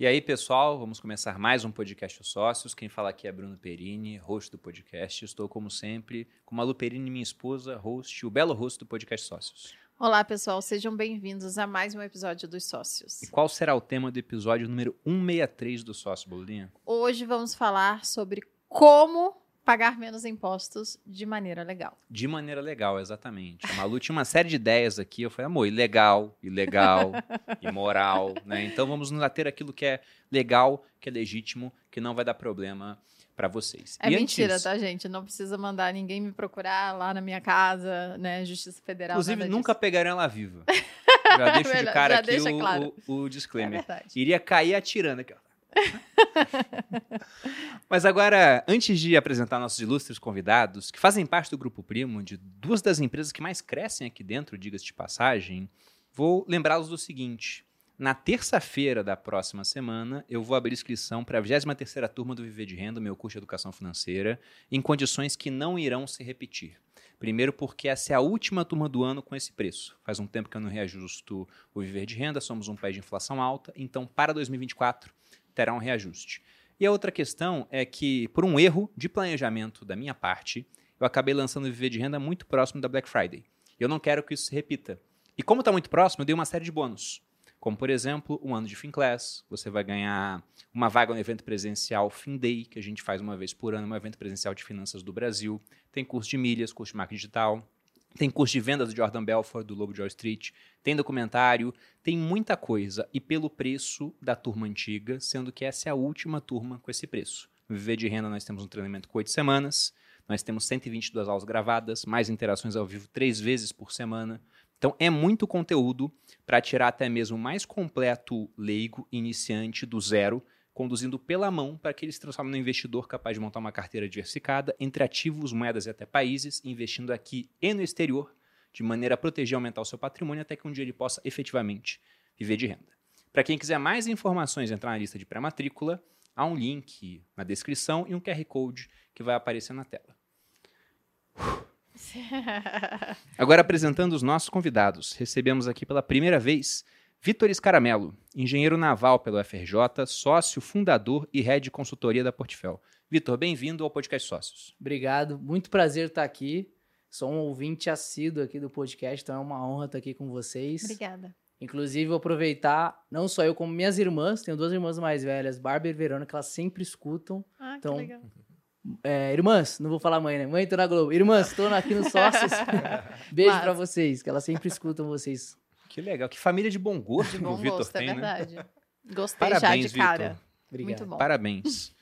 E aí, pessoal, vamos começar mais um podcast Os Sócios. Quem fala aqui é Bruno Perini, host do podcast. Estou, como sempre, com Malu Perini, minha esposa, host, o belo host do podcast Sócios. Olá, pessoal, sejam bem-vindos a mais um episódio dos Sócios. E qual será o tema do episódio número 163 do Sócio, Bolinha? Hoje vamos falar sobre como pagar menos impostos de maneira legal. De maneira legal, exatamente. A Malu tinha uma série de ideias aqui. Eu falei, amor, ilegal, ilegal, imoral, né? Então vamos nos ater aquilo que é legal, que é legítimo, que não vai dar problema para vocês. É E mentira, antes- tá, gente? Não precisa mandar ninguém me procurar lá na minha casa, né? Justiça Federal. Inclusive, nunca disso. pegaram ela viva. Já deixo de cara aqui o, claro. o, o É disclaimer. verdade. Iria cair atirando aqui, ó. Mas agora, antes de apresentar nossos ilustres convidados, que fazem parte do Grupo Primo, de duas das empresas que mais crescem aqui dentro, diga-se de passagem, vou lembrá-los do seguinte. Na terça-feira da próxima semana, eu vou abrir inscrição para a 23ª turma do Viver de Renda, meu curso de Educação Financeira, em condições que não irão se repetir. Primeiro porque essa é a última turma do ano com esse preço. Faz um tempo que eu não reajusto o Viver de Renda, somos um país de inflação alta, então para 2024 terá um reajuste. E a outra questão é que, por um erro de planejamento da minha parte, eu acabei lançando o Viver de Renda muito próximo da Black Friday. Eu não quero que isso se repita. E como está muito próximo, eu dei uma série de bônus. Como, por exemplo, um ano de FinClass, você vai ganhar uma vaga no evento presencial FinDay, que a gente faz uma vez por ano, um evento presencial de finanças do Brasil. Tem curso de milhas, curso de marketing digital, tem curso de vendas do Jordan Belfort, do Lobo de Wall Street, tem documentário, tem muita coisa. E pelo preço da turma antiga, sendo que essa é a última turma com esse preço. No Viver de Renda, nós temos um treinamento com oito semanas, nós temos 122 aulas gravadas, mais interações ao vivo três vezes por semana. Então é muito conteúdo para tirar até mesmo o mais completo leigo, iniciante, do zero, conduzindo pela mão para que ele se transforme num investidor capaz de montar uma carteira diversificada entre ativos, moedas e até países, investindo aqui e no exterior, de maneira a proteger e aumentar o seu patrimônio até que um dia ele possa efetivamente viver de renda. Para quem quiser mais informações, entrar na lista de pré-matrícula, há um link na descrição e um QR Code que vai aparecer na tela. Agora apresentando os nossos convidados, recebemos aqui pela primeira vez Vitor Escaramelo, engenheiro naval pelo FRJ, sócio, fundador e head de consultoria da Portfel. Vitor, bem-vindo ao podcast Sócios. Obrigado, muito prazer estar aqui. Sou um ouvinte assíduo aqui do podcast, então é uma honra estar aqui com vocês. Obrigada. Inclusive, vou aproveitar, não só eu, como minhas irmãs, tenho duas irmãs mais velhas, Bárbara e Verônica, que elas sempre escutam. Ah, Então, que legal. É, irmãs, não vou falar mãe, né? Mãe, tô na Globo. Irmãs, tô aqui nos sócios. Beijo pra vocês, que elas sempre escutam vocês. Que legal, que família de bom gosto De que o bom Vitor gosto, é tem, né? verdade. Gostei Parabéns, já de cara. Obrigado. Muito bom. Parabéns.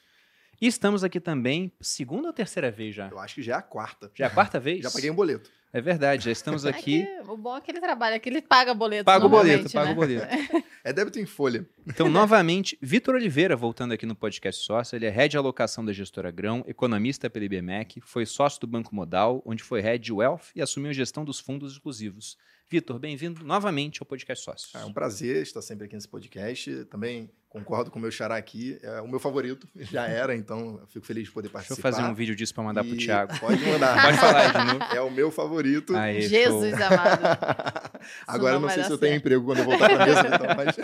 E estamos aqui também, segunda ou terceira vez já? Eu acho que já é a quarta. Já é a quarta vez? Já paguei um boleto. É verdade, já estamos É aqui. que o bom é que ele trabalha, que ele paga boleto. Paga o boleto, paga né? o boleto. É débito em folha. Então, novamente, Vitor Oliveira, voltando aqui no podcast sócio, ele é head de alocação da gestora Grão, economista pela IBMEC, foi sócio do Banco Modal, onde foi head de Wealth e assumiu a gestão dos fundos exclusivos. Vitor, bem-vindo novamente ao podcast sócios. É um prazer estar sempre aqui nesse podcast. Também concordo com o meu xará aqui. É o meu favorito, já era, então eu fico feliz de poder Deixa eu participar. fazer um vídeo disso para mandar pro E Thiago. Pode mandar. Pode falar aí de novo. É o meu favorito. Show. Jesus amado. Agora não não sei se eu tenho certo. emprego quando eu voltar para mesa, então, mas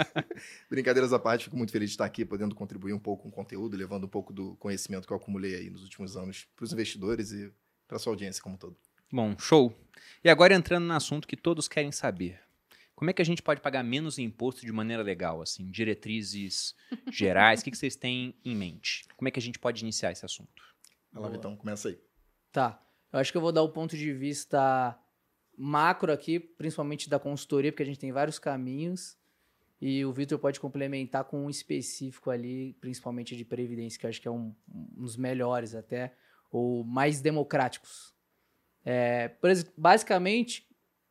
brincadeiras à parte, fico muito feliz de estar aqui, podendo contribuir um pouco com o conteúdo, levando um pouco do conhecimento que eu acumulei aí nos últimos anos para os investidores e para sua audiência como um todo. Bom, show. E agora entrando no assunto que todos querem saber. Como é que a gente pode pagar menos imposto de maneira legal, assim, diretrizes gerais, o que, que vocês têm em mente? Como é que a gente pode iniciar esse assunto? Vai lá. Vitão, começa aí. Tá. Eu acho que eu vou dar o ponto de vista macro aqui, principalmente da consultoria, porque a gente tem vários caminhos. E o Vitor pode complementar com um específico ali, principalmente de previdência, que eu acho que é um, um dos melhores até, ou mais democráticos. É, basicamente,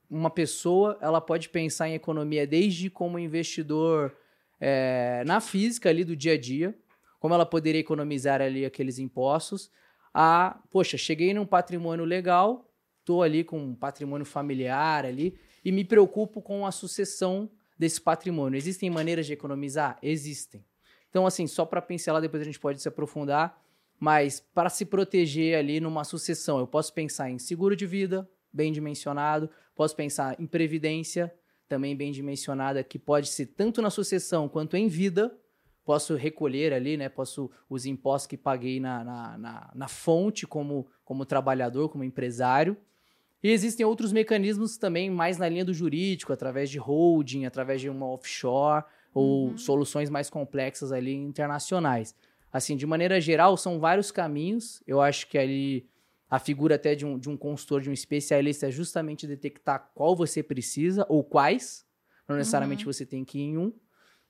uma pessoa ela pode pensar em economia desde como investidor é, na física ali do dia a dia, como ela poderia economizar ali aqueles impostos, a, poxa, cheguei num patrimônio legal, tô ali com um patrimônio familiar ali e me preocupo com a sucessão desse patrimônio. Existem maneiras de economizar? Existem. Então, assim, só para pincelar, depois a gente pode se aprofundar, mas para se proteger ali numa sucessão, eu posso pensar em seguro de vida, bem dimensionado, posso pensar em previdência, também bem dimensionada, que pode ser tanto na sucessão quanto em vida, posso recolher ali, né? Posso os impostos que paguei na, na, na, na fonte como, como trabalhador, como empresário. E existem outros mecanismos também mais na linha do jurídico, através de holding, através de uma offshore ou Uhum. soluções mais complexas ali internacionais. Assim, de maneira geral, são vários caminhos. Eu acho que ali a figura até de um, de um consultor, de um especialista, é justamente detectar qual você precisa ou quais. Não necessariamente você tem que ir em um.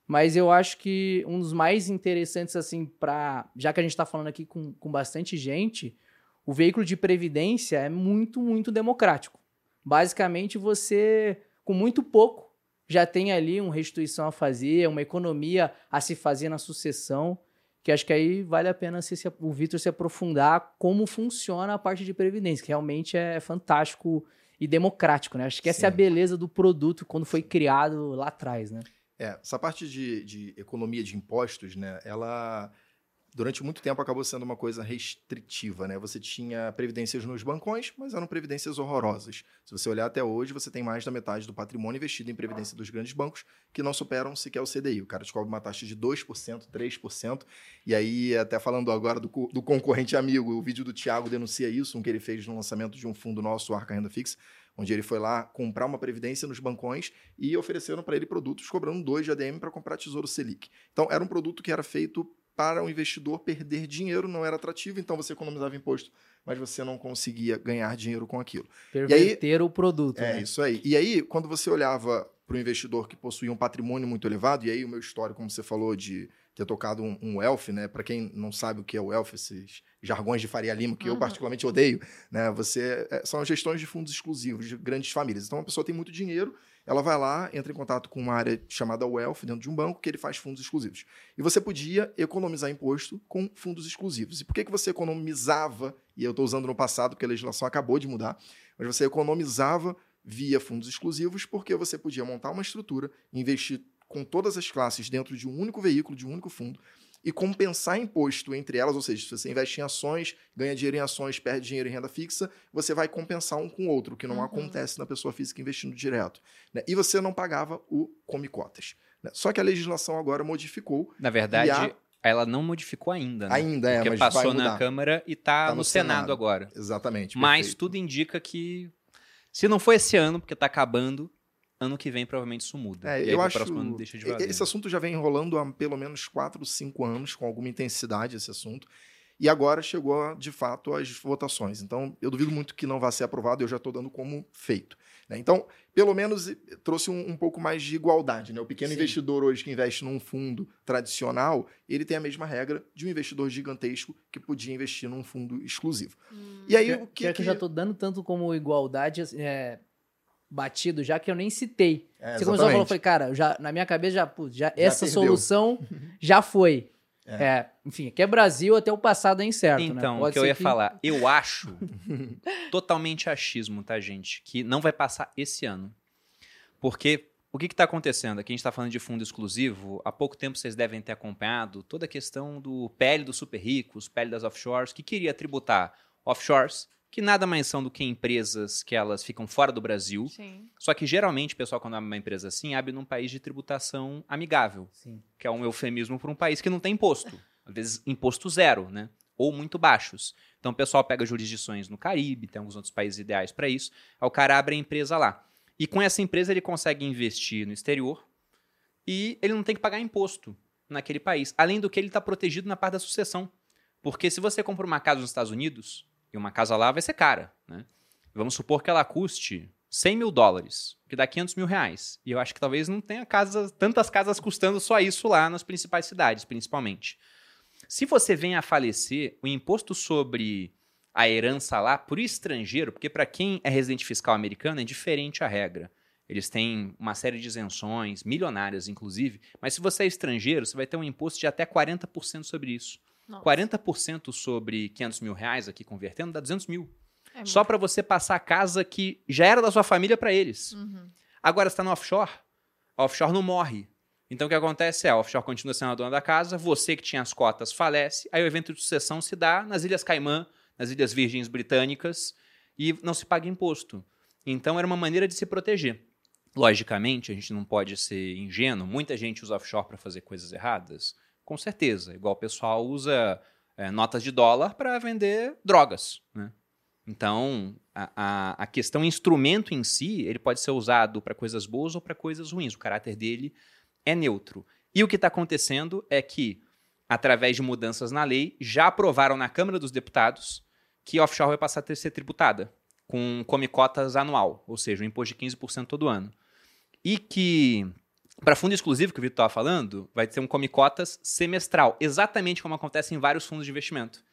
Mas eu acho que um dos mais interessantes, assim, para. Já que a gente está falando aqui com, com bastante gente, o veículo de previdência é muito, muito democrático. Basicamente, você, com muito pouco, já tem ali uma restituição a fazer, uma economia a se fazer na sucessão, que acho que aí vale a pena se, se- o Vitor se aprofundar como funciona a parte de previdência, que realmente é fantástico e democrático, né? Acho que essa é a Sim. beleza do produto quando foi criado lá atrás, né? É, essa parte de, de economia de impostos, né, ela durante muito tempo acabou sendo uma coisa restritiva, né? Você tinha previdências nos bancões, mas eram previdências horrorosas. Se você olhar até hoje, você tem mais da metade do patrimônio investido em previdência dos grandes bancos que não superam sequer o CDI. O cara te cobra uma taxa de 2%, 3%. E aí, até falando agora do, do concorrente amigo, o vídeo do Thiago denuncia isso, um que ele fez no lançamento de um fundo nosso, o Arca Renda Fixa, onde ele foi lá comprar uma previdência nos bancões e ofereceram para ele produtos cobrando 2 de ADM para comprar Tesouro Selic. Então, era um produto que era feito para o investidor perder dinheiro, não era atrativo, então você economizava imposto, mas você não conseguia ganhar dinheiro com aquilo. Perverter o produto. É né? isso aí. E aí, quando você olhava para o investidor que possuía um patrimônio muito elevado, e aí o meu histórico, como você falou, de ter tocado um, um wealth, né? Para quem não sabe o que é o wealth, esses jargões de Faria Lima, que eu Uhum. particularmente odeio, né? Você é, são gestões de fundos exclusivos de grandes famílias. Então, a pessoa tem muito dinheiro, ela vai lá, entra em contato com uma área chamada wealth dentro de um banco que ele faz fundos exclusivos. E você podia economizar imposto com fundos exclusivos. E por que, que você economizava? E eu estou usando no passado, porque a legislação acabou de mudar, mas você economizava via fundos exclusivos, porque você podia montar uma estrutura, investir com todas as classes dentro de um único veículo, de um único fundo, e compensar imposto entre elas, ou seja, se você investe em ações, ganha dinheiro em ações, perde dinheiro em renda fixa, você vai compensar um com o outro, o que não Uhum. acontece na pessoa física investindo direto. né? E você não pagava o come cotas. né? Só que a legislação agora modificou, Na verdade, a- ela não modificou ainda, né? ainda é, Porque mas passou na. Câmara e tá, Tá no, no Senado, Senado. agora. Exatamente. Mas perfeito. tudo indica que, se não for esse ano, porque tá acabando, ano que vem provavelmente isso muda. É, e aí eu pro acho. próximo ano deixa de valer. Esse assunto já vem enrolando há pelo menos 4, 5 anos, com alguma intensidade esse assunto. E agora chegou, de fato, às votações. Então, eu duvido muito que não vá ser aprovado, eu já estou dando como feito. né? Então, pelo menos trouxe um, um pouco mais de igualdade. Né? O pequeno Sim. investidor hoje que investe num fundo tradicional, ele tem a mesma regra de um investidor gigantesco que podia investir num fundo exclusivo. Hum. E aí, o que, pior que eu já tô dando tanto como igualdade assim, é, batido, já que eu nem citei. É, Você começou a falar, falei, cara, já, na minha cabeça já, putz, já, Já essa perdeu. solução já foi. É. É, enfim, aqui é Brasil, até o passado é incerto, né? Então, o Pode que eu ia falar, eu acho, totalmente achismo, tá, gente? Que não vai passar esse ano. Porque o que está acontecendo? Aqui a gente está falando de fundo exclusivo. Há pouco tempo vocês devem ter acompanhado toda a questão do PL dos super ricos, PL das offshores, que queria tributar offshores, que nada mais são do que empresas que elas ficam fora do Brasil. Sim. Só que geralmente, o pessoal, quando abre uma empresa assim, abre num país de tributação amigável Sim. que é um eufemismo para um país que não tem imposto. Às vezes, imposto zero, né? Ou muito baixos. Então, o pessoal pega jurisdições no Caribe, tem alguns outros países ideais para isso. Aí o cara abre a empresa lá. E com essa empresa, ele consegue investir no exterior e ele não tem que pagar imposto naquele país. Além do que, ele está protegido na parte da sucessão. Porque se você compra uma casa nos Estados Unidos, e uma casa lá vai ser cara, né? Vamos supor que ela custe 100 mil dólares, que dá 500 mil reais. E eu acho que talvez não tenha casas, tantas casas custando só isso lá nas principais cidades, principalmente. Se você vem a falecer, o imposto sobre a herança lá, por estrangeiro, porque para quem é residente fiscal americano é diferente a regra. Eles têm uma série de isenções, milionárias inclusive, mas se você é estrangeiro, você vai ter um imposto de até 40% sobre isso. Nossa. 40% sobre 500 mil reais aqui convertendo dá 200 mil. É Só para você passar a casa que já era da sua família para eles. Uhum. Agora está no offshore, a offshore não morre. Então o que acontece é, a offshore continua sendo a dona da casa, você que tinha as cotas falece, aí o evento de sucessão se dá nas Ilhas Caimã, nas Ilhas Virgens Britânicas, e não se paga imposto. Então era uma maneira de se proteger. Logicamente, a gente não pode ser ingênuo, muita gente usa offshore para fazer coisas erradas. Com certeza. Igual o pessoal usa é, notas de dólar para vender drogas. Né? Então, a, a, a, questão instrumento em si, ele pode ser usado para coisas boas ou para coisas ruins. O caráter dele é neutro. E o que está acontecendo é que, através de mudanças na lei, já aprovaram na Câmara dos Deputados que offshore vai passar a ser tributada com comicotas anual, ou seja, um imposto de 15% todo ano. E que, para fundo exclusivo, que o Vitor estava falando, vai ter um comicotas semestral, exatamente como acontece em vários fundos de investimento.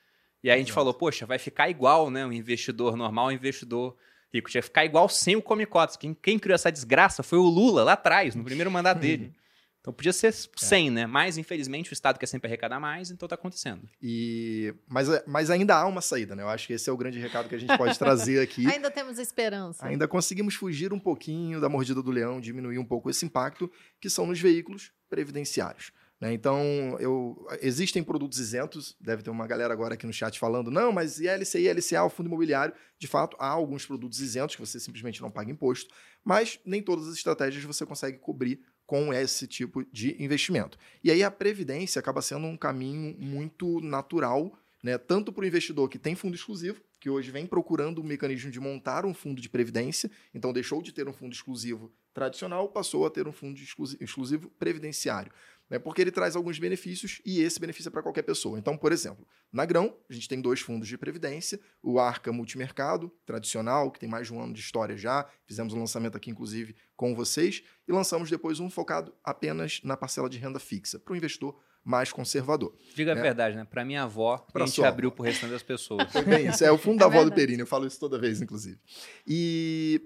E aí a gente falou, poxa, vai ficar igual, né? O investidor normal, o investidor rico. Tinha que ficar igual sem o Comicotas. Quem, quem criou essa desgraça foi o Lula, lá atrás, no primeiro mandato dele. Então podia ser 100, é. né? Mas, infelizmente, o Estado quer sempre arrecadar mais, então está acontecendo. E... Mas, mas ainda há uma saída, né? Eu acho que esse é o grande recado que a gente pode trazer aqui. ainda temos esperança. Ainda conseguimos fugir um pouquinho da mordida do leão, diminuir um pouco esse impacto, que são nos veículos previdenciários. Né? Então, eu, existem produtos isentos, deve ter uma galera agora aqui no chat falando, não, mas e LCI, LCA, o fundo imobiliário? De fato, há alguns produtos isentos que você simplesmente não paga imposto, mas nem todas as estratégias você consegue cobrir com esse tipo de investimento. E aí a previdência acaba sendo um caminho muito natural, né, tanto para o investidor que tem fundo exclusivo, que hoje vem procurando um mecanismo de montar um fundo de previdência, então deixou de ter um fundo exclusivo tradicional, passou a ter um fundo exclusivo previdenciário né, porque ele traz alguns benefícios e esse benefício é para qualquer pessoa. Então, por exemplo, na Grão, a gente tem dois fundos de previdência, o Arca Multimercado, tradicional, que tem mais de um ano de história já, fizemos um lançamento aqui, inclusive, com vocês, e lançamos depois um focado apenas na parcela de renda fixa, para o investidor mais conservador. Diga né? a verdade, né? Para minha avó, pra a gente abriu para o restante das pessoas. Foi bem isso. É o fundo é da avó do Perino, eu falo isso toda vez, inclusive. E,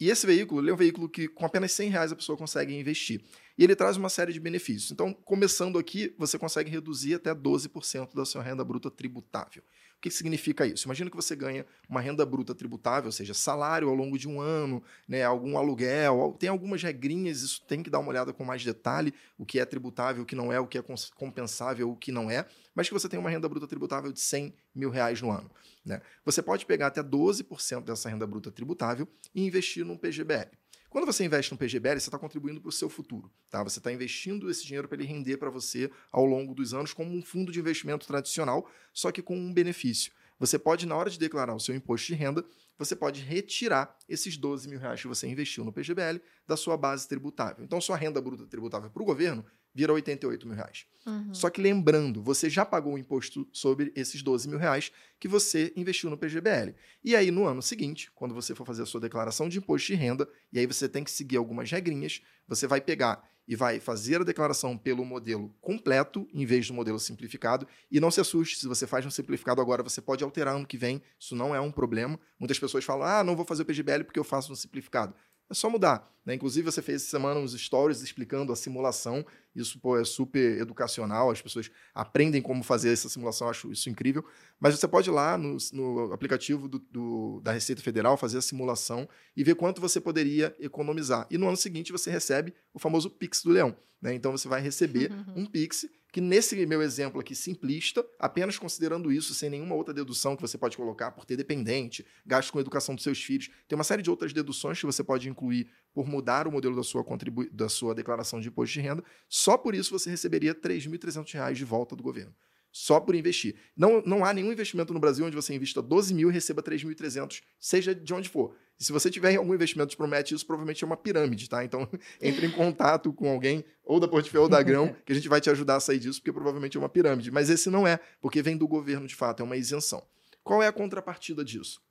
e esse veículo, é um veículo que com apenas 100 reais a pessoa consegue investir. E ele traz uma série de benefícios. Então, começando aqui, você consegue reduzir até 12% da sua renda bruta tributável. O que significa isso? Imagina que você ganha uma renda bruta tributável, ou seja, salário ao longo de um ano, né, algum aluguel, tem algumas regrinhas, isso tem que dar uma olhada com mais detalhe, o que é tributável, o que não é, o que é compensável, o que não é, mas que você tem uma renda bruta tributável de 100 mil reais no ano. Né? Você pode pegar até 12% dessa renda bruta tributável e investir num PGBL. Quando você investe no PGBL, você está contribuindo para o seu futuro. Tá? Você está investindo esse dinheiro para ele render para você ao longo dos anos como um fundo de investimento tradicional, só que com um benefício. Você pode, na hora de declarar o seu imposto de renda, você pode retirar esses 12 mil reais que você investiu no PGBL da sua base tributável. Então, sua renda bruta tributável para o governo vira 88 mil reais. Uhum. Só que lembrando, você já pagou o imposto sobre esses 12 mil reais que você investiu no PGBL. E aí, no ano seguinte, quando você for fazer a sua declaração de imposto de renda, e aí você tem que seguir algumas regrinhas, você vai pegar e vai fazer a declaração pelo modelo completo, em vez do modelo simplificado. E não se assuste, se você faz um simplificado agora, você pode alterar ano que vem, isso não é um problema. Muitas pessoas falam, ah, não vou fazer o PGBL porque eu faço um simplificado. É só mudar. Né? Inclusive, você fez essa semana uns stories explicando a simulação. Isso pô, é super educacional, as pessoas aprendem como fazer essa simulação, eu acho isso incrível. Mas você pode ir lá no, no aplicativo do, do, da Receita Federal, fazer a simulação e ver quanto você poderia economizar. E no ano seguinte você recebe o famoso Pix do Leão. Né? Então você vai receber um Pix que nesse meu exemplo aqui simplista, apenas considerando isso, sem nenhuma outra dedução que você pode colocar por ter dependente, gasto com a educação dos seus filhos, tem uma série de outras deduções que você pode incluir por mudar o modelo da sua, da sua declaração de imposto de renda. Só por isso você receberia R$ 3.300 de volta do governo só por investir. Não, não há nenhum investimento no Brasil onde você invista 12 mil e receba 3.300, seja de onde for. E se você tiver algum investimento que promete isso, provavelmente é uma pirâmide, tá? Então, entre em contato com alguém, ou da Portfólio ou da Grão, que a gente vai te ajudar a sair disso, porque provavelmente é uma pirâmide. Mas esse não é, porque vem do governo de fato, é uma isenção. Qual é a contrapartida disso?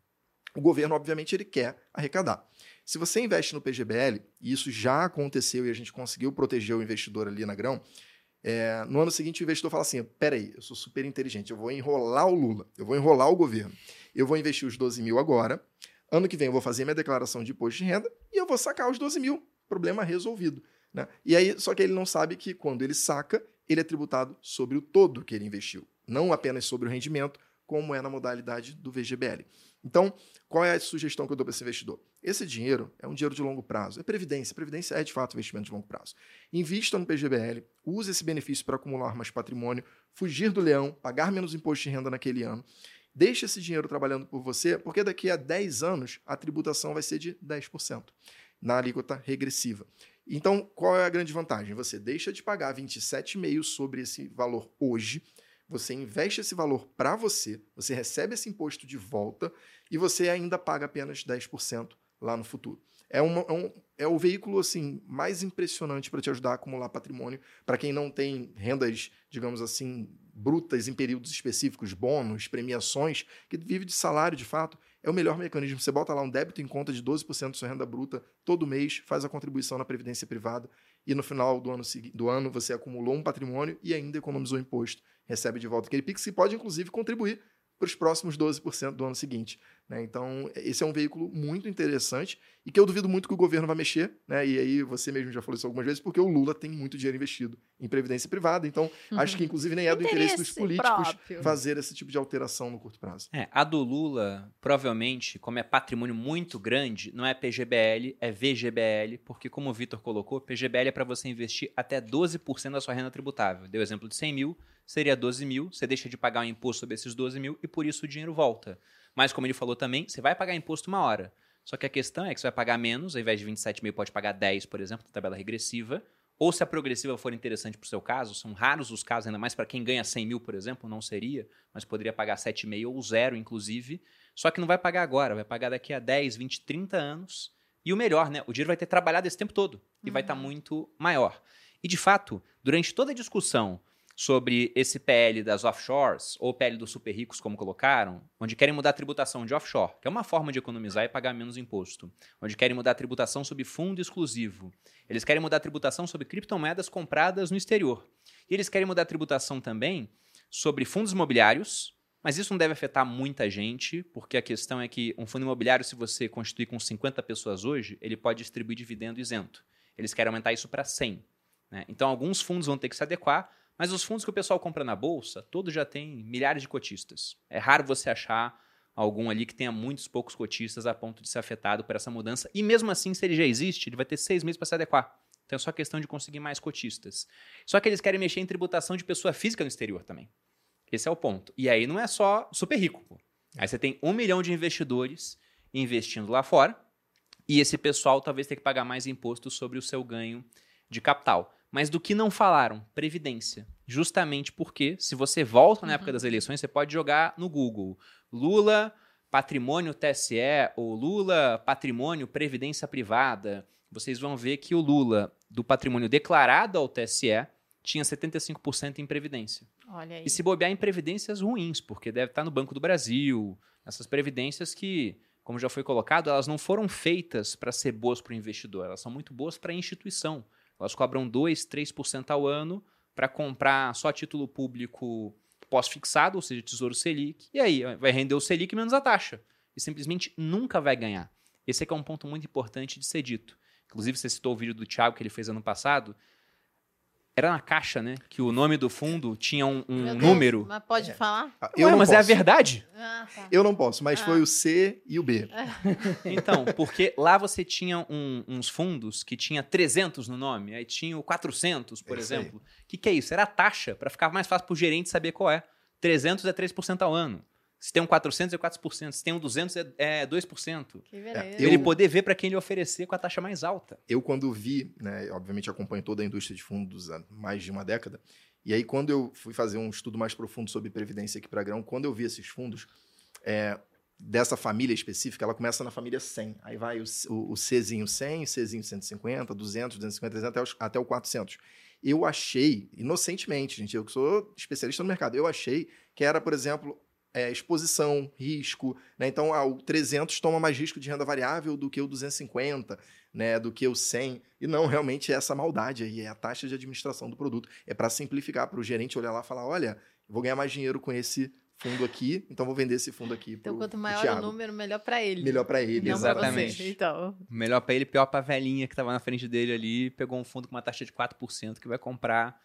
O governo, obviamente, ele quer arrecadar. Se você investe no PGBL, e isso já aconteceu e a gente conseguiu proteger o investidor ali na Grão, é, no ano seguinte, o investidor fala assim: peraí, eu sou super inteligente, eu vou enrolar o Lula, eu vou enrolar o governo. Eu vou investir os 12 mil agora. Ano que vem eu vou fazer minha declaração de imposto de renda e eu vou sacar os 12 mil. Problema resolvido. Né? E aí, só que ele não sabe que quando ele saca, ele é tributado sobre o todo que ele investiu, não apenas sobre o rendimento, como é na modalidade do VGBL. Então, qual é a sugestão que eu dou para esse investidor? Esse dinheiro é um dinheiro de longo prazo, é previdência. Previdência é de fato investimento de longo prazo. Invista no PGBL, use esse benefício para acumular mais patrimônio, fugir do leão, pagar menos imposto de renda naquele ano. Deixe esse dinheiro trabalhando por você, porque daqui a 10 anos a tributação vai ser de 10% na alíquota regressiva. Então, qual é a grande vantagem? Você deixa de pagar 27,5 sobre esse valor hoje, você investe esse valor para você, você recebe esse imposto de volta e você ainda paga apenas 10% lá no futuro. É, uma, é, um, é o veículo assim mais impressionante para te ajudar a acumular patrimônio para quem não tem rendas, digamos assim, brutas em períodos específicos, bônus, premiações, que vive de salário de fato, é o melhor mecanismo. Você bota lá um débito em conta de 12% da sua renda bruta todo mês, faz a contribuição na previdência privada e no final do ano, do ano você acumulou um patrimônio e ainda economizou imposto, recebe de volta aquele PIX e pode inclusive contribuir para os próximos 12% do ano seguinte. Né? Então, esse é um veículo muito interessante e que eu duvido muito que o governo vai mexer. Né? E aí, você mesmo já falou isso algumas vezes, porque o Lula tem muito dinheiro investido em previdência privada. Então, uhum. acho que, inclusive, nem é do interesse, interesse dos políticos próprio. fazer esse tipo de alteração no curto prazo. É, a do Lula, provavelmente, como é patrimônio muito grande, não é PGBL, é VGBL, porque, como o Vitor colocou, PGBL é para você investir até 12% da sua renda tributável. Deu exemplo de 100 mil, seria 12 mil, você deixa de pagar o imposto sobre esses 12 mil e por isso o dinheiro volta. Mas, como ele falou também, você vai pagar imposto uma hora. Só que a questão é que você vai pagar menos, ao invés de 27 mil, pode pagar 10, por exemplo, na tabela regressiva. Ou se a progressiva for interessante para o seu caso, são raros os casos, ainda mais para quem ganha 100 mil, por exemplo, não seria, mas poderia pagar 7,5 ou zero, inclusive. Só que não vai pagar agora, vai pagar daqui a 10, 20, 30 anos. E o melhor, né? O dinheiro vai ter trabalhado esse tempo todo e uhum. vai estar tá muito maior. E de fato, durante toda a discussão sobre esse PL das offshores, ou PL dos super ricos, como colocaram, onde querem mudar a tributação de offshore, que é uma forma de economizar e pagar menos imposto, onde querem mudar a tributação sobre fundo exclusivo, eles querem mudar a tributação sobre criptomoedas compradas no exterior, e eles querem mudar a tributação também sobre fundos imobiliários, mas isso não deve afetar muita gente, porque a questão é que um fundo imobiliário, se você constituir com 50 pessoas hoje, ele pode distribuir dividendo isento. Eles querem aumentar isso para 100. Né? Então, alguns fundos vão ter que se adequar, mas os fundos que o pessoal compra na bolsa, todos já têm milhares de cotistas. É raro você achar algum ali que tenha muitos poucos cotistas a ponto de ser afetado por essa mudança. E mesmo assim, se ele já existe, ele vai ter seis meses para se adequar. Então é só questão de conseguir mais cotistas. Só que eles querem mexer em tributação de pessoa física no exterior também. Esse é o ponto. E aí não é só super rico. Pô. Aí você tem um milhão de investidores investindo lá fora. E esse pessoal talvez tenha que pagar mais imposto sobre o seu ganho de capital. Mas do que não falaram? Previdência. Justamente porque, se você volta na época das uhum. eleições, você pode jogar no Google Lula, patrimônio TSE, ou Lula, patrimônio previdência privada. Vocês vão ver que o Lula, do patrimônio declarado ao TSE, tinha 75% em previdência. Olha aí. E se bobear em previdências ruins, porque deve estar no Banco do Brasil, essas previdências que, como já foi colocado, elas não foram feitas para ser boas para o investidor, elas são muito boas para a instituição. Elas cobram 2, 3% ao ano para comprar só título público pós-fixado, ou seja, Tesouro Selic. E aí vai render o Selic menos a taxa. E simplesmente nunca vai ganhar. Esse é um ponto muito importante de ser dito. Inclusive, você citou o vídeo do Thiago que ele fez ano passado. Era na caixa, né? Que o nome do fundo tinha um, um número. Mas pode é. falar? Ah, eu Ué, mas posso. é a verdade. Ah, tá. Eu não posso, mas ah. foi o C e o B. Então, porque lá você tinha um, uns fundos que tinha 300 no nome, aí tinha o 400, por é exemplo. O que, que é isso? Era a taxa, para ficar mais fácil para o gerente saber qual é. 300 é 3% ao ano. Se tem um 400 é 4%, se tem um 200 é, é 2%. Que beleza. É, ele poder ver para quem ele oferecer com a taxa mais alta. Eu quando vi, né, obviamente acompanho toda a indústria de fundos há mais de uma década, e aí quando eu fui fazer um estudo mais profundo sobre previdência aqui para grão, quando eu vi esses fundos, é, dessa família específica, ela começa na família 100. Aí vai o, o, o Czinho 100, o Czinho 150, 200, 250, 300, até, os, até o 400. Eu achei, inocentemente, gente, eu que sou especialista no mercado, eu achei que era, por exemplo, é, exposição, risco. Né? Então, ah, o 300 toma mais risco de renda variável do que o 250, né? do que o 100. E não, realmente é essa maldade aí, é a taxa de administração do produto. É para simplificar, para o gerente olhar lá e falar: olha, vou ganhar mais dinheiro com esse fundo aqui, então vou vender esse fundo aqui. Então, pro, quanto maior o número, melhor para ele. Melhor para ele, não exatamente. Então. Melhor para ele, pior para a velhinha que estava na frente dele ali, pegou um fundo com uma taxa de 4% que vai comprar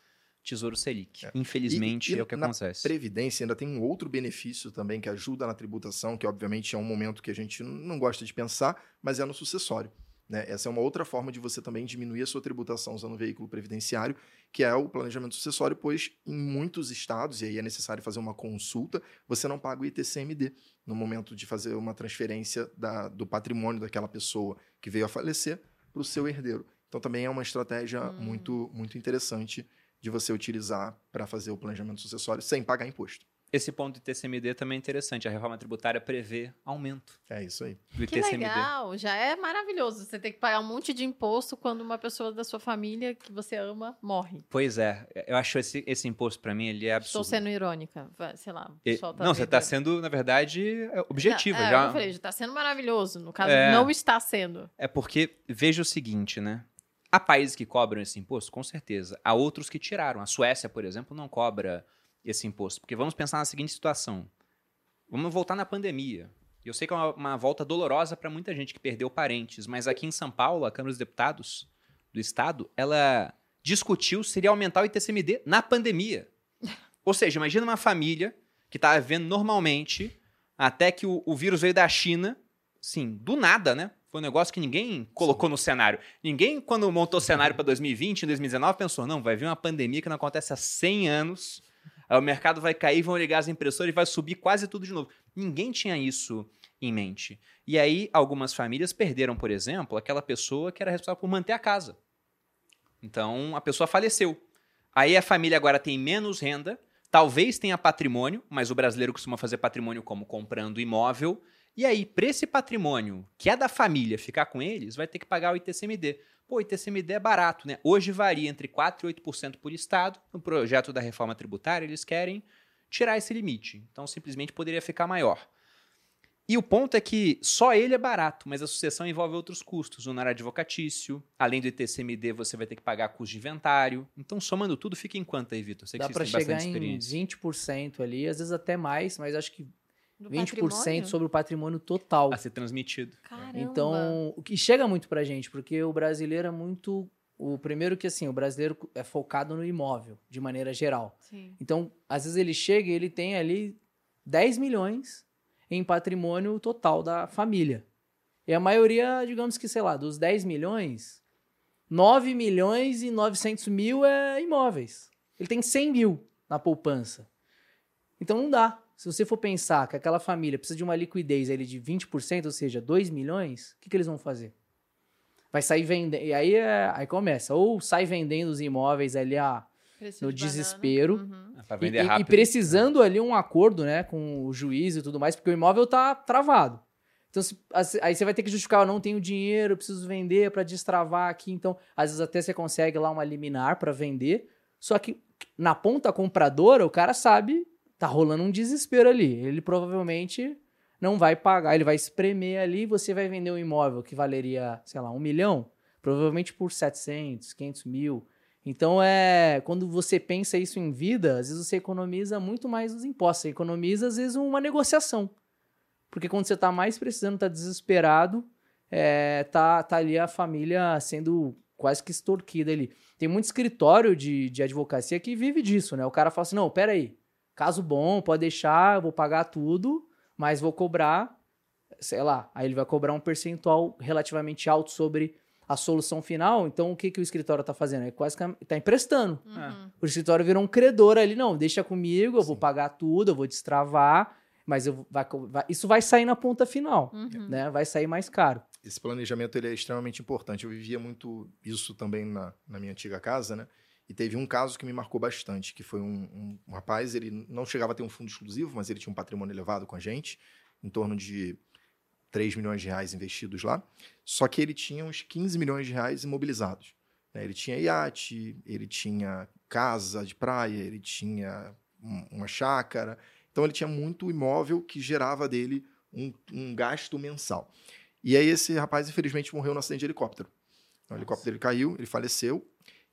Tesouro Selic. É. Infelizmente e, e é o que na acontece. Previdência ainda tem um outro benefício também que ajuda na tributação, que obviamente é um momento que a gente não gosta de pensar, mas é no sucessório. Né? Essa é uma outra forma de você também diminuir a sua tributação usando o veículo previdenciário, que é o planejamento sucessório, pois em muitos estados, e aí é necessário fazer uma consulta, você não paga o ITCMD no momento de fazer uma transferência da, do patrimônio daquela pessoa que veio a falecer para o seu herdeiro. Então também é uma estratégia Hum. muito, muito interessante de você utilizar para fazer o planejamento sucessório sem pagar imposto. Esse ponto de TCMD também é interessante. A reforma tributária prevê aumento É isso aí. do Que ITCMD. legal, já é maravilhoso. Você tem que pagar um monte de imposto quando uma pessoa da sua família que você ama morre. Pois é, eu acho esse, esse imposto pra mim ele é Estou absurdo. sendo irônica, sei lá. o E- pessoal tá não, você vendo. tá sendo, na verdade, é, objetiva. Não, é, já. Eu falei, já tá sendo maravilhoso. No caso, É. não está sendo. É porque veja o seguinte, né? Há países que cobram esse imposto, com certeza. Há outros que tiraram. A Suécia, por exemplo, não cobra esse imposto. Porque vamos pensar na seguinte situação. Vamos voltar na pandemia. Eu sei que é uma, uma volta dolorosa para muita gente que perdeu parentes, mas aqui em São Paulo, a Câmara dos Deputados do Estado, ela discutiu se iria aumentar o ITCMD na pandemia. Ou seja, imagina uma família que estava vivendo normalmente até que o, o vírus veio da China, sim, do nada, né? Foi um negócio que ninguém colocou no cenário. Ninguém, quando montou o cenário para 2020, em 2019, pensou, não, vai vir uma pandemia que não acontece há 100 anos, aí o mercado vai cair, vão ligar as impressoras e vai subir quase tudo de novo. Ninguém tinha isso em mente. E aí, algumas famílias perderam, por exemplo, aquela pessoa que era responsável por manter a casa. Então, a pessoa faleceu. Aí a família agora tem menos renda, talvez tenha patrimônio, mas o brasileiro costuma fazer patrimônio como comprando imóvel. E aí, para esse patrimônio que é da família ficar com eles, vai ter que pagar o ITCMD. Pô, o ITCMD é barato, né? Hoje varia entre 4% e 8% por estado. No projeto da reforma tributária, eles querem tirar esse limite. Então, simplesmente poderia ficar maior. E o ponto é que só ele é barato, mas a sucessão envolve outros custos. Honorário advocatício, além do ITCMD, você vai ter que pagar custo de inventário. Então, somando tudo, fica em quanto aí, Vitor? Sei Dá têm chegar em experiência. 20% ali, às vezes até mais, mas acho que Do 20% patrimônio? sobre o patrimônio total. A ser transmitido. Caramba. Então, o que chega muito pra gente, porque o brasileiro é muito. O primeiro que assim, o brasileiro é focado no imóvel, de maneira geral. Sim. Então, às vezes ele chega e ele tem ali 10 milhões em patrimônio total da família. E a maioria, digamos que, sei lá, dos 10 milhões, 9 milhões e 900 mil é imóveis. Ele tem 100 mil na poupança. Então não dá. Se você for pensar que aquela família precisa de uma liquidez ali de 20%, ou seja, 2 milhões, o que, que eles vão fazer? Vai sair vendendo. E aí, é- aí começa. Ou sai vendendo os imóveis ali a, Preço no de desespero. Uhum. E, vender e- e precisando ali um acordo, né, com o juiz e tudo mais, porque o imóvel tá travado. Então, se- aí você vai ter que justificar, eu não tenho dinheiro, eu preciso vender para destravar aqui. Então, às vezes até você consegue lá uma liminar para vender. Só que na ponta compradora, o cara sabe, tá rolando um desespero ali. Ele provavelmente não vai pagar, ele vai espremer ali, você vai vender um imóvel que valeria, sei lá, um milhão, provavelmente por 700, 500 mil. Então, é quando você pensa isso em vida, às vezes você economiza muito mais os impostos. Você economiza, às vezes, uma negociação. Porque quando você tá mais precisando, tá desesperado, é, tá, tá ali a família sendo quase que extorquida ali. Tem muito escritório de, de advocacia que vive disso, né? O cara fala assim, não, peraí, caso bom, pode deixar, eu vou pagar tudo, mas vou cobrar, sei lá, aí ele vai cobrar um percentual relativamente alto sobre a solução final. Então, o que, que o escritório tá fazendo? É quase que tá emprestando. Uhum. O escritório virou um credor ali, não, deixa comigo, eu vou Sim. pagar tudo, eu vou destravar, mas eu, vai, vai- isso vai sair na ponta final, Uhum. né? Vai sair mais caro. Esse planejamento ele é extremamente importante. Eu vivia muito isso também na, na minha antiga casa, né? E teve um caso que me marcou bastante, que foi um, um- um rapaz, ele não chegava a ter um fundo exclusivo, mas ele tinha um patrimônio elevado com a gente, em torno de 3 milhões de reais investidos lá. Só que ele tinha uns 15 milhões de reais imobilizados. né? Ele tinha iate, ele tinha casa de praia, ele tinha um- uma chácara. Então ele tinha muito imóvel que gerava dele um, um gasto mensal. E aí esse rapaz, infelizmente, morreu no acidente de helicóptero. O helicóptero dele caiu, ele faleceu.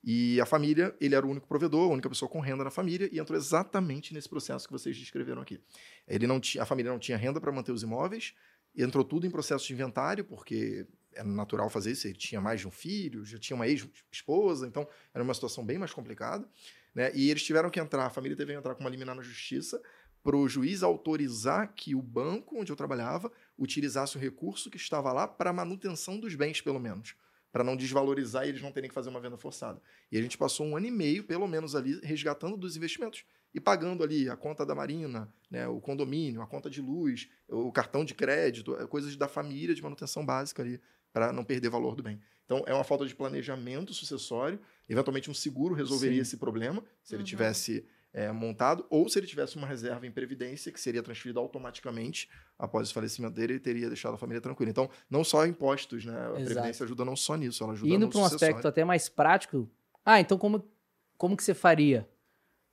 E a família, ele era o único provedor, a única pessoa com renda na família, e entrou exatamente nesse processo que vocês descreveram aqui. Ele não tinha, a família não tinha renda para manter os imóveis, entrou tudo em processo de inventário, porque era natural fazer isso. Ele tinha mais de um filho, já tinha uma ex-esposa, então era uma situação bem mais complicada. Né? E eles tiveram que entrar, a família teve que entrar com uma liminar na justiça para o juiz autorizar que o banco onde eu trabalhava utilizasse o recurso que estava lá para manutenção dos bens, pelo menos. Para não desvalorizar e eles não terem que fazer uma venda forçada. E a gente passou um ano e meio, pelo menos, ali, resgatando dos investimentos e pagando ali a conta da Marina, né, o condomínio, a conta de luz, o cartão de crédito, eh, coisas da família de manutenção básica ali para não perder valor do bem. Então, é uma falta de planejamento sucessório. Eventualmente, um seguro resolveria Sim. esse problema se ele Uhum. tivesse é, montado, ou se ele tivesse uma reserva em previdência que seria transferida automaticamente após o falecimento dele, ele teria deixado a família tranquila. Então, não só impostos, né? A Exato. previdência ajuda não só nisso, ela ajuda Indo para um sucessório. aspecto até mais prático. Ah, então como, como que você faria?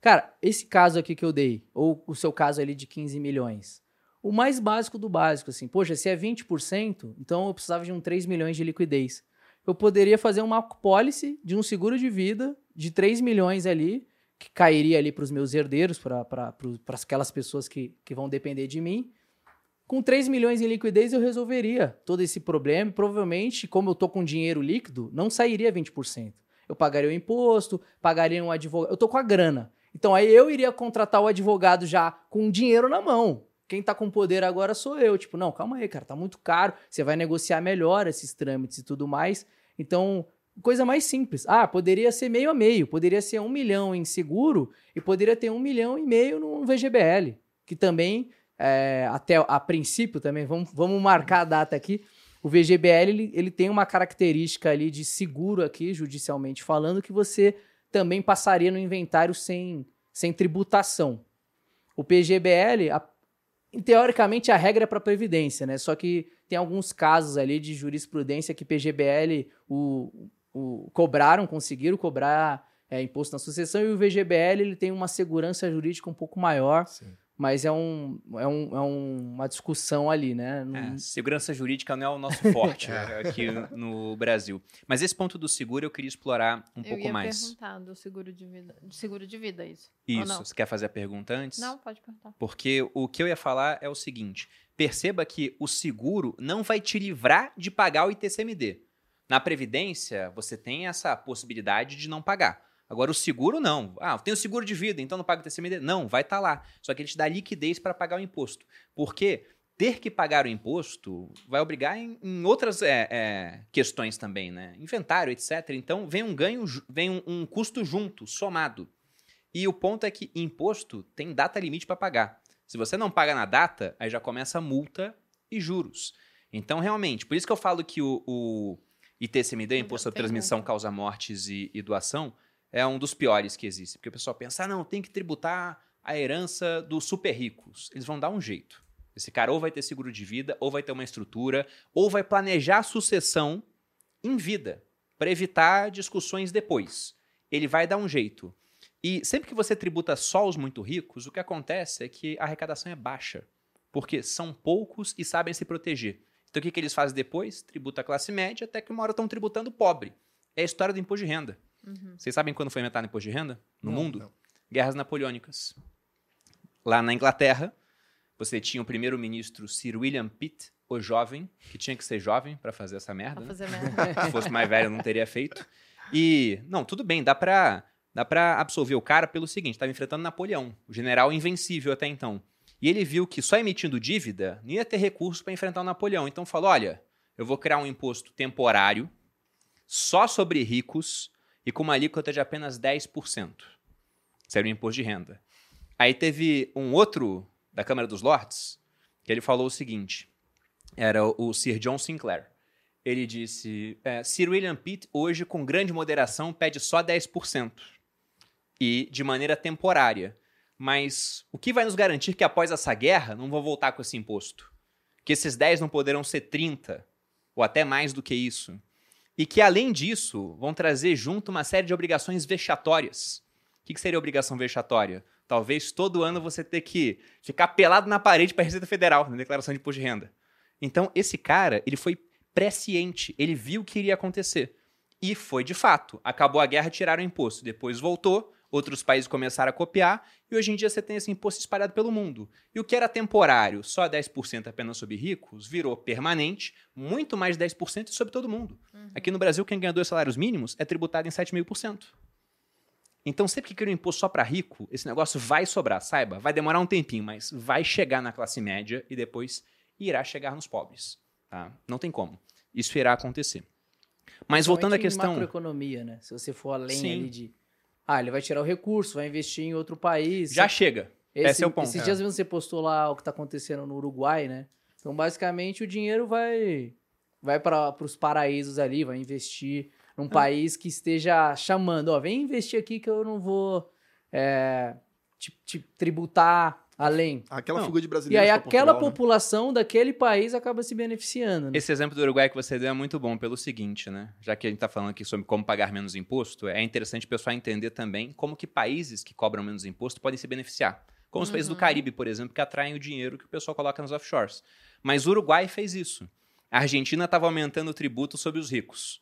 Cara, esse caso aqui que eu dei, ou o seu caso ali de 15 milhões, o mais básico do básico, assim, poxa, se é 20%, então eu precisava de um 3 milhões de liquidez. Eu poderia fazer uma policy de um seguro de vida de 3 milhões ali, que cairia ali para os meus herdeiros, para aquelas pessoas que, que vão depender de mim. Com 3 milhões em liquidez, eu resolveria todo esse problema. Provavelmente, como eu tô com dinheiro líquido, não sairia 20%. Eu pagaria o imposto, pagaria um advogado. Eu tô com a grana. Então aí eu iria contratar o advogado já com dinheiro na mão. Quem tá com poder agora sou eu. Tipo, não, calma aí, cara, tá muito caro. Você vai negociar melhor esses trâmites e tudo mais. Então, coisa mais simples. Ah, poderia ser meio a meio. Poderia ser um milhão em seguro e poderia ter um milhão e meio no VGBL. Que também é, até a princípio também, vamos, vamos marcar a data aqui. O VGBL ele, ele tem uma característica ali de seguro aqui, judicialmente falando, que você também passaria no inventário sem, sem tributação. O PGBL, a- teoricamente, a regra é para previdência, né? Só que tem alguns casos ali de jurisprudência que PGBL o, o, cobraram, conseguiram cobrar é, imposto na sucessão, e o VGBL ele tem uma segurança jurídica um pouco maior, Sim. mas é, um, é, um, é um- uma discussão ali, né? Não- É, segurança jurídica não é o nosso forte aqui no Brasil. Mas esse ponto do seguro eu queria explorar um eu pouco ia mais. perguntar do seguro de vida. De seguro de vida, isso. Ou Isso. não? Você quer fazer a pergunta antes? Não, pode perguntar. Porque o que eu ia falar é o seguinte: perceba que o seguro não vai te livrar de pagar o ITCMD. Na Previdência, você tem essa possibilidade de não pagar. Agora, o seguro não. Ah, eu tenho seguro de vida, então não pago o ITCMD. Não, vai estar lá. Só que ele te dá liquidez para pagar o imposto. Porque ter que pagar o imposto vai obrigar em, em outras é, é, questões também, né? Inventário, etc. Então, vem um ganho, vem um, um custo junto, somado. E o ponto é que imposto tem data limite para pagar. Se você não paga na data, aí já começa a multa e juros. Então, realmente, por isso que eu falo que o, o ITCMD, Imposto tenho Transmissão. Causa Mortes e, e Doação, é um dos piores que existe. Porque o pessoal pensa, ah, não, tem que tributar a herança dos super ricos. Eles vão dar um jeito. Esse cara ou vai ter seguro de vida, ou vai ter uma estrutura, ou vai planejar a sucessão em vida, para evitar discussões depois. Ele vai dar um jeito. E sempre que você tributa só os muito ricos, o que acontece é que a arrecadação é baixa. Porque são poucos e sabem se proteger. Então o que, que eles fazem depois? Tributa a classe média, até que uma hora estão tributando o pobre. É a história do imposto de renda. Uhum. Vocês sabem quando foi inventado o imposto de renda no Não, mundo? não. Guerras napoleônicas. Lá na Inglaterra, você tinha o primeiro-ministro Sir William Pitt, o jovem, que tinha que ser jovem para fazer essa merda. Pra né? fazer merda. Se fosse mais velho, eu não teria feito. E, não, tudo bem, dá pra, dá pra absolver o cara pelo seguinte: estava enfrentando Napoleão, o general invencível até então. E ele viu que só emitindo dívida não ia ter recurso para enfrentar o Napoleão. Então falou: olha, eu vou criar um imposto temporário só sobre ricos e com uma alíquota de apenas 10%. Seria o imposto de renda. Aí teve um outro da Câmara dos Lords que ele falou o seguinte: era o- o Sir John Sinclair. Ele disse: é, Sir William Pitt, hoje, com grande moderação, pede só 10%. E de maneira temporária. Mas o que vai nos garantir que após essa guerra não vão voltar com esse imposto? Que esses 10 não poderão ser 30, ou até mais do que isso. E que, além disso, vão trazer junto uma série de obrigações vexatórias. O que, seria obrigação vexatória? Talvez todo ano você ter que ficar pelado na parede para a Receita Federal, na declaração de imposto de renda. Então, esse cara, ele foi presciente, ele viu o que iria acontecer. E foi de fato. Acabou a guerra, tiraram o imposto. Depois voltou, outros países começaram a copiar, e hoje em dia você tem esse imposto espalhado pelo mundo. E o que era temporário, só 10% apenas sobre ricos, virou permanente, muito mais 10% sobre todo mundo. Aqui no Brasil, quem ganha dois salários mínimos é tributado em 7,5%. Então, sempre que cria um imposto só para rico, esse negócio vai sobrar, saiba. Vai demorar um tempinho, mas vai chegar na classe média e depois irá chegar nos pobres. Tá? Não tem como. Isso irá acontecer. Mas voltando à questão. macroeconomia, né? Se você for além Sim. ali de. Ah, ele vai tirar o recurso, vai investir em outro país. Já chega. esse é o ponto. Esses É. dias mesmo você postou lá o que tá acontecendo no Uruguai, né? Então, basicamente, o dinheiro vai vai para os paraísos ali, vai investir num país que esteja chamando, ó, vem investir aqui que eu não vou é, te, te tributar além. Aquela Não. fuga de E brasileiros aí pra aquela Portugal, né? população daquele país acaba se beneficiando. Né? Esse exemplo do Uruguai que você deu é muito bom pelo seguinte, né? Já que a gente está falando aqui sobre como pagar menos imposto, é interessante o pessoal entender também como que países que cobram menos imposto podem se beneficiar. Como os países do Uhum. Caribe, por exemplo, que atraem o dinheiro que o pessoal coloca nos offshores. Mas o Uruguai fez isso. A Argentina estava aumentando o tributo sobre os ricos.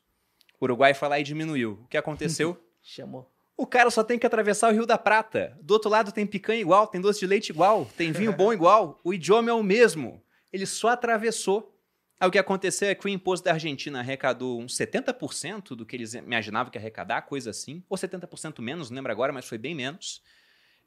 O Uruguai foi lá e diminuiu. O que aconteceu? Chamou. O cara só tem que atravessar o Rio da Prata. Do outro lado tem picanha igual, tem doce de leite igual, tem vinho bom igual. O idioma é o mesmo. Ele só atravessou. Aí o que aconteceu é que o imposto da Argentina arrecadou uns 70% do que eles imaginavam que ia arrecadar, coisa assim. Ou 70% menos, não lembro agora, mas foi bem menos.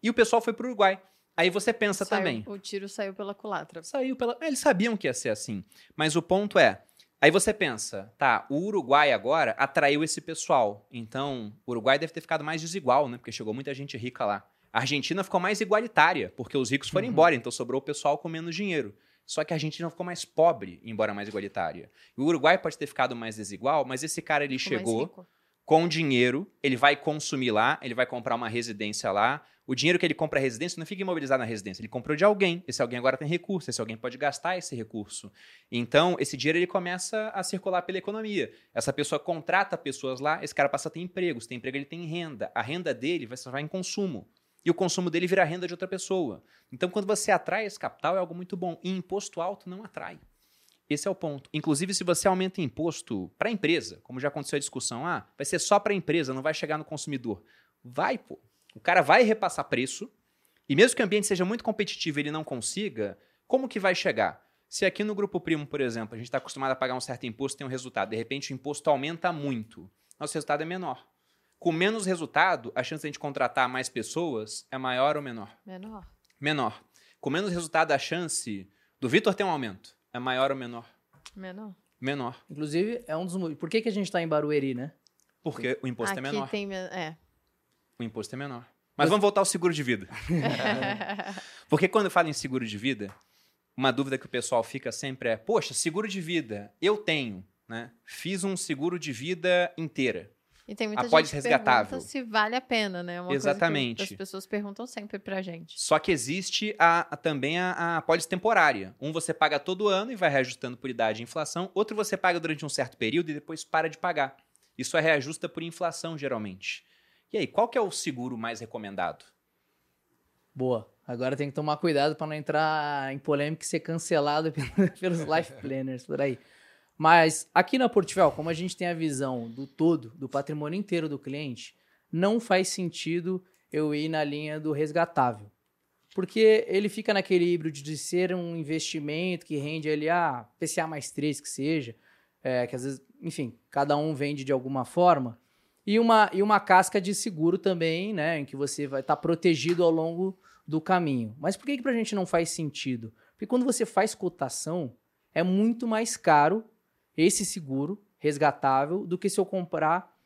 E o pessoal foi pro Uruguai. Aí você pensa Saiu- também. O tiro saiu pela culatra. Saiu pela. Eles sabiam que ia ser assim. Mas o ponto é. Aí você pensa, tá, o Uruguai agora atraiu esse pessoal. Então, o Uruguai deve ter ficado mais desigual, né? Porque chegou muita gente rica lá. A Argentina ficou mais igualitária, porque os ricos foram Uhum. embora, então sobrou o pessoal com menos dinheiro. Só que a Argentina ficou mais pobre, embora mais igualitária. O Uruguai pode ter ficado mais desigual, mas esse cara ele Ficou chegou com dinheiro, ele vai consumir lá, ele vai comprar uma residência lá. O dinheiro que ele compra a residência não fica imobilizado na residência, ele comprou de alguém. Esse alguém agora tem recurso, esse alguém pode gastar esse recurso. Então, esse dinheiro ele começa a circular pela economia. Essa pessoa contrata pessoas lá, esse cara passa a ter emprego, se tem emprego ele tem renda. A renda dele vai, vai em consumo. E o consumo dele vira renda de outra pessoa. Então, quando você atrai esse capital, é algo muito bom. E imposto alto não atrai. Esse é o ponto. Inclusive, se você aumenta imposto para a empresa, como já aconteceu a discussão, ah, vai ser só para a empresa, não vai chegar no consumidor. Vai, pô. O cara vai repassar preço, e mesmo que o ambiente seja muito competitivo e ele não consiga, como que vai chegar? Se aqui no Grupo Primo, por exemplo, a gente está acostumado a pagar um certo imposto tem um resultado, de repente o imposto aumenta muito, nosso resultado é menor. Com menos resultado, a chance de a gente contratar mais pessoas é maior ou menor? Menor. Menor. Com menos resultado, a chance do Vitor ter um aumento é maior ou menor? Menor. Menor. Inclusive, é um dos motivos. Por que, que a gente tá em Barueri, né? Porque o imposto Aqui é menor. tem... É. O imposto é menor. Mas vamos voltar ao seguro de vida. Porque quando eu falo em seguro de vida, uma dúvida que o pessoal fica sempre é: poxa, seguro de vida, eu tenho, né? Fiz um seguro de vida inteira. E tem muita Apólice gente que resgatável. pergunta se vale a pena, né? É Uma Exatamente. Coisa que as pessoas perguntam sempre pra gente. Só que existe a, a- também a, a apólice temporária. Um você paga todo ano e vai reajustando por idade e inflação. Outro você paga durante um certo período e depois para de pagar. Isso é reajusta por inflação, geralmente. E aí, qual que é o seguro mais recomendado? Boa. Agora tem que tomar cuidado para não entrar em polêmica e ser cancelado pelos life planners por aí. Mas aqui na Portivel, como a gente tem a visão do todo, do patrimônio inteiro do cliente, não faz sentido eu ir na linha do resgatável. Porque ele fica naquele híbrido de ser um investimento que rende ali a PCA mais 3 que seja, é, que às vezes, enfim, cada um vende de alguma forma. E uma, e uma casca de seguro também, né? Em que você vai estar protegido ao longo do caminho. Mas por que, que pra gente não faz sentido? Porque quando você faz cotação, é muito mais caro esse seguro resgatável do que se eu comprar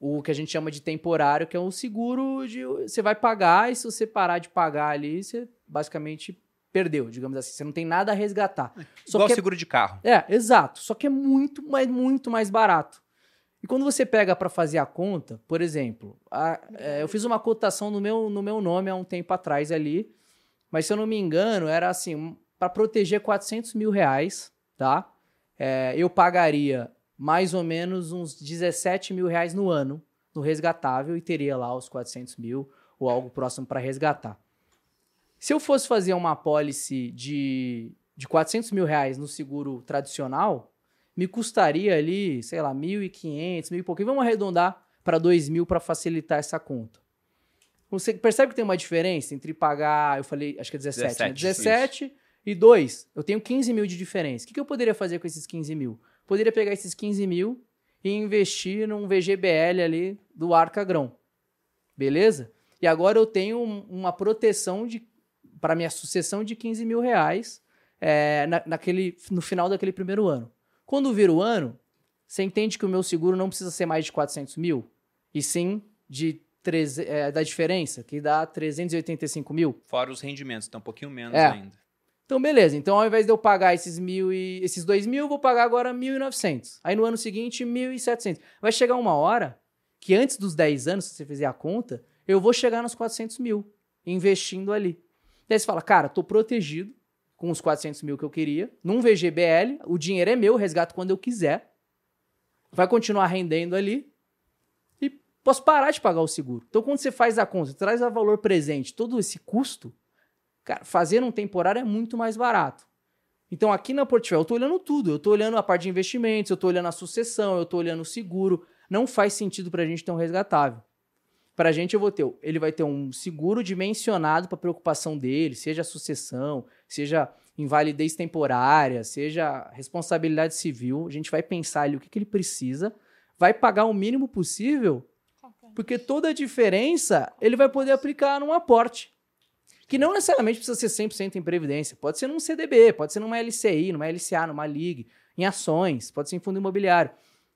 o que a gente chama de temporário, que é um seguro de você vai pagar e se você parar de pagar ali, você basicamente perdeu, digamos assim. Você não tem nada a resgatar. Só Igual que é- seguro de carro. é, exato. Só que é muito, mas muito mais barato. E quando você pega para fazer a conta, por exemplo, a- é, eu fiz uma cotação no meu, no meu nome há um tempo atrás ali, mas se eu não me engano, era assim, para proteger 400 mil reais, tá? É, eu pagaria mais ou menos uns 17 mil reais no ano no resgatável e teria lá os 400 mil ou algo próximo para resgatar. Se eu fosse fazer uma apólice de, de 400 mil reais no seguro tradicional, me custaria ali, sei lá, 1.500, mil e pouquinho. Vamos arredondar para 2.000 para facilitar essa conta. Você percebe que tem uma diferença entre pagar, eu falei, acho que é 17, 17, 17, né? 17 e 2. Eu tenho 15 mil de diferença. O que, eu poderia fazer com esses 15 mil? Poderia pegar esses 15 mil e investir num VGBL ali do Arca Grão. Beleza? E agora eu tenho um- uma proteção de para minha sucessão de 15 mil reais é, na- naquele, no final daquele primeiro ano. Quando vira o ano, você entende que o meu seguro não precisa ser mais de 400 mil, e sim de treze- é, da diferença, que dá 385 mil. Fora os rendimentos, então um pouquinho menos É. ainda. Então, beleza. Então, ao invés de eu pagar esses mil e esses dois mil, eu vou pagar agora 1.900. Aí no ano seguinte, 1.700. Vai chegar uma hora que antes dos 10 anos, se você fizer a conta, eu vou chegar nos 400 mil investindo ali. Daí você fala, cara, tô protegido com os 400 mil que eu queria, num VGBL, o dinheiro é meu, resgato quando eu quiser, vai continuar rendendo ali e posso parar de pagar o seguro. Então, quando você faz a conta, traz a valor presente, todo esse custo, cara, fazer um temporário é muito mais barato. Então, aqui na Portfólio, eu estou olhando tudo. Eu estou olhando a parte de investimentos, eu estou olhando a sucessão, eu estou olhando o seguro. Não faz sentido para a gente ter um resgatável. Para a gente, eu vou ter, ele vai ter um seguro dimensionado para preocupação dele, seja sucessão, seja invalidez temporária, seja responsabilidade civil. A gente vai pensar ali o que, que ele precisa, vai pagar o mínimo possível, porque toda a diferença ele vai poder aplicar num aporte. Que não necessariamente precisa ser 100% em previdência. Pode ser num CDB, pode ser numa LCI, numa LCA, numa LIG, em ações, pode ser em fundo imobiliário.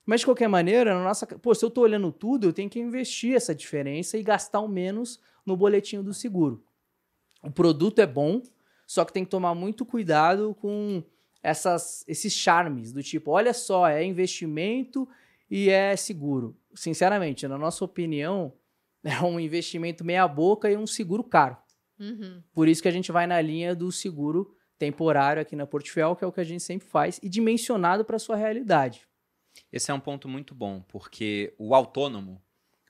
Mas, de qualquer maneira, na nossa. Pô, se eu estou olhando tudo, eu tenho que investir essa diferença e gastar o menos no boletinho do seguro. O produto é bom, só que tem que tomar muito cuidado com essas, esses charmes do tipo, olha só, é investimento e é seguro. Sinceramente, na nossa opinião, é um investimento meia boca e um seguro caro. Uhum. Por isso que a gente vai na linha do seguro temporário aqui na Portfel, que é o que a gente sempre faz, e dimensionado para sua realidade. Esse é um ponto muito bom, porque o autônomo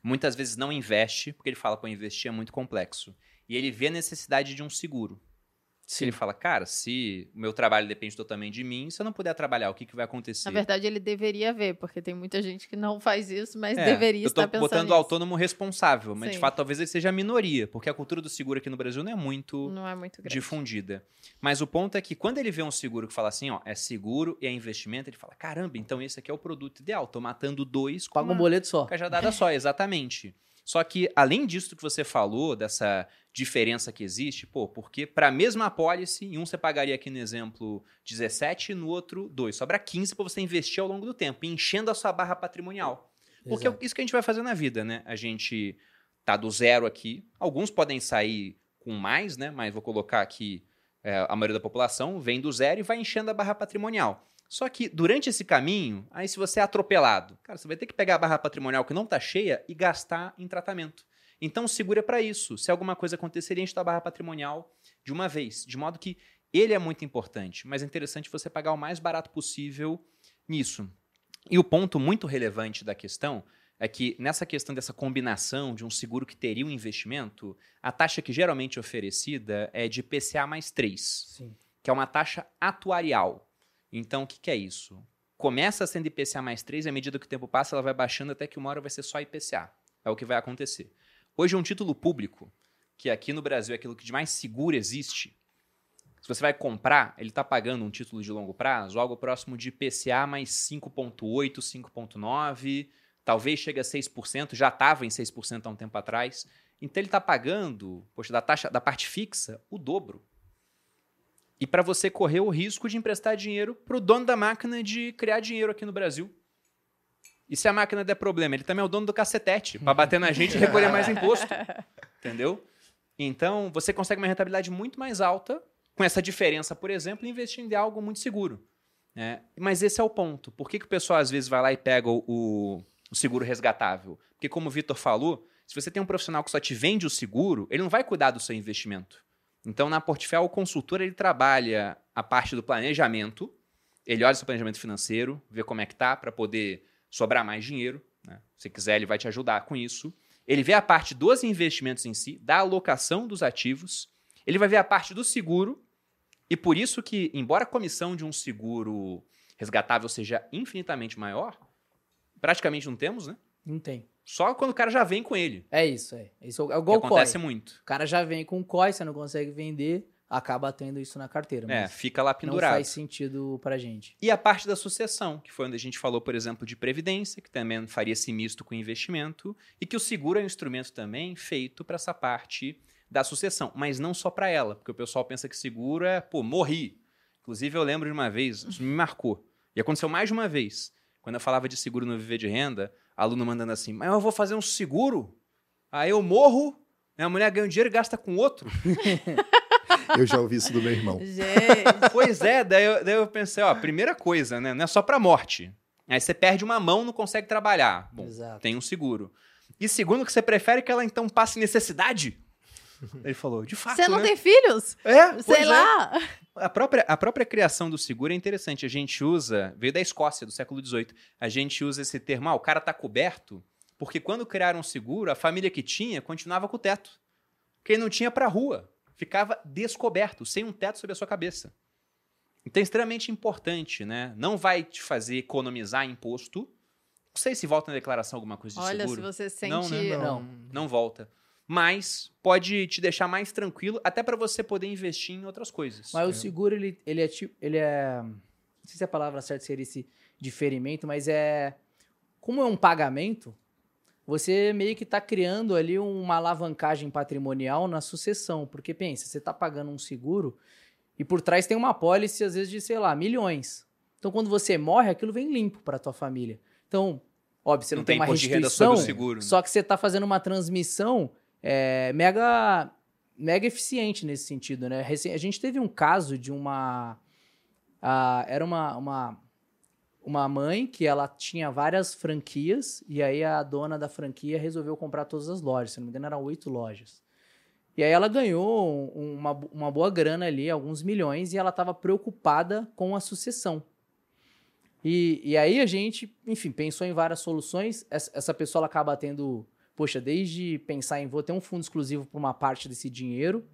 muitas vezes não investe, porque ele fala que investir é muito complexo. E ele vê a necessidade de um seguro. Se ele fala, cara, se o meu trabalho depende totalmente de mim, se eu não puder trabalhar, o que, que vai acontecer? Na verdade, ele deveria ver, porque tem muita gente que não faz isso, mas É, deveria eu tô estar pensando botando o autônomo responsável, mas de Sim. fato talvez ele seja a minoria, porque a cultura do seguro aqui no Brasil não é muito Não é muito grande. difundida. Mas o ponto é que quando ele vê um seguro que fala assim, ó, é seguro e é investimento, ele fala, caramba, então esse aqui é o produto ideal, tô matando dois com Paga um boleto só. cajadada só, exatamente. Só que, além disso que você falou, dessa diferença que existe, pô, porque para a mesma apólice, em um você pagaria aqui no exemplo 17 e no outro 2. Sobra 15 para você investir ao longo do tempo, enchendo a sua barra patrimonial. Porque é Exato. isso que a gente vai fazer na vida, né? A gente tá do zero aqui. Alguns podem sair com mais, né? Mas vou colocar aqui é, a maioria da população vem do zero e vai enchendo a barra patrimonial. Só que durante esse caminho, aí se você é atropelado, cara, você vai ter que pegar a barra patrimonial que não tá cheia e gastar em tratamento. Então o seguro é para isso. Se alguma coisa acontecer, enche a barra patrimonial de uma vez. De modo que ele é muito importante, mas é interessante você pagar o mais barato possível nisso. E o ponto muito relevante da questão é que nessa questão dessa combinação de um seguro que teria um investimento, a taxa que geralmente é oferecida é de PCA mais 3 Sim. que é uma taxa atuarial. Então, o que, que é isso? Começa sendo IPCA mais 3 e à medida que o tempo passa, ela vai baixando até que uma hora vai ser só IPCA. É o que vai acontecer. Hoje, um título público, que aqui no Brasil é aquilo que de mais seguro existe, se você vai comprar, ele está pagando um título de longo prazo, algo próximo de IPCA mais 5,8, 5,9, talvez chegue a 6%, já estava em 6% há um tempo atrás. Então ele está pagando, poxa, da taxa da parte fixa, o dobro. E para você correr o risco de emprestar dinheiro para o dono da máquina de criar dinheiro aqui no Brasil. E se a máquina der problema, ele também é o dono do cacetete, para bater na gente e recolher mais imposto. Entendeu? Então, você consegue uma rentabilidade muito mais alta com essa diferença, por exemplo, investindo em algo muito seguro. né? Mas esse é o ponto. Por que, que o pessoal às vezes vai lá e pega o, o- o seguro resgatável? Porque, como o Vitor falou, se você tem um profissional que só te vende o seguro, ele não vai cuidar do seu investimento. Então, na Portfel, o consultor ele trabalha a parte do planejamento, ele olha seu planejamento financeiro, vê como é que tá, para poder sobrar mais dinheiro. Né? Se quiser, ele vai te ajudar com isso. Ele vê a parte dos investimentos em si, da alocação dos ativos. Ele vai ver a parte do seguro. E por isso que, embora a comissão de um seguro resgatável seja infinitamente maior, praticamente não temos, né? Não tem. Só quando o cara já vem com ele. É isso, é. Isso é o COI. acontece muito. O cara já vem com o COI, você não consegue vender, acaba tendo isso na carteira. É, fica lá não pendurado. faz sentido pra gente. E a parte da sucessão, que foi onde a gente falou, por exemplo, de previdência, que também faria esse misto com investimento, e que o seguro é um instrumento também feito para essa parte da sucessão, mas não só para ela, porque o pessoal pensa que seguro é, pô, morri. Inclusive, eu lembro de uma vez, isso me marcou, e aconteceu mais de uma vez, quando eu falava de seguro no Viver de Renda, aluno mandando assim, mas eu vou fazer um seguro, aí eu morro, minha mulher ganha um dinheiro e gasta com outro. Eu já ouvi isso do meu irmão. Gente, Pois é, daí eu, daí eu pensei, ó, primeira coisa, né? Não é só pra morte. Aí você perde uma mão, não consegue trabalhar. Bom, Exato. tem um seguro. E segundo, que você prefere que ela então passe necessidade? Ele falou, de fato, você não né? tem filhos? É, pois Sei é. A própria, a própria criação do seguro é interessante. A gente usa, veio da Escócia, do século XVIII. A gente usa esse termo, ah, o cara tá coberto, porque quando criaram o seguro, a família que tinha continuava com o teto. Quem não tinha pra rua, ficava descoberto, sem um teto sobre a sua cabeça. Então é extremamente importante, né? Não vai te fazer economizar imposto. Não sei se volta na declaração alguma coisa de Olha, seguro. se você sente. Não, né? Não. não, não volta. Mas pode te deixar mais tranquilo, até pra você poder investir em outras coisas. Mas o seguro, ele, ele é tipo. Ele é. Não sei se a palavra certa seria esse diferimento, mas é. Como é um pagamento, você meio que está criando ali uma alavancagem patrimonial na sucessão. Porque pensa, você está pagando um seguro e por trás tem uma pólice, às vezes, de, sei lá, milhões. Então, quando você morre, aquilo vem limpo para tua família. Então, óbvio, você não, Não tem, tem uma imposto de renda restituição, sobre o seguro, né? só que você está fazendo uma transmissão é, mega, mega eficiente nesse sentido, né? A gente teve um caso de uma... ah, era uma, uma, uma mãe que ela tinha várias franquias e aí a dona da franquia resolveu comprar todas as lojas. Se não me engano, eram oito lojas. E aí ela ganhou um- uma, uma boa grana ali, alguns milhões, e ela estava preocupada com a sucessão. E, e aí a gente, enfim, pensou em várias soluções. Essa, essa pessoa acaba tendo, poxa, desde pensar em vou ter um fundo exclusivo para uma parte desse dinheiro,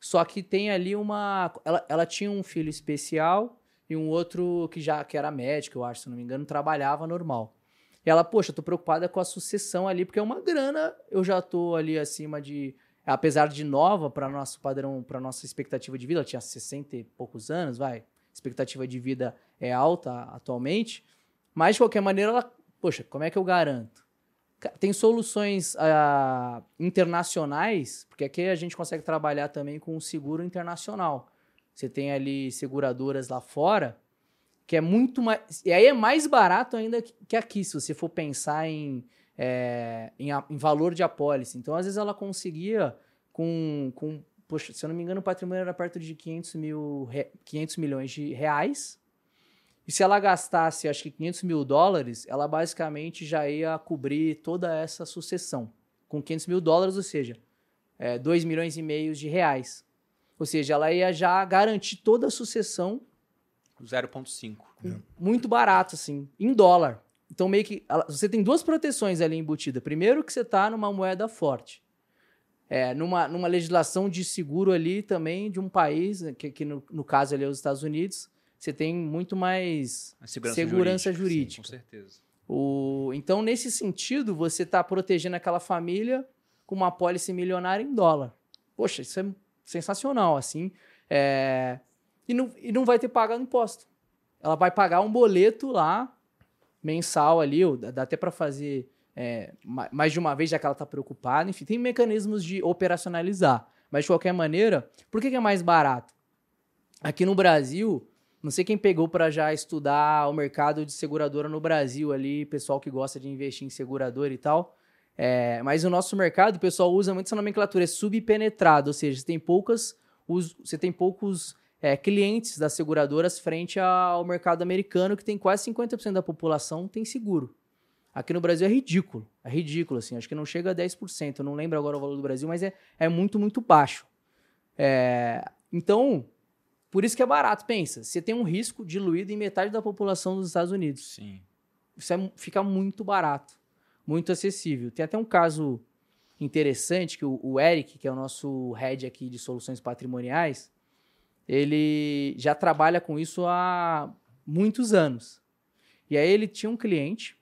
só que tem ali uma. Ela, ela tinha um filho especial e um outro que já que era médico, eu acho, se não me engano, trabalhava normal. E ela, poxa, eu tô preocupada com a sucessão ali, porque é uma grana, eu já tô ali acima de. Apesar de nova para nosso padrão, para nossa expectativa de vida, ela tinha 60 e poucos anos, vai. Expectativa de vida é alta atualmente. Mas, de qualquer maneira, ela. Poxa, como é que eu garanto? Tem soluções ah, internacionais, porque aqui a gente consegue trabalhar também com o seguro internacional. Você tem ali seguradoras lá fora, que é muito mais. E aí é mais barato ainda que aqui, se você for pensar em, é, em, em valor de apólice. Então, às vezes, ela conseguia com. com poxa, se eu não me engano, o patrimônio era perto de 500, mil, re- 500 milhões de reais. E se ela gastasse, acho que 500 mil dólares, ela basicamente já ia cobrir toda essa sucessão. Com 500 mil dólares, ou seja, é, 2 milhões e meio de reais. Ou seja, ela ia já garantir toda a sucessão 0,5. muito barato, assim, em dólar. Então, meio que. ela- você tem duas proteções ali embutidas. Primeiro, que você está numa moeda forte. É, numa, numa legislação de seguro ali também de um país, né, que, que no, no caso ali é os Estados Unidos, você tem muito mais. A segurança, Segurança jurídica. jurídica. Sim, com certeza. O, então, nesse sentido, você está protegendo aquela família com uma pólice milionária em dólar. Poxa, isso é sensacional, assim. É, e, não, e não vai ter pagado imposto. Ela vai pagar um boleto lá, mensal ali, ou dá até para fazer é, ma- mais de uma vez, já que ela está preocupada. Enfim, tem mecanismos de operacionalizar. Mas, de qualquer maneira, por que, que é mais barato? Aqui no Brasil, não sei quem pegou para já estudar o mercado de seguradora no Brasil ali, pessoal que gosta de investir em seguradora e tal. É, mas o nosso mercado, o pessoal usa muito essa nomenclatura, é subpenetrado, ou seja, você tem poucas, você tem poucos é, clientes das seguradoras frente ao mercado americano, que tem quase 50% da população tem seguro. Aqui no Brasil é ridículo, é ridículo, assim, acho que não chega a 10%, eu não lembro agora o valor do Brasil, mas é, é muito, muito baixo. É, então, por isso que é barato, pensa, você tem um risco diluído em metade da população dos Estados Unidos. Sim. Isso é fica muito barato, muito acessível. Tem até um caso interessante que o, o Eric, que é o nosso head aqui de soluções patrimoniais, ele já trabalha com isso há muitos anos. E aí ele tinha um cliente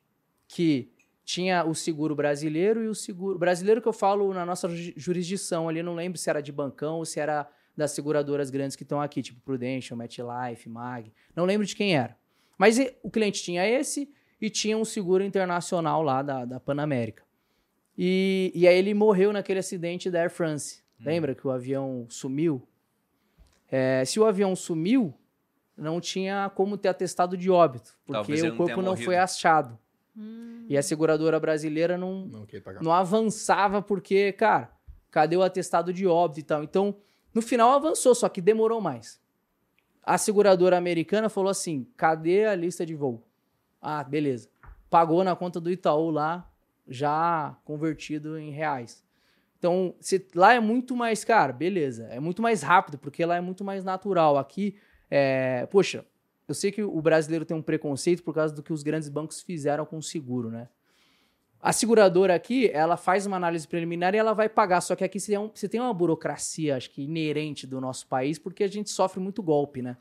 que tinha o seguro brasileiro e o seguro brasileiro que eu falo na nossa ju- jurisdição ali, não lembro se era de bancão ou se era das seguradoras grandes que estão aqui, tipo Prudential, MetLife, Mag, não lembro de quem era. Mas e- o cliente tinha esse e tinha um seguro internacional lá da, da Panamérica. E, e aí ele morreu naquele acidente da Air France. Lembra que o avião sumiu? É, se o avião sumiu, não tinha como ter atestado de óbito, porque o não corpo não morrido. foi achado. Hum. E a seguradora brasileira não, Não não avançava porque, cara, cadê o atestado de óbito e tal? Então, No final avançou, só que demorou mais. A seguradora americana falou assim: cadê a lista de voo? Ah, beleza. Pagou na conta do Itaú lá, já convertido em reais. Então, se, lá é muito mais, cara, beleza. É muito mais rápido, porque lá é muito mais natural. Aqui, é, poxa, eu sei que o brasileiro tem um preconceito por causa do que os grandes bancos fizeram com o seguro, né? A seguradora aqui, ela faz uma análise preliminar e ela vai pagar. Só que aqui você tem, um, você tem uma burocracia, acho que inerente do nosso país, porque a gente sofre muito golpe, né?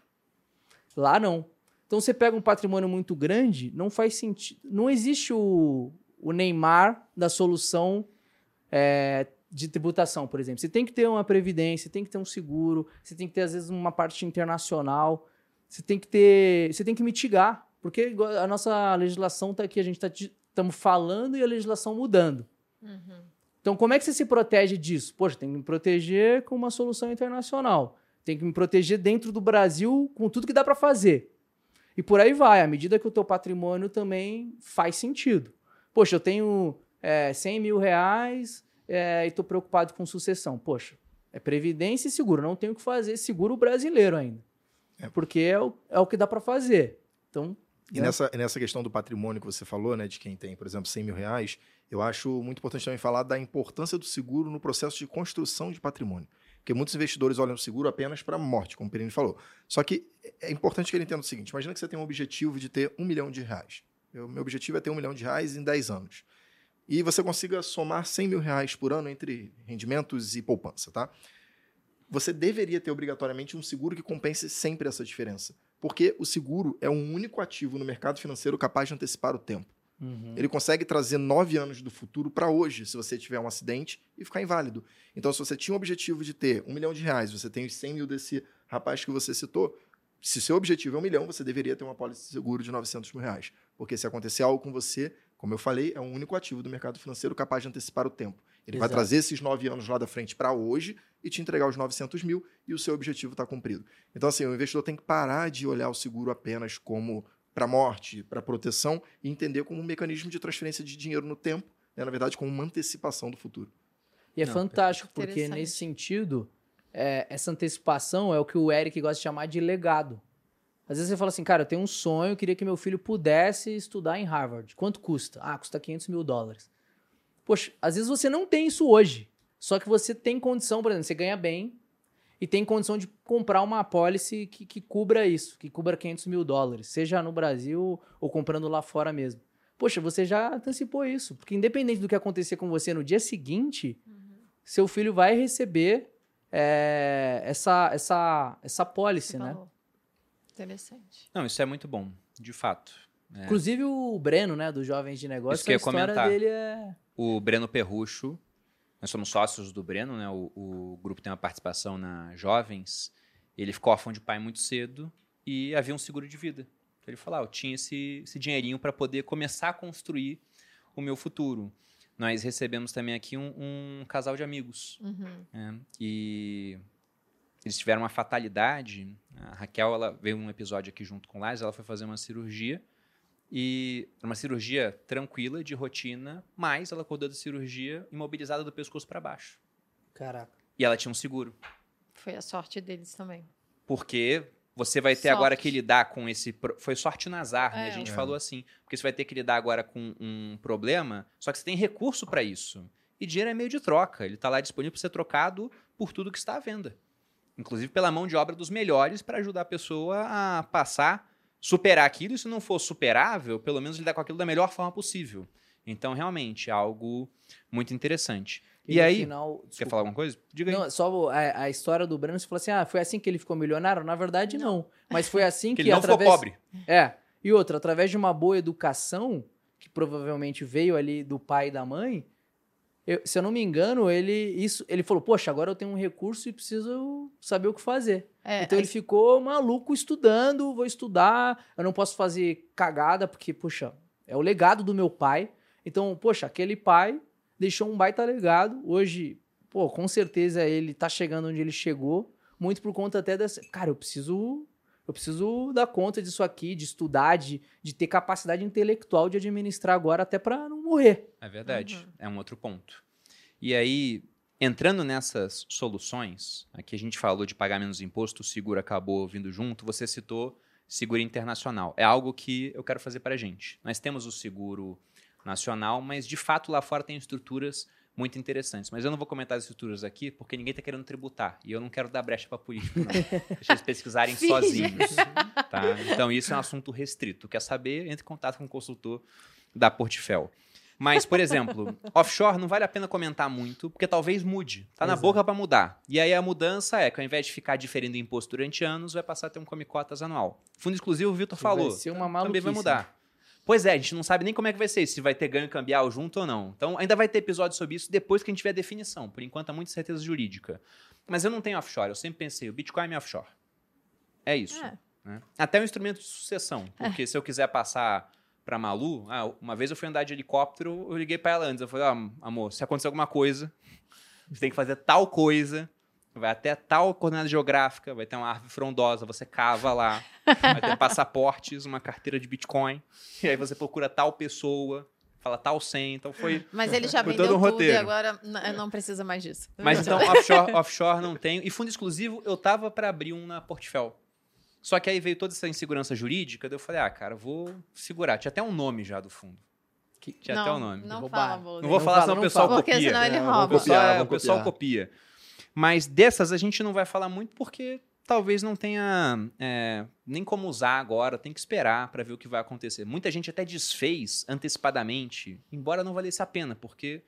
Lá não. Então você pega um patrimônio muito grande, não faz sentido. Não existe o, o Neymar da solução é, de tributação, por exemplo. Você tem que ter uma previdência, tem que ter um seguro, você tem que ter, às vezes, uma parte internacional, você tem que ter. Você tem que mitigar. Porque a nossa legislação está aqui, a gente está estamos falando e a legislação mudando. Uhum. Então, como é que você se protege disso? Poxa, tem que me proteger com uma solução internacional. Tem que me proteger dentro do Brasil com tudo que dá para fazer. E por aí vai, à medida que o teu patrimônio também faz sentido. Poxa, eu tenho é, 100 mil reais é, e estou preocupado com sucessão. Poxa, é previdência e seguro. Não tenho o que fazer seguro brasileiro ainda. É. Porque é o, é o que dá para fazer. Então, E nessa, nessa questão do patrimônio que você falou, né, de quem tem, por exemplo, 100 mil reais, eu acho muito importante também falar da importância do seguro no processo de construção de patrimônio. Porque muitos investidores olham o seguro apenas para a morte, como o Perini falou. Só que é importante que ele entenda o seguinte: imagina que você tem um objetivo de ter um milhão de reais. Eu, meu objetivo é ter um milhão de reais em 10 anos. E você consiga somar 100 mil reais por ano entre rendimentos e poupança, tá? Você deveria ter obrigatoriamente um seguro que compense sempre essa diferença. Porque o seguro é um único ativo no mercado financeiro capaz de antecipar o tempo. uhum. Ele consegue trazer nove anos do futuro para hoje, se você tiver um acidente e ficar inválido. Então, se você tinha o objetivo de ter um milhão de reais, você tem os 100 mil desse rapaz que você citou, se seu objetivo é um milhão, você deveria ter uma pólice de seguro de 900 mil reais. Porque se acontecer algo com você, como eu falei, é um único ativo do mercado financeiro capaz de antecipar o tempo. Ele vai Exato. trazer esses nove anos lá da frente para hoje e te entregar os 900 mil e o seu objetivo está cumprido. Então, assim, o investidor tem que parar de olhar o seguro apenas como para morte, para proteção, e entender como um mecanismo de transferência de dinheiro no tempo, né? na verdade, como uma antecipação do futuro. E é Não, fantástico, porque Interessante. nesse sentido, é, essa antecipação é o que o Eric gosta de chamar de legado. Às vezes você fala assim, cara, eu tenho um sonho, eu queria que meu filho pudesse estudar em Harvard. Quanto custa? Ah, custa 500 mil dólares. Poxa, às vezes você não tem isso hoje. Só que você tem condição, por exemplo, você ganha bem e tem condição de comprar uma apólice que, que cubra isso, que cubra 500 mil dólares, seja no Brasil ou comprando lá fora mesmo. Poxa, você já antecipou isso. Porque independente do que acontecer com você no dia seguinte, seu filho vai receber é, essa, essa, essa pólice, Você né? Interessante. Não, isso é muito bom, de fato. É. Inclusive o Breno, né, dos Jovens de Negócios, Isso que a ia história comentar. dele é... O Breno Perrucho, nós somos sócios do Breno, né? O, o grupo tem uma participação na Jovens. Ele ficou órfão de pai muito cedo e havia um seguro de vida. Ele falou: ah, eu tinha esse, esse dinheirinho para poder começar a construir o meu futuro. Nós recebemos também aqui um, um casal de amigos. Uhum. né? E eles tiveram uma fatalidade. A Raquel ela veio um episódio aqui junto com o Lars, ela foi fazer uma cirurgia. E era uma cirurgia tranquila, de rotina, mas ela acordou da cirurgia imobilizada do pescoço para baixo. Caraca. E ela tinha um seguro. Foi a sorte deles também. Porque você vai ter Sorte. agora que lidar com esse. Foi sorte no azar, né? É. A gente É. falou assim. Porque você vai ter que lidar agora com um problema, só que você tem recurso para isso. E dinheiro é meio de troca. Ele está lá disponível para ser trocado por tudo que está à venda. Inclusive pela mão de obra dos melhores para ajudar a pessoa a passar, superar aquilo. E se não for superável, pelo menos lidar com aquilo da melhor forma possível. Então, realmente, é algo muito interessante. E, no aí. final- Quer falar alguma coisa? Diga aí. Não, só a, a história do Breno, você falou assim, ah, foi assim que ele ficou milionário? Na verdade, não. Mas foi assim que que, ele não através... ficou pobre. É. E outra, através de uma boa educação, que provavelmente veio ali do pai e da mãe, eu- se eu não me engano, ele isso ele falou, poxa, agora eu tenho um recurso e preciso saber o que fazer. É, então a ele ficou maluco estudando, vou estudar, eu não posso fazer cagada, porque, poxa, é o legado do meu pai. Então, poxa, aquele pai deixou um baita legado. Hoje, pô, com certeza ele tá chegando onde ele chegou, muito por conta até dessa. Cara, eu preciso. Eu preciso dar conta disso aqui, de estudar, de, de ter capacidade intelectual de administrar agora, até pra não morrer. É verdade. Uhum. É um outro ponto. E aí, entrando nessas soluções, aqui a gente falou de pagar menos imposto, o seguro acabou vindo junto, você citou seguro internacional. É algo que eu quero fazer para a gente. Nós temos o seguro nacional, mas de fato lá fora tem estruturas muito interessantes. Mas eu não vou comentar as estruturas aqui, porque ninguém está querendo tributar. E eu não quero dar brecha para político, não. Deixa eles pesquisarem sozinhos. Tá? Então, isso é um assunto restrito. Quer saber? Entre em contato com o consultor da Portifel. Mas, por exemplo, offshore não vale a pena comentar muito, porque talvez mude. Tá na Exato. boca para mudar. E aí a mudança é que ao invés de ficar diferindo imposto durante anos, vai passar a ter um come cotas anual. Fundo exclusivo, o Vitor falou. Vai ser uma Também maluquice. vai mudar. Pois é, a gente não sabe nem como é que vai ser, se vai ter ganho cambial junto ou não. Então, ainda vai ter episódio sobre isso depois que a gente tiver a definição. Por enquanto, há muita certeza jurídica. Mas eu não tenho offshore, eu sempre pensei, o Bitcoin é meu offshore. É isso. É. né? Até um instrumento de sucessão. Porque se eu quiser passar pra Malu, ah, uma vez eu fui andar de helicóptero, eu liguei pra ela antes. Eu falei, ó, amor, se acontecer alguma coisa, você tem que fazer tal coisa, vai até tal coordenada geográfica, vai ter uma árvore frondosa, você cava lá, vai ter passaportes, uma carteira de Bitcoin, e aí você procura tal pessoa, fala tal senha, então foi... Mas ele já vendeu todo um tudo e roteiro. agora n- não precisa mais disso. Mas então, offshore, offshore não tenho. E fundo exclusivo, eu tava pra abrir um na Portfel. Só que aí veio toda essa insegurança jurídica, daí eu falei, ah, cara, vou segurar. Tinha até um nome já do fundo. Que- Tinha não, até o nome. Não fala. Não vou Não falar, fala, senão o não pessoal fala. Porque copia. senão ele É, rouba. O pessoal, Copiar, é, o pessoal copia. Mas dessas a gente não vai falar muito porque talvez não tenha é, nem como usar agora, tem que esperar para ver o que vai acontecer. Muita gente até desfez antecipadamente, embora não valesse a pena, porque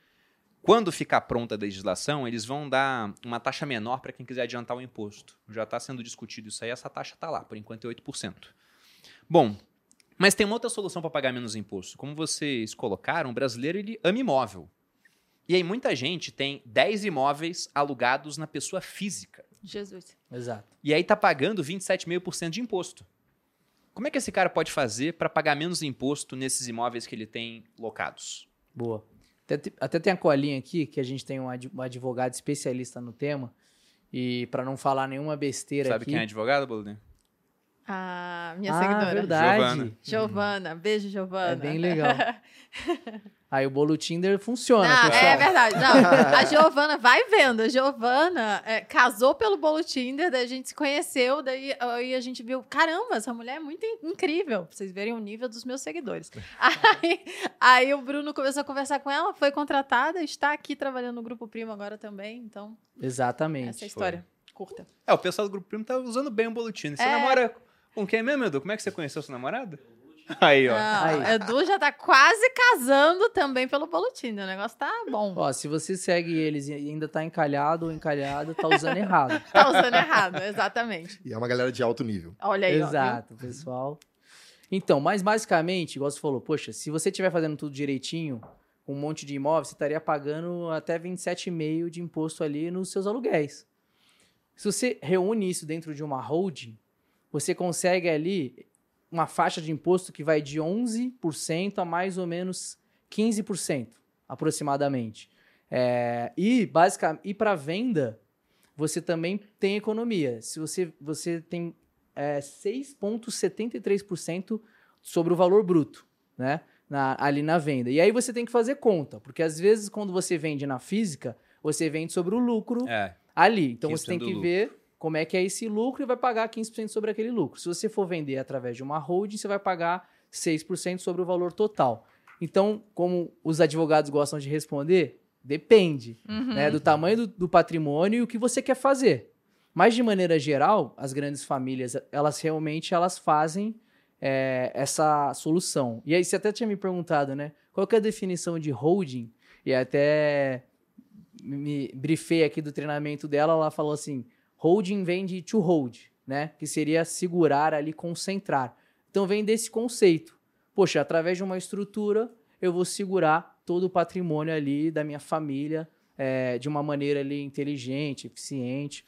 quando ficar pronta a legislação, eles vão dar uma taxa menor para quem quiser adiantar o imposto. Já está sendo discutido isso aí, essa taxa está lá, por enquanto é 8%. Bom, mas tem uma outra solução para pagar menos imposto. Como vocês colocaram, o brasileiro ele ama imóvel. E aí muita gente tem 10 imóveis alugados na pessoa física. Jesus. Exato. E aí tá pagando 27,5% de imposto. Como é que esse cara pode fazer para pagar menos imposto nesses imóveis que ele tem locados? Boa. Até, até tem a colinha aqui, que a gente tem um ad- advogado especialista no tema. E para não falar nenhuma besteira Sabe aqui... quem é advogado, Boludinho? A minha ah, seguidora. verdade. Giovana. Giovana. Beijo, Giovana. É bem legal. Aí o bolo Tinder funciona, Não, pessoal. é verdade. Não, a Giovana, vai vendo. A Giovana é, casou pelo bolo Tinder, daí a gente se conheceu, daí aí a gente viu, caramba, essa mulher é muito in- incrível. Pra vocês verem o nível dos meus seguidores. Aí, aí o Bruno começou a conversar com ela, foi contratada, está aqui trabalhando no Grupo Primo agora também. Então, Exatamente. essa é a história. Curta. É, o pessoal do Grupo Primo tá usando bem o Bolutino. Você É. namora com quem mesmo, Edu? Como é que você conheceu sua namorada? Aí, ó. Não, Aí. Edu já tá quase casando também pelo bolo Tinder. O negócio tá bom. Ó, se você segue eles e ainda tá encalhado ou encalhada, tá usando errado. Tá usando errado, exatamente. E é uma galera de alto nível. Olha aí, ó? Exato, pessoal. Então, mas basicamente, igual você falou, poxa, se você estiver fazendo tudo direitinho, com um monte de imóveis, você estaria pagando até 27,5% de imposto ali nos seus aluguéis. Se você reúne isso dentro de uma holding, você consegue ali uma faixa de imposto que vai de 11% a mais ou menos 15%, aproximadamente. É, e basicamente, e para venda, você também tem economia. Se você, você tem é, 6,73% sobre o valor bruto, né? Na- ali na venda. E aí você tem que fazer conta, porque às vezes quando você vende na física, você vende sobre o lucro É, ali. Então você 15% tem que lucro. ver como é que é esse lucro e vai pagar 15% sobre aquele lucro. Se você for vender através de uma holding, você vai pagar 6% sobre o valor total. Então, como os advogados gostam de responder, depende Uhum. né, do tamanho do, do patrimônio e o que você quer fazer. Mas, de maneira geral, as grandes famílias, elas realmente elas fazem é, essa solução. E aí, você até tinha me perguntado, né? Qual que é a definição de holding? E até me brifei aqui do treinamento dela, ela falou assim, holding vem de to hold, né? Que seria segurar ali, concentrar. Então, vem desse conceito. Poxa, através de uma estrutura, eu vou segurar todo o patrimônio ali da minha família é, de uma maneira ali inteligente, eficiente.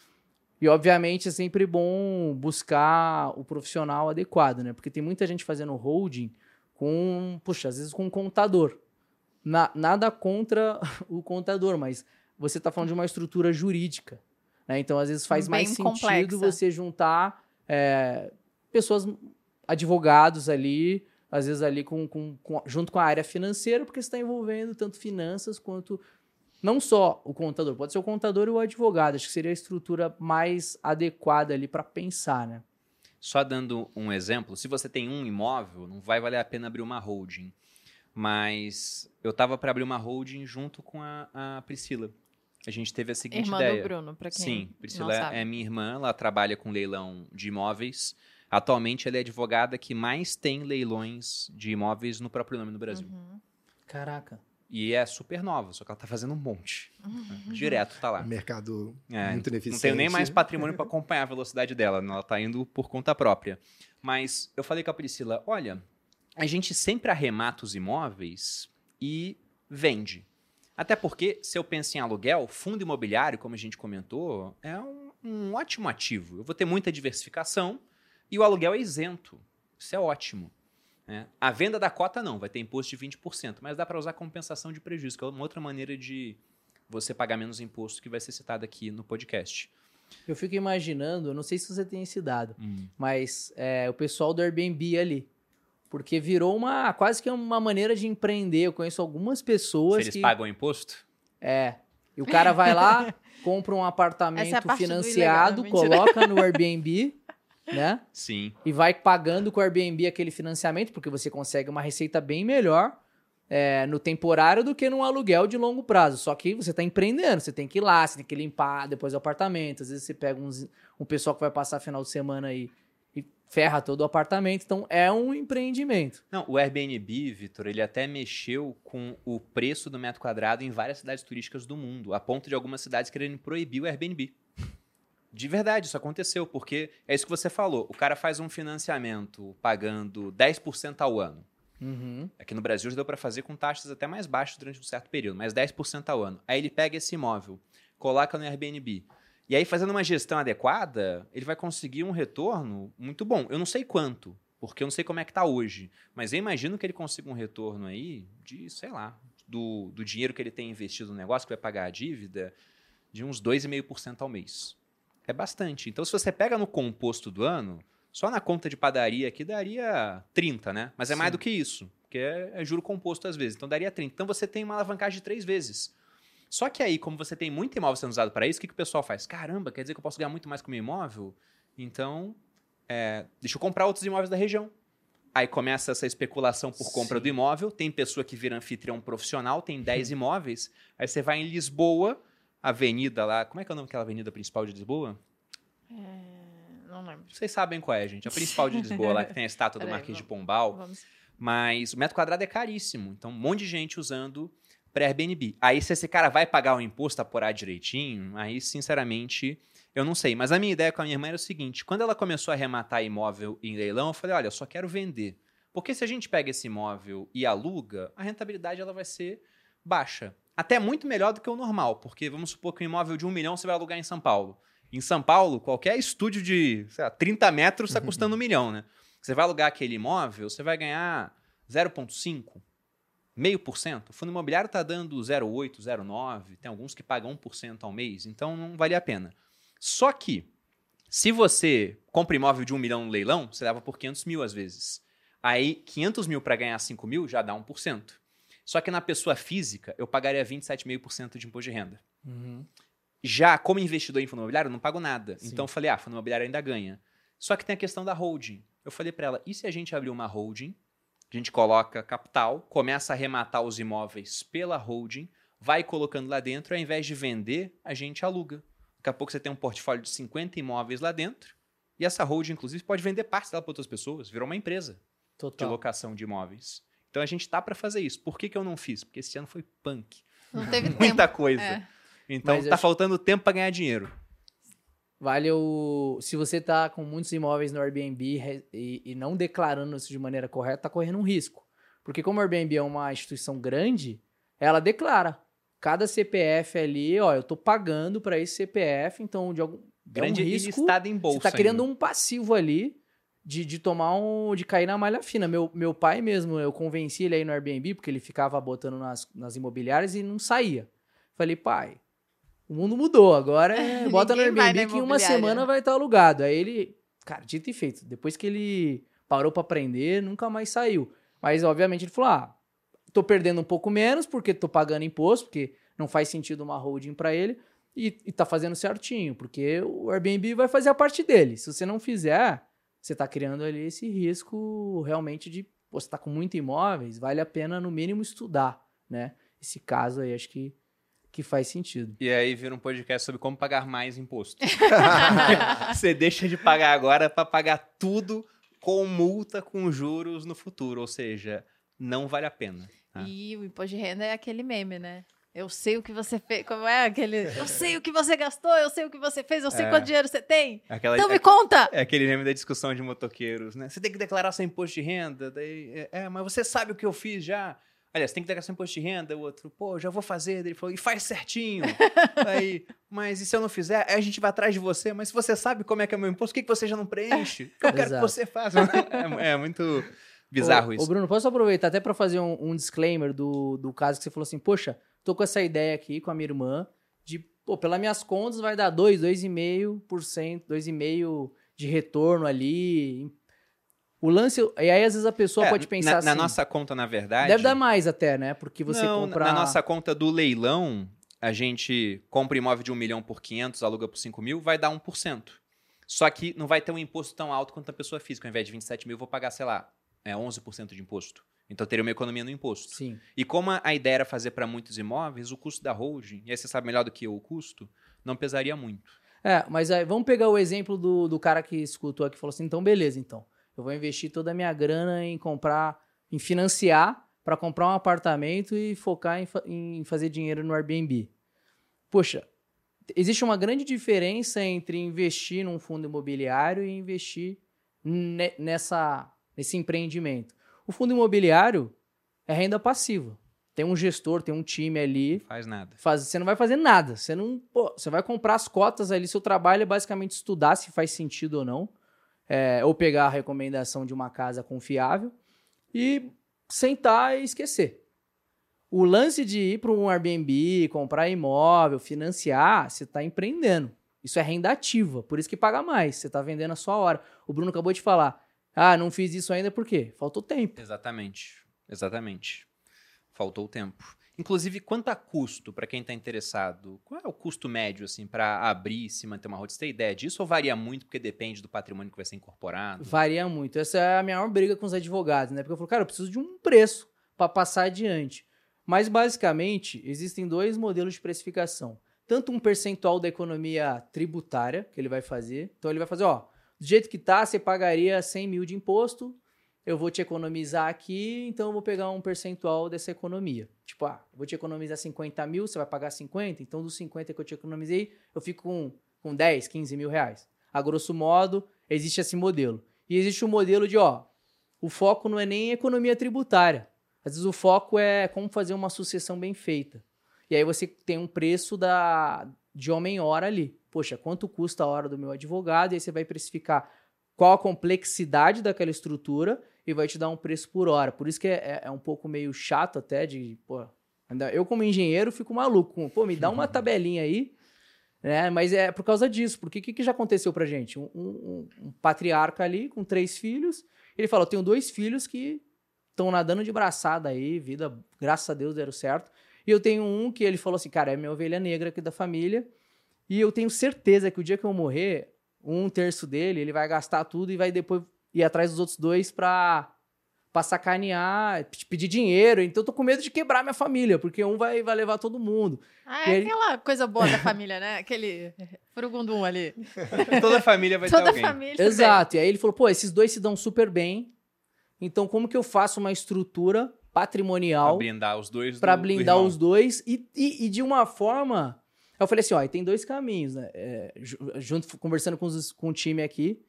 E, obviamente, é sempre bom buscar o profissional adequado, né? Porque tem muita gente fazendo holding com, puxa, às vezes com um contador. Na- nada contra o contador, mas você está falando de uma estrutura jurídica. Né? Então, às vezes, faz Bem mais sentido complexa. você juntar é, pessoas, advogados ali, às vezes ali com, com- com- junto com a área financeira, porque você está envolvendo tanto finanças quanto Não só o contador, pode ser o contador e o advogado. Acho que seria a estrutura mais adequada ali para pensar, né? Só dando um exemplo, se você tem um imóvel, não vai valer a pena abrir uma holding. Mas eu tava para abrir uma holding junto com a, a Priscila. A gente teve a seguinte Irmã ideia. do Bruno, pra quem Sim, não Priscila sabe. é minha irmã, ela trabalha com leilão de imóveis. Atualmente ela é a advogada que mais tem leilões de imóveis no próprio nome no Brasil. Uhum. Caraca. E é super nova, só que ela tá fazendo um monte. Uhum. Direto tá lá. Mercado É, muito Não ineficiente. tenho nem mais patrimônio para acompanhar a velocidade dela, né? ela tá indo por conta própria. Mas eu falei com a Priscila, olha, a gente sempre arremata os imóveis e vende. Até porque, se eu penso em aluguel, fundo imobiliário, como a gente comentou, é um, um ótimo ativo. Eu vou ter muita diversificação e o aluguel é isento. Isso é ótimo. né? A venda da cota não, vai ter imposto de 20%, mas dá para usar compensação de prejuízo, que é uma outra maneira de você pagar menos imposto que vai ser citado aqui no podcast. Eu fico imaginando, não sei se você tem esse dado, mas é, o pessoal do Airbnb ali. Porque virou uma quase que uma maneira de empreender. Eu conheço algumas Se pessoas eles que. pagam imposto? É. E o cara vai lá, compra um é apartamento do financiado, ilegal, mentira. coloca no Airbnb, né? Sim. E vai pagando com o Airbnb aquele financiamento, porque você consegue uma receita bem melhor é, no temporário do que num aluguel de longo prazo. Só que você está empreendendo, você tem que ir lá, você tem que limpar depois o apartamento. Às vezes você pega uns- um pessoal que vai passar final de semana aí e ferra todo o apartamento. Então é um empreendimento. Não, o Airbnb, Vitor, ele até mexeu com o preço do metro quadrado em várias cidades turísticas do mundo, a ponto de algumas cidades quererem proibir o Airbnb. De verdade, isso aconteceu, porque é isso que você falou. O cara faz um financiamento pagando 10% ao ano. Uhum. Aqui no Brasil já deu para fazer com taxas até mais baixas durante um certo período, mas 10% ao ano. Aí ele pega esse imóvel, coloca no Airbnb. E aí, fazendo uma gestão adequada, ele vai conseguir um retorno muito bom. Eu não sei quanto, porque eu não sei como é que tá hoje. Mas eu imagino que ele consiga um retorno aí de, sei lá, do, do dinheiro que ele tem investido no negócio, que vai pagar a dívida, de uns 2,5% ao mês. É bastante. Então, se você pega no composto do ano, só na conta de padaria aqui daria 30, né? Mas é mais Sim. do que isso, porque é, é juro composto às vezes. Então daria 30. Então você tem uma alavancagem de três vezes. Só que aí, como você tem muito imóvel sendo usado para isso, o que, que o pessoal faz? Caramba, quer dizer que eu posso ganhar muito mais com o meu imóvel? Então, é, deixa eu comprar outros imóveis da região. Aí começa essa especulação por compra Sim. do imóvel. Tem pessoa que vira anfitrião profissional, tem 10 imóveis. Aí você vai em Lisboa, avenida lá. Como é que é o nome daquela avenida principal de Lisboa? É, Não lembro. Vocês sabem qual é, gente. A principal de Lisboa, lá que tem a estátua do Marquês de Pombal. Vamos. Mas o metro quadrado é caríssimo. Então, um monte de gente usando para Airbnb. Aí, se esse cara vai pagar o imposto apurar direitinho, aí, sinceramente, eu não sei. Mas a minha ideia com a minha irmã era o seguinte: quando ela começou a arrematar imóvel em leilão, eu falei: olha, eu só quero vender. Porque se a gente pega esse imóvel e aluga, a rentabilidade ela vai ser baixa. Até muito melhor do que o normal, porque vamos supor que um imóvel de um milhão você vai alugar em São Paulo. Em São Paulo, qualquer estúdio de sei lá, 30 metros está custando um milhão, né? Você vai alugar aquele imóvel, você vai ganhar 0,5%, meio por cento. O fundo imobiliário está dando 0,8%, 0,9%, tem alguns que pagam 1% ao mês, então não vale a pena. Só que, se você compra imóvel de um milhão no leilão, você leva por 500 mil às vezes. Aí, 500 mil para ganhar 5 mil já dá 1%. Só que na pessoa física, eu pagaria 27,5% de imposto de renda. Uhum. Já como investidor em fundo imobiliário, eu não pago nada. Sim. Então eu falei, ah, fundo imobiliário ainda ganha. Só que tem a questão da holding. Eu falei para ela, e se a gente abrir uma holding, a gente coloca capital, começa a arrematar os imóveis pela holding, vai colocando lá dentro, ao invés de vender, a gente aluga. Daqui a pouco você tem um portfólio de 50 imóveis lá dentro, e essa holding, inclusive, pode vender parte dela para outras pessoas, virou uma empresa de Total. locação de imóveis. Então a gente tá para fazer isso. Por que, que eu não fiz? Porque esse ano foi punk. Não teve tempo. Muita coisa. É. Então Mas tá acho- faltando tempo para ganhar dinheiro. Vale o. Se você tá com muitos imóveis no Airbnb e, e não declarando isso de maneira correta, tá correndo um risco. Porque como o Airbnb é uma instituição grande, ela declara. Cada CPF ali, ó, eu tô pagando para esse CPF, então de algum Grande é um risco. listada em bolsa. Você tá criando ainda. um passivo ali de, de tomar um. de cair na malha fina. Meu, meu pai mesmo, eu convenci ele aí no Airbnb, porque ele ficava botando nas, nas imobiliárias e não saía. Falei, pai, o mundo mudou. Agora é, bota no Airbnb que em uma semana vai estar alugado. Aí ele, cara, dito e feito. Depois que ele parou pra aprender, nunca mais saiu. Mas, obviamente, ele falou: ah, tô perdendo um pouco menos porque tô pagando imposto, porque não faz sentido uma holding para ele, e, e tá fazendo certinho, porque o Airbnb vai fazer a parte dele. Se você não fizer, você tá criando ali esse risco realmente de, pô, você tá com muito imóveis, vale a pena no mínimo estudar, né? Esse caso aí acho que, que faz sentido. E aí vira um podcast sobre como pagar mais imposto. Você deixa de pagar agora para pagar tudo com multa, com juros no futuro. Ou seja, não vale a pena. tá? E o imposto de renda é aquele meme, né? Eu sei o que você fez. Como é aquele? Eu sei o que você gastou, eu sei o que você fez, eu sei É. quanto dinheiro você tem. Aquela, Então é, me conta! é aquele meme da discussão de motoqueiros, né? Você tem que declarar seu imposto de renda. Daí, é, é, mas você sabe o que eu fiz já. Aliás, tem que declarar seu imposto de renda. O outro, pô, já vou fazer. Ele falou, e faz certinho. Aí, mas e se eu não fizer? Aí a gente vai atrás de você. Mas se você sabe como é que é o meu imposto, por que, que você já não preenche? Eu quero que Exato. você faça. É, é muito bizarro Ô, isso. Ô, Bruno, posso aproveitar até para fazer um, um disclaimer do, do caso que você falou assim, poxa, tô com essa ideia aqui com a minha irmã de, pô, pelas minhas contas vai dar 2, 2,5%, 2,5% de retorno ali. O lance, e aí às vezes a pessoa É, pode pensar na, assim, na nossa conta, na verdade. deve dar mais até, né? Porque você não, compra... Na nossa conta do leilão, a gente compra imóvel de 1 milhão por 500, aluga por 5 mil, vai dar 1%. Só que não vai ter um imposto tão alto quanto a pessoa física. Ao invés de 27 mil, eu vou pagar, sei lá, é 11% de imposto. Então teria uma economia no imposto. Sim. E como a a ideia era fazer para muitos imóveis, o custo da holding, e aí você sabe melhor do que eu o custo, não pesaria muito. É, mas aí vamos pegar o exemplo do, do cara que escutou aqui e falou assim: então, beleza, então. Eu vou investir toda a minha grana em comprar, em financiar para comprar um apartamento e focar em, fa- em fazer dinheiro no Airbnb. Poxa, existe uma grande diferença entre investir num fundo imobiliário e investir ne- nessa, nesse empreendimento. O fundo imobiliário é renda passiva. Tem um gestor, tem um time ali faz nada. faz, você não vai fazer nada. Você não, pô, você vai comprar as cotas ali. Seu trabalho é basicamente estudar se faz sentido ou não, é, ou pegar a recomendação de uma casa confiável e sentar e esquecer. O lance de ir para um Airbnb, comprar imóvel, financiar, você está empreendendo. Isso é renda ativa, por isso que paga mais. Você está vendendo a sua hora. O Bruno acabou de falar. Ah, não fiz isso ainda por quê? Faltou tempo. Exatamente. Exatamente. Faltou tempo. Inclusive, quanto a custo para quem está interessado? Qual é o custo médio assim para abrir e se manter uma roda? Você tem ideia disso ou varia muito porque depende do patrimônio que vai ser incorporado? Varia muito. Essa é a minha maior briga com os advogados, né? Porque eu falo, cara, eu preciso de um preço para passar adiante. Mas, basicamente, existem dois modelos de precificação. Tanto um percentual da economia tributária que ele vai fazer. Então, ele vai fazer, ó, do jeito que tá, você pagaria 100 mil de imposto, eu vou te economizar aqui, então eu vou pegar um percentual dessa economia. Tipo, ah, vou te economizar 50 mil, você vai pagar 50, então dos 50 que eu te economizei, eu fico com, com 10, 15 mil reais. A grosso modo, existe esse modelo. E existe o modelo de, ó, o foco não é nem economia tributária. Às vezes o foco é como fazer uma sucessão bem feita. E aí você tem um preço da, de homem-hora ali. Poxa, quanto custa a hora do meu advogado? E aí você vai precificar qual a complexidade daquela estrutura e vai te dar um preço por hora. Por isso que é, é um pouco meio chato até de, pô, eu como engenheiro fico maluco. Pô, me dá uma tabelinha aí, né? Mas é por causa disso. Porque o que, que já aconteceu pra gente? Um, um- um patriarca ali com três filhos, ele fala, eu tenho dois filhos que estão nadando de braçada aí, vida, graças a Deus deram certo. E eu tenho um que ele falou assim, cara, é minha ovelha negra aqui da família. E eu tenho certeza que o dia que eu morrer, um terço dele, ele vai gastar tudo e vai depois ir atrás dos outros dois pra, pra sacanear, pedir dinheiro. Então eu tô com medo de quebrar minha família, porque um vai, vai levar todo mundo. Ah, E é ele- aquela coisa boa da família, né? Aquele furugundum ali. Toda a família vai ter Toda a alguém. família. Exato. E aí ele falou, pô, esses dois se dão super bem. Então como que eu faço uma estrutura Pra patrimonial blindar os dois. Pra do- do blindar irmão. os dois e, e, e de uma forma. Eu falei assim: ó, e tem dois caminhos, né? É, ju- junto, conversando com, os, com o time aqui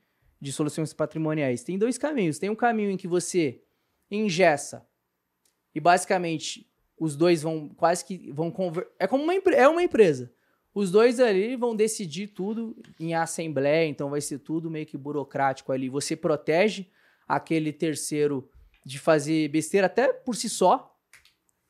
de soluções patrimoniais, tem dois caminhos. Tem um caminho em que você ingessa e basicamente os dois vão quase que vão conver... é como uma é uma empresa. Os dois ali vão decidir tudo em assembleia, então vai ser tudo meio que burocrático ali. Você protege aquele terceiro de fazer besteira até por si só.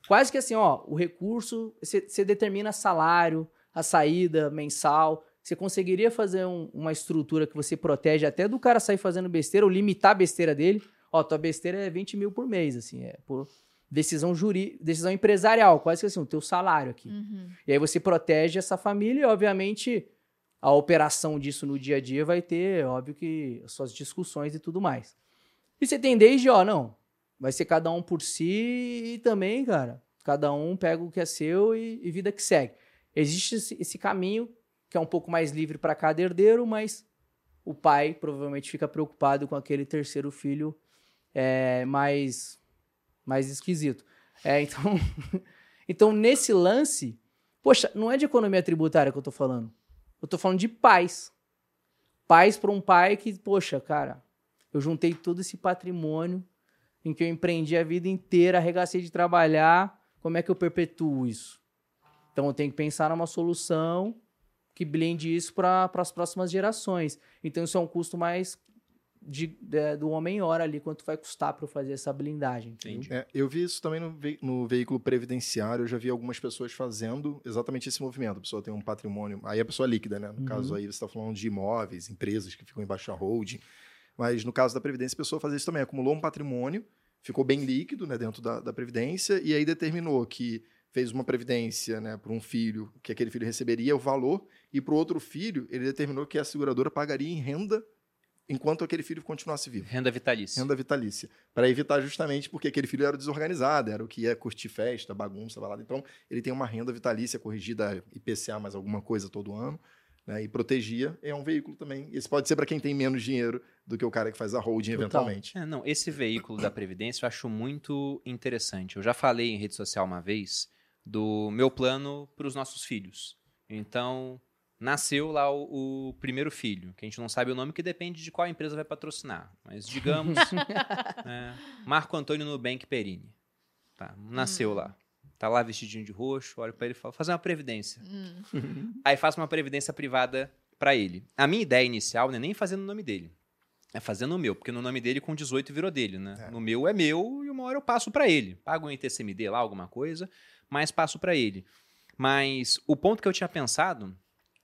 Quase que assim, ó, o recurso, você determina salário, a saída mensal. Você conseguiria fazer um- uma estrutura que você protege até do cara sair fazendo besteira ou limitar a besteira dele. Ó, tua besteira é 20 mil por mês, assim, é por decisão juri, decisão empresarial, quase que assim, o teu salário aqui. Uhum. E aí você protege essa família e, obviamente, a operação disso no dia a dia vai ter, óbvio que, as suas discussões e tudo mais. E você tem desde, ó, não, vai ser cada um por si e também, cara, cada um pega o que é seu e, e vida que segue. Existe esse, esse caminho que é um pouco mais livre para cada herdeiro, mas o pai provavelmente fica preocupado com aquele terceiro filho é, mais, mais esquisito. É, então, então, nesse lance, poxa, não é de economia tributária que eu tô falando. Eu tô falando de paz. Paz para um pai que, poxa, cara, eu juntei todo esse patrimônio em que eu empreendi a vida inteira, arregacei de trabalhar, como é que eu perpetuo isso? Então eu tenho que pensar numa solução que blinde isso para as próximas gerações. Então isso é um custo mais de, de- do homem-hora ali, quanto vai custar para eu fazer essa blindagem. Entendi. É, eu vi isso também no, vei- no veículo previdenciário, eu já vi algumas pessoas fazendo exatamente esse movimento. A pessoa tem um patrimônio, aí a pessoa é líquida, né? No Uhum. caso aí você está falando de imóveis, empresas que ficam embaixo da holding. Mas no caso da Previdência, a pessoa fazia isso também, acumulou um patrimônio, ficou bem líquido né, dentro da, da Previdência, e aí determinou que fez uma Previdência né, para um filho, que aquele filho receberia o valor, e para o outro filho, ele determinou que a seguradora pagaria em renda enquanto aquele filho continuasse vivo Renda vitalícia. renda vitalícia, para evitar justamente porque aquele filho era desorganizado, era o que ia curtir festa, bagunça, balada. Então, ele tem uma renda vitalícia corrigida IPCA mais alguma coisa todo ano, né? E protegia é um veículo também. Esse pode ser para quem tem menos dinheiro do que o cara que faz a holding Total. eventualmente. É, não, esse veículo da Previdência eu acho muito interessante. Eu já falei em rede social uma vez do meu plano para os nossos filhos. Então, nasceu lá o, o primeiro filho, que a gente não sabe o nome, que depende de qual empresa vai patrocinar. Mas digamos, é, Marco Antônio Nubank Perini. Tá, nasceu lá. Tá lá vestidinho de roxo, olho para ele e falo, fazer uma previdência. Hum. Aí faço uma previdência privada para ele. A minha ideia inicial não é nem fazer no nome dele. É fazer no meu, porque no nome dele com 18 virou dele, né? É. No meu é meu e uma hora eu passo para ele. Pago um ITCMD lá, alguma coisa, mas passo para ele. Mas o ponto que eu tinha pensado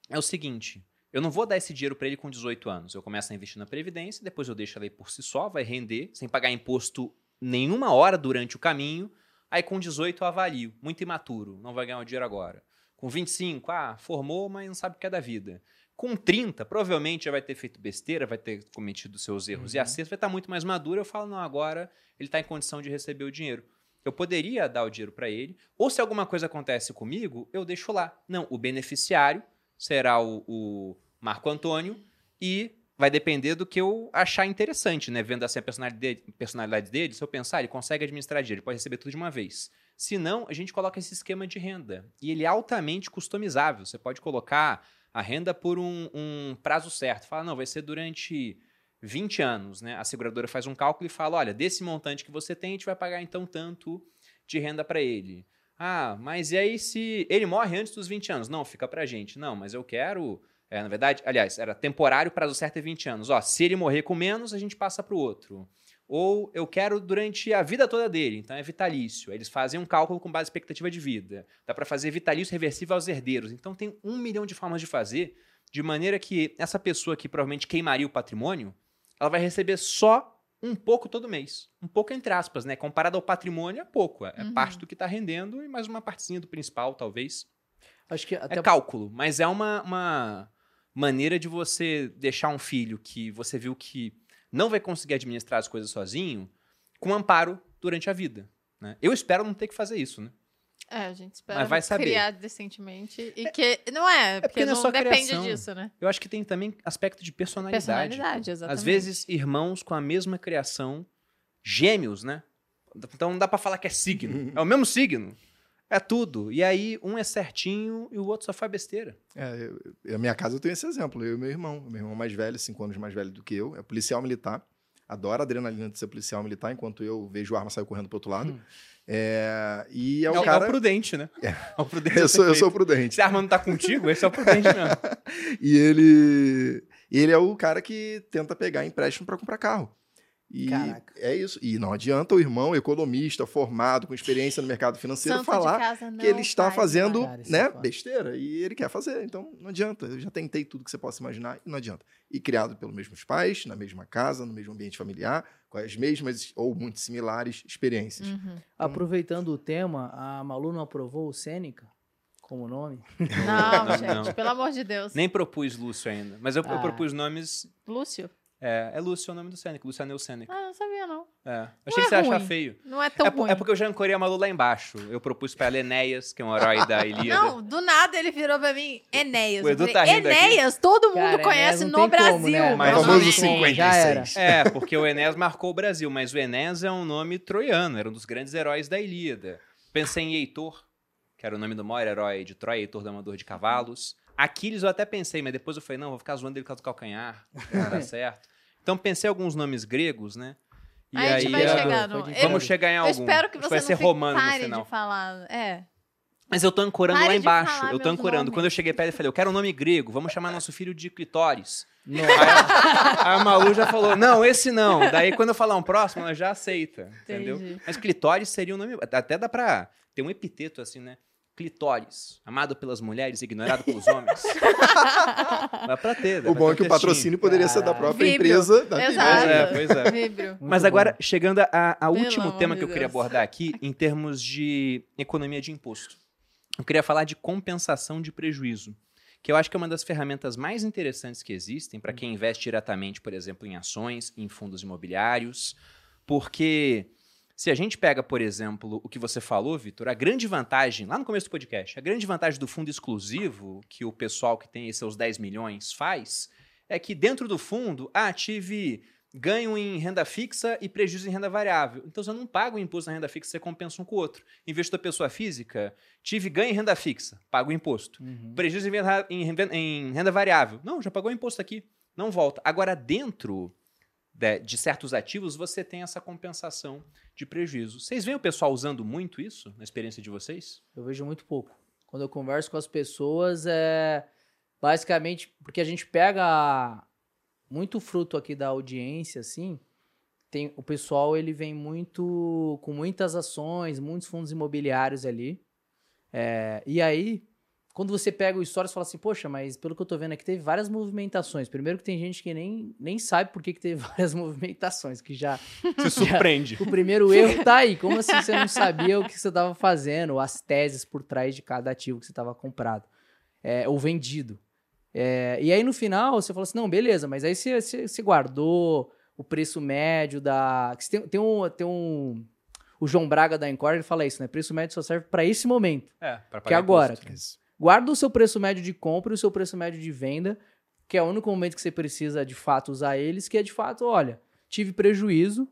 é o seguinte: eu não vou dar esse dinheiro para ele com 18 anos. Eu começo a investir na previdência, depois eu deixo ela aí por si só, vai render, sem pagar imposto nenhuma hora durante o caminho. Aí com 18 eu avalio, muito imaturo, não vai ganhar o dinheiro agora. Com 25, ah, formou, mas não sabe o que é da vida. Com 30, provavelmente já vai ter feito besteira, vai ter cometido seus erros e Uhum. acertos, vai estar muito mais maduro. Eu falo, não, agora ele está em condição de receber o dinheiro. Eu poderia dar o dinheiro para ele, ou se alguma coisa acontece comigo, eu deixo lá. Não, o beneficiário será o, o Marco Antônio e vai depender do que eu achar interessante, né? Vendo assim a personalidade personalidade dele, se eu pensar, ele consegue administrar dinheiro, ele pode receber tudo de uma vez. Se não, a gente coloca esse esquema de renda. E ele é altamente customizável. Você pode colocar a renda por um, um prazo certo. Fala, não, vai ser durante 20 anos, né? A seguradora faz um cálculo e fala, olha, desse montante que você tem, a gente vai pagar então tanto de renda para ele. Ah, mas e aí se ele morre antes dos 20 anos? Não, fica pra gente. Não, mas eu quero... é, na verdade, aliás, era temporário, prazo certo é 20 anos. Ó, se ele morrer com menos, a gente passa pro outro. Ou eu quero durante a vida toda dele, então é vitalício. Eles fazem um cálculo com base em expectativa de vida. Dá para fazer vitalício reversível aos herdeiros. Então tem um milhão de formas de fazer, de maneira que essa pessoa que provavelmente queimaria o patrimônio, ela vai receber só um pouco todo mês. Um pouco entre aspas, né? Comparado ao patrimônio, é pouco. É Uhum. parte do que está rendendo e mais uma partezinha do principal, talvez. Acho que até É cálculo, mas é uma, uma maneira de você deixar um filho que você viu que não vai conseguir administrar as coisas sozinho com amparo durante a vida. né? Eu espero não ter que fazer isso, né? É, a gente espera Mas vai saber. criar decentemente. E que. Não é, porque, porque não é não só depende criação. disso, né? Eu acho que tem também aspecto de personalidade. Personalidade, exatamente. Às vezes, irmãos com a mesma criação, gêmeos, né? Então não dá pra falar que é signo. É o mesmo signo. É tudo. E aí, um é certinho e o outro só faz besteira. É, eu, a minha casa eu tenho esse exemplo, eu e meu irmão. Meu irmão mais velho, cinco anos mais velho do que eu, é policial militar. Adora a adrenalina de ser policial militar, enquanto eu vejo a arma sair correndo pro outro lado. Hum. É, e é, É, o o, cara... é o prudente, né? É. É o prudente. eu, sou, eu sou prudente. Se a arma não tá contigo, esse é o prudente mesmo. E ele, ele é o cara que tenta pegar empréstimo para comprar carro. E Caraca. é isso. E não adianta o irmão economista, formado, com experiência no mercado financeiro, Santo falar casa não que ele está faz fazendo. Cara, né, é besteira e ele quer fazer. Então não adianta. Eu já tentei tudo que você possa imaginar e não adianta. E criado pelos mesmos pais, na mesma casa, no mesmo ambiente familiar, com as mesmas ou muito similares experiências. Uhum. Aproveitando o tema, a Malu não aprovou o Sêneca como nome? Não, Não, gente, não. pelo amor de Deus. Nem propus Lúcio ainda. Mas eu, eu Ah. propus nomes. Lúcio? É, é Lúcio o nome do Sêneca, Luciano Sêneca. Ah, não sabia, não. É. Achei é que você ia achar feio. Não é tão É, ruim. é porque eu já ancorei a Malu lá embaixo. Eu propus pra ela Enéas, que é um herói da Ilíada. Não, do nada ele virou pra mim, Enéas. O Edu falei, tá rindo aqui. Enéas, todo mundo Cara, conhece Enéas não no Brasil. como, né? Mas o famoso é Enéas. 56. Já era. É, porque o Enéas marcou o Brasil, mas o Enéas é um nome troiano, era um dos grandes heróis da Ilíada. Pensei em Heitor, que era o nome do maior herói de Troia, Heitor Damador de Cavalos. Aquiles eu até pensei, mas depois eu falei, não, vou ficar zoando ele por causa do calcanhar, não dá certo. Então pensei em alguns nomes gregos, né? E A gente vai chegar no... pode- eu- Vamos chegar em Eu algum. espero que você vai não ser fique- romano no pare final. de falar. É. Mas eu tô ancorando Pare lá embaixo. Eu tô ancorando. nomes. Quando eu cheguei perto, eu falei, eu quero um nome grego, vamos chamar nosso filho de Clitóris. Não. Aí a Malu já falou, não, esse não. Daí quando eu falar um próximo, ela já aceita, entendeu? Entendi. Mas clitóris seria um nome, até dá pra ter um epiteto assim, né? Clitóris, amado pelas mulheres, ignorado pelos homens. dá pra ter. dá O pra bom ter é que o patrocínio poderia ser da própria Vibro. empresa. Da Exato. Pois é, pois é. Mas agora, chegando a, a Pelo último tema de que eu queria Deus. abordar aqui, em termos de economia de imposto. Eu queria falar de compensação de prejuízo, que eu acho que é uma das ferramentas mais interessantes que existem para quem investe diretamente, por exemplo, em ações, em fundos imobiliários, porque se a gente pega, por exemplo, o que você falou, Vitor, a grande vantagem, lá no começo do podcast, a grande vantagem do fundo exclusivo, que o pessoal que tem esses seus 10 milhões faz, é que dentro do fundo, ah, tive ganho em renda fixa e prejuízo em renda variável. Então você não paga o imposto na renda fixa, você compensa um com o outro. Investidor pessoa física, tive ganho em renda fixa, paga o imposto. Uhum. Prejuízo em renda, em em renda variável. Não, já pagou o imposto aqui, não volta. Agora, dentro de, de certos ativos, você tem essa compensação de prejuízo. Vocês veem o pessoal usando muito isso na experiência de vocês? Eu vejo muito pouco. Quando eu converso com as pessoas, é basicamente porque a gente pega muito fruto aqui da audiência, assim. Tem, o pessoal ele vem muito com muitas ações, muitos fundos imobiliários ali. É, e aí, quando você pega o histórico, você fala assim, poxa, mas pelo que eu tô vendo aqui, teve várias movimentações. Primeiro que tem gente que nem, nem sabe por que, que teve várias movimentações, que já Se surpreende. o primeiro erro tá aí. Como assim você não sabia o que você estava fazendo, as teses por trás de cada ativo que você estava comprado é, ou vendido? É, e aí no final você fala assim: não, beleza, mas aí você, você, você guardou o preço médio da. que Tem, tem um. Tem um o João Braga da Encore ele fala isso, né? Preço médio só serve para esse momento. É, pra Que pagar agora, imposto. Guarda o seu preço médio de compra e o seu preço médio de venda, que é o único momento que você precisa de fato usar eles, que é de fato, olha, tive prejuízo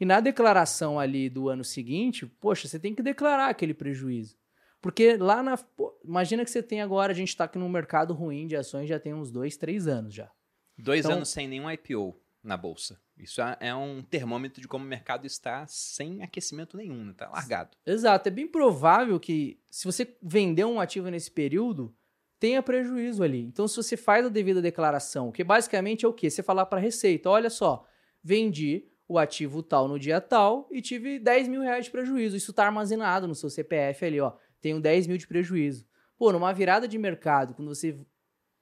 e na declaração ali do ano seguinte, poxa, você tem que declarar aquele prejuízo. Porque lá na. pô, imagina que você tem agora, a gente tá aqui num mercado ruim de ações já tem uns dois, três anos já. Dois Então- anos sem nenhum IPO na bolsa. Isso é- é um termômetro de como o mercado está sem aquecimento nenhum, né? Tá largado. Exato, é bem provável que se você vender um ativo nesse período, tenha prejuízo ali. Então, se você faz a devida declaração, que basicamente é o quê? Você falar para a Receita, olha só, vendi o ativo tal no dia tal e tive 10 mil reais de prejuízo. Isso está armazenado no seu CPF ali, ó. Tenho 10 mil de prejuízo. Pô, numa virada de mercado, quando você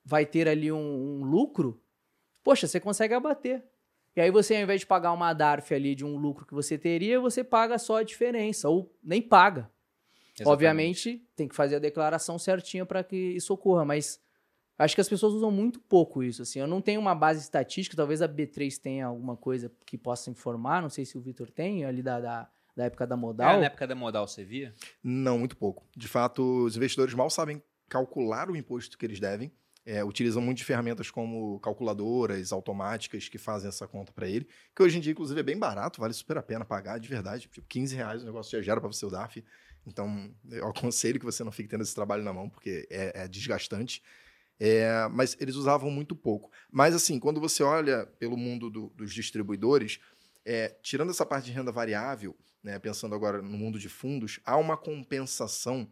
vai ter ali um, um lucro, poxa, você consegue abater. E aí você, ao invés de pagar uma DARF ali de um lucro que você teria, você paga só a diferença, ou nem paga. Exatamente. Obviamente, tem que fazer a declaração certinha para que isso ocorra, mas acho que as pessoas usam muito pouco isso. Assim, eu não tenho uma base estatística, talvez a B3 tenha alguma coisa que possa informar, não sei se o Vitor tem, ali da, da, da época da modal. na época da modal, você via? Não, muito pouco. De fato, os investidores mal sabem calcular o imposto que eles devem. É, utilizam muito de ferramentas como calculadoras automáticas que fazem essa conta para ele, que hoje em dia, inclusive, é bem barato, vale super a pena pagar de verdade. Tipo, 15 reais o negócio já gera para você o DAF. Então, eu aconselho que você não fique tendo esse trabalho na mão, porque é, é desgastante. É, mas eles usavam muito pouco. Mas, assim, quando você olha pelo mundo do- dos distribuidores, é, tirando essa parte de renda variável, né, pensando agora no mundo de fundos, há uma compensação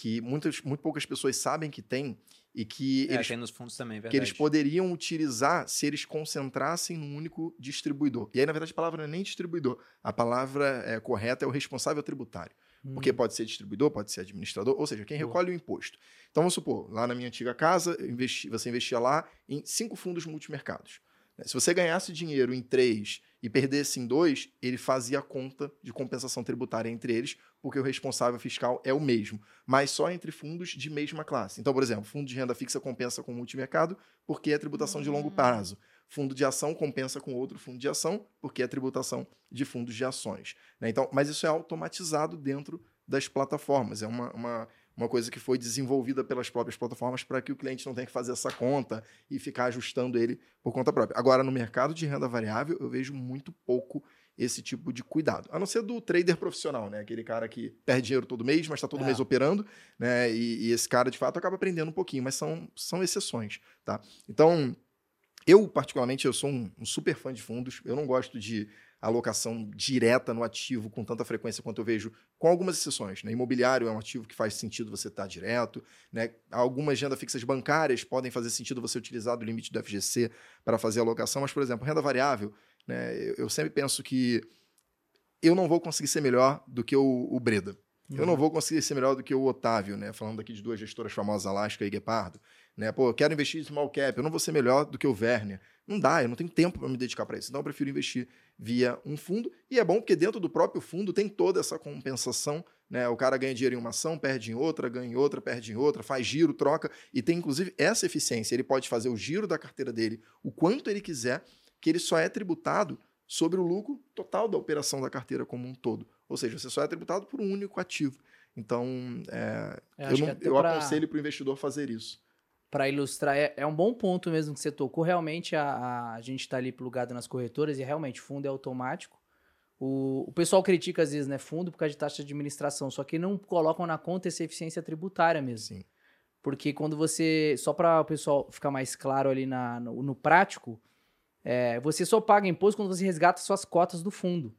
que muitas, muito poucas pessoas sabem que tem e que É, eles, tem nos fundos também, que verdade. eles poderiam utilizar se eles concentrassem num único distribuidor. E aí, na verdade, a palavra não é nem distribuidor. A palavra é, correta é o responsável tributário. Hum. Porque pode ser distribuidor, pode ser administrador, ou seja, quem Boa. recolhe o imposto. Então, vamos supor, lá na minha antiga casa, investi- você investia lá em cinco fundos multimercados. Se você ganhasse dinheiro em três e perdesse em dois, ele fazia a conta de compensação tributária entre eles, porque o responsável fiscal é o mesmo, mas só entre fundos de mesma classe. Então, por exemplo, fundo de renda fixa compensa com multimercado, porque é tributação de longo Hum. prazo. Fundo de ação compensa com outro fundo de ação, porque é tributação de fundos de ações. né? Então, mas isso é automatizado dentro das plataformas. É uma, uma, uma coisa que foi desenvolvida pelas próprias plataformas para que o cliente não tenha que fazer essa conta e ficar ajustando ele por conta própria. Agora, no mercado de renda variável, eu vejo muito pouco esse tipo de cuidado. A não ser do trader profissional, né? Aquele cara que perde dinheiro todo mês, mas está todo É. mês operando, né? E, e esse cara, de fato, acaba aprendendo um pouquinho, mas são, são exceções, tá? Então, eu, particularmente, eu sou um, um super fã de fundos. Eu não gosto de alocação direta no ativo com tanta frequência quanto eu vejo, com algumas exceções. Né? Imobiliário é um ativo que faz sentido você estar direto. Né? Algumas renda fixas bancárias podem fazer sentido você utilizar do limite do FGC para fazer alocação, mas, por exemplo, renda variável, né? eu, eu sempre penso que eu não vou conseguir ser melhor do que o, o Breda. Eu não vou conseguir ser melhor do que o Otávio, né? Falando aqui de duas gestoras famosas, Alaska e Guepardo. Né? Pô, eu quero investir em small cap, eu não vou ser melhor do que o Werner. Não dá, eu não tenho tempo para me dedicar para isso. Então eu prefiro investir via um fundo. E é bom porque dentro do próprio fundo tem toda essa compensação. Né? O cara ganha dinheiro em uma ação, perde em outra, ganha em outra, perde em outra, faz giro, troca. E tem inclusive essa eficiência. Ele pode fazer o giro da carteira dele o quanto ele quiser, que ele só é tributado sobre o lucro total da operação da carteira como um todo. Ou seja, você só é tributado por um único ativo. Então, é, Eu não- eu pra- aconselho para o investidor fazer isso. Para ilustrar, é, é um bom ponto mesmo que você tocou. Realmente, a, a gente está ali plugado nas corretoras e realmente fundo é automático. O, o pessoal critica às vezes, né, fundo por causa de taxa de administração, só que não colocam na conta essa eficiência tributária mesmo. Sim. Porque quando você. Só para o pessoal ficar mais claro ali na, no, no prático, é, você só paga imposto quando você resgata suas cotas do fundo.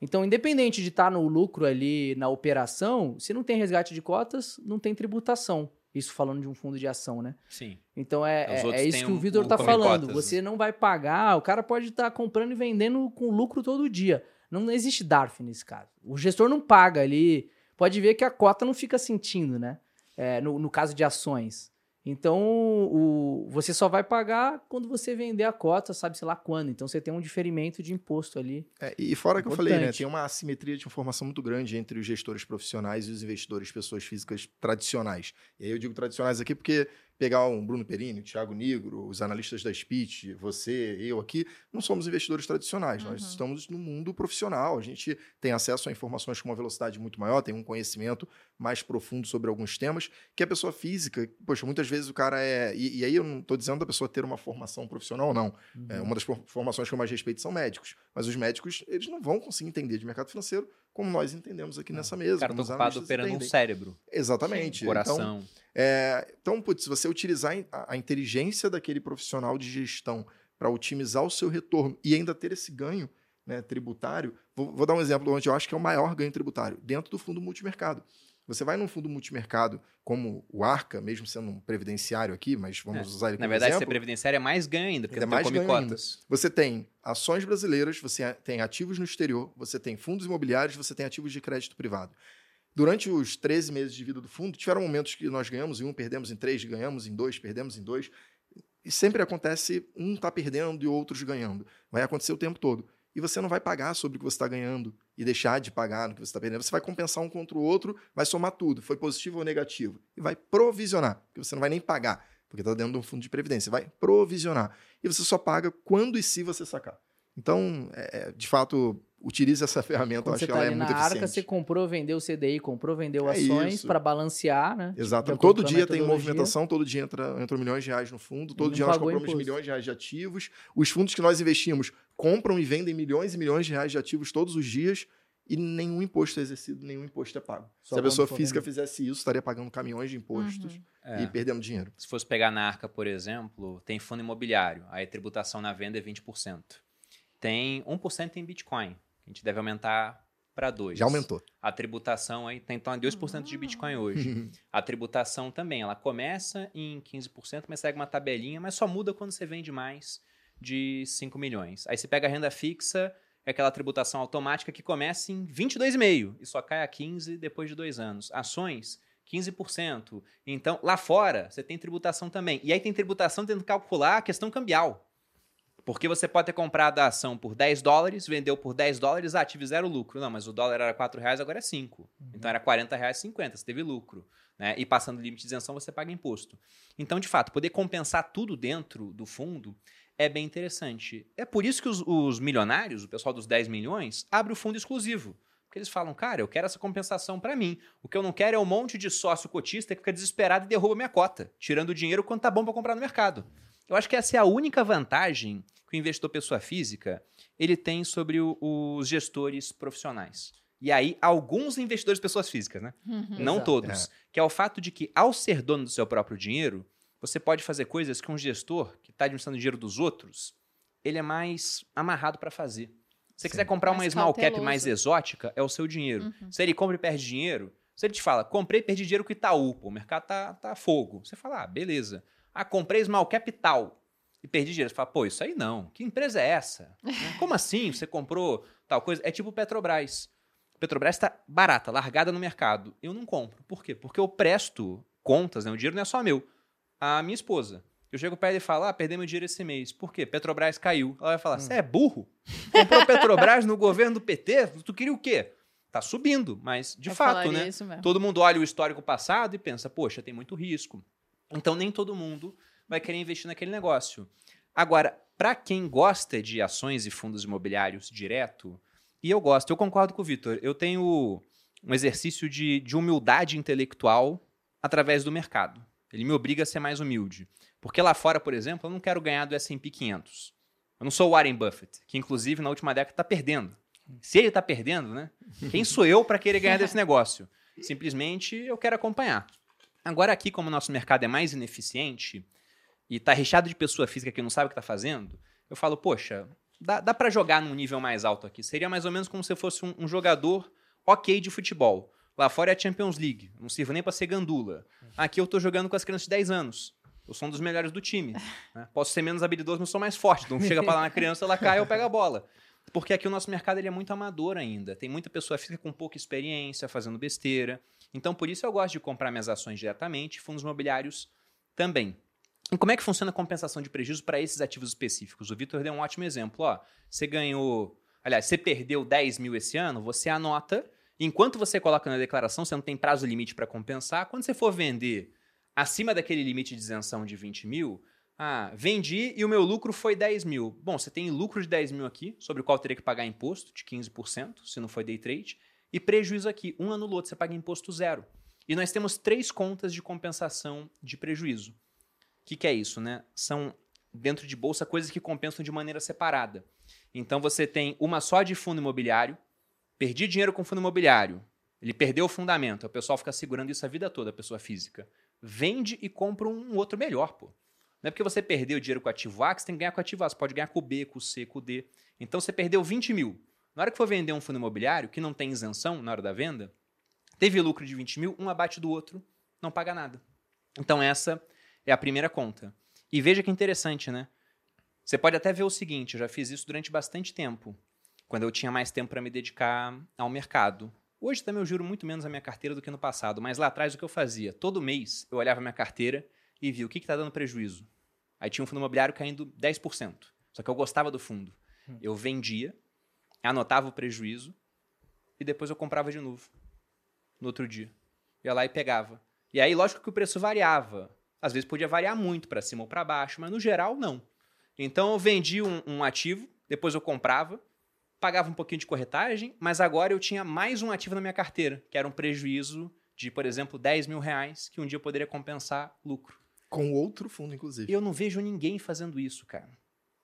Então, independente de estar no lucro ali na operação, se não tem resgate de cotas, não tem tributação. Isso falando de um fundo de ação, né? Sim. Então é, é, é isso que o Vitor um tá come falando. cotas, Você não vai pagar, o cara pode estar comprando e vendendo com lucro todo dia. Não existe DARF nesse caso. O gestor não paga ali. Pode ver que a cota não fica sentindo, né? É, no, no caso de ações. Então, o, você só vai pagar quando você vender a cota, sabe-se lá quando. Então, você tem um diferimento de imposto ali. É, e fora que eu falei, né, tem uma assimetria de informação muito grande entre os gestores profissionais e os investidores, pessoas físicas tradicionais. E aí eu digo tradicionais aqui porque pegar um Bruno Perini, o Thiago Nigro, os analistas da Speech, você, eu aqui, não somos investidores tradicionais. Nós Uhum. estamos no mundo profissional. A gente tem acesso a informações com uma velocidade muito maior, tem um conhecimento mais profundo sobre alguns temas, que a pessoa física, poxa, muitas vezes o cara é. E, e aí eu não estou dizendo da pessoa ter uma formação profissional, não. É, uma das for- formações que eu mais respeito são médicos. Mas os médicos, eles não vão conseguir entender de mercado financeiro como nós entendemos aqui nessa mesa. O cara tá ocupado analistas operando um cérebro, Exatamente. um coração. Então, é, então, putz, se você utilizar a, a inteligência daquele profissional de gestão para otimizar o seu retorno e ainda ter esse ganho né, tributário, vou, vou dar um exemplo onde eu acho que é o maior ganho tributário, dentro do fundo multimercado. Você vai num fundo multimercado como o Arca, mesmo sendo um previdenciário aqui, mas vamos usar ele Na como verdade, ser exemplo. previdenciário é mais ganho ainda, porque Ainda tem mais come cotas. Você tem ações brasileiras, você tem ativos no exterior, você tem fundos imobiliários, você tem ativos de crédito privado. Durante os 13 meses de vida do fundo, tiveram momentos que nós ganhamos em um, perdemos em três, ganhamos em dois, perdemos em dois. E sempre acontece um tá perdendo e outros ganhando. Vai acontecer o tempo todo. E você não vai pagar sobre o que você está ganhando e deixar de pagar no que você está perdendo. Você vai compensar um contra o outro, vai somar tudo, foi positivo ou negativo. E vai provisionar, porque você não vai nem pagar, porque está dentro de um fundo de previdência. Vai provisionar. E você só paga quando e se você sacar. Então, é, é, de fato, utilize essa ferramenta. Quando eu acho que tá ela é na muito arca, eficiente. você comprou, vendeu CDI, comprou, vendeu É ações para balancear, né? Exato. Todo dia tem movimentação, todo dia entra, entram milhões de reais no fundo, todo dia nós compramos imposto. milhões de reais de ativos. Os fundos que nós investimos compram e vendem milhões e milhões de reais de ativos todos os dias e nenhum imposto é exercido, nenhum imposto é pago. Só Se a pessoa física fizesse isso, estaria pagando caminhões de impostos Uhum. É. e perdendo dinheiro. Se fosse pegar na Arca, por exemplo, tem fundo imobiliário, aí a tributação na venda é 20%. Tem 1% em Bitcoin, que a gente deve aumentar para 2%. Já aumentou. A tributação aí tem então 2% de Bitcoin hoje. A tributação também, ela começa em 15%, mas segue uma tabelinha, mas só muda quando você vende mais de 5 milhões. Aí você pega a renda fixa, é aquela tributação automática que começa em 22,5% e só cai a 15% depois de dois anos. Ações, 15%. Então, lá fora, você tem tributação também. E aí tem tributação tendo que calcular a questão cambial. Porque você pode ter comprado a ação por 10 dólares, vendeu por 10 dólares, ah, tive zero lucro. Não, mas o dólar era 4 reais, agora é 5. Então era 40 reais 50, você teve lucro. Né? E passando o limite de isenção, você paga imposto. Então, de fato, poder compensar tudo dentro do fundo é bem interessante. É por isso que os, os milionários, o pessoal dos 10 milhões, abre o fundo exclusivo. Porque eles falam, cara, eu quero essa compensação para mim. O que eu não quero é um monte de sócio cotista que fica desesperado e derruba minha cota, tirando o dinheiro quando tá bom para comprar no mercado. Eu acho que essa é a única vantagem que o investidor pessoa física ele tem sobre o, os gestores profissionais. E aí, alguns investidores pessoas físicas, né? Uhum. Não Exato. todos. Que é o fato de que, ao ser dono do seu próprio dinheiro, você pode fazer coisas que um gestor que está administrando o dinheiro dos outros, ele é mais amarrado para fazer. Se você quiser comprar uma Mais small cap mais exótica, é o seu dinheiro. Uhum. Se ele compra e perde dinheiro, se ele te fala, comprei e perdi dinheiro com Itaú, pô, o mercado tá, tá fogo. Você fala, ah, beleza. Ah, comprei small cap tal e perdi dinheiro. Você fala, pô, isso aí não. Que empresa é essa? Como assim você comprou tal coisa? É tipo Petrobras. Petrobras está barata, largada no mercado. Eu não compro. Por quê? Porque eu presto contas, né? O dinheiro não é só meu. A minha esposa. Eu chego perto e falo, ah, perdi meu dinheiro esse mês. Por quê? Petrobras caiu. Ela vai falar, você é burro? Comprou Petrobras no governo do PT? Tu queria o quê? Tá subindo, mas de Eu fato, né? Isso mesmo. Todo mundo olha o histórico passado e pensa, poxa, tem muito risco. Então nem todo mundo vai querer investir naquele negócio. Agora, para quem gosta de ações e fundos imobiliários direto, e eu gosto, eu concordo com o Vitor, eu tenho um exercício de, de humildade intelectual através do mercado. Ele me obriga a ser mais humilde. Porque lá fora, por exemplo, eu não quero ganhar do S&P 500. Eu não sou o Warren Buffett, que inclusive na última década está perdendo. Se ele está perdendo, né? Quem sou eu para querer ganhar desse negócio? Simplesmente eu quero acompanhar. Agora aqui, como o nosso mercado é mais ineficiente e está recheado de pessoa física que não sabe o que está fazendo, eu falo, poxa, dá, dá para jogar num nível mais alto aqui. Seria mais ou menos como se eu fosse um, um jogador ok de futebol. Lá fora é a Champions League. Não sirvo nem para ser gandula. Aqui eu tô jogando com as crianças de 10 anos. Eu sou um dos melhores do time. né? Posso ser menos habilidoso, mas sou mais forte. Então chega pra lá na criança, ela cai, eu pego a bola. Porque aqui o nosso mercado ele é muito amador ainda. Tem muita pessoa física com pouca experiência, fazendo besteira. Então, por isso eu gosto de comprar minhas ações diretamente, fundos imobiliários também. E como é que funciona a compensação de prejuízo para esses ativos específicos? O Vitor deu um ótimo exemplo. Ó, você ganhou. Aliás, você perdeu 10 mil esse ano, você anota. Enquanto você coloca na declaração, você não tem prazo limite para compensar. Quando você for vender acima daquele limite de isenção de 20 mil, ah, vendi e o meu lucro foi 10 mil. Bom, você tem lucro de 10 mil aqui, sobre o qual teria que pagar imposto de 15%, se não foi day trade, e prejuízo aqui, um ano no outro, você paga imposto zero. E nós temos três contas de compensação de prejuízo. O que, que é isso, né? São, dentro de bolsa, coisas que compensam de maneira separada. Então você tem uma só de fundo imobiliário, perdi dinheiro com fundo imobiliário, ele perdeu o fundamento, o pessoal fica segurando isso a vida toda, a pessoa física. Vende e compra um outro melhor, pô. Não é porque você perdeu dinheiro com o ativo A que você tem que ganhar com o ativo A. Você pode ganhar com o B, com o C, com o D. Então você perdeu 20 mil. Na hora que for vender um fundo imobiliário, que não tem isenção na hora da venda, teve lucro de 20 mil, um abate do outro, não paga nada. Então essa é a primeira conta. E veja que interessante, né? Você pode até ver o seguinte, eu já fiz isso durante bastante tempo, quando eu tinha mais tempo para me dedicar ao mercado. Hoje também eu juro muito menos a minha carteira do que no passado, mas lá atrás o que eu fazia? Todo mês eu olhava a minha carteira e via o que está dando prejuízo. Aí tinha um fundo imobiliário caindo 10%. Só que eu gostava do fundo. Eu vendia, anotava o prejuízo e depois eu comprava de novo. No outro dia. Ia lá e pegava. E aí, lógico que o preço variava. Às vezes podia variar muito para cima ou para baixo, mas no geral não. Então eu vendi um, um ativo, depois eu comprava, pagava um pouquinho de corretagem, mas agora eu tinha mais um ativo na minha carteira, que era um prejuízo de, por exemplo, 10 mil reais, que um dia eu poderia compensar lucro. Com outro fundo, inclusive. Eu não vejo ninguém fazendo isso, cara.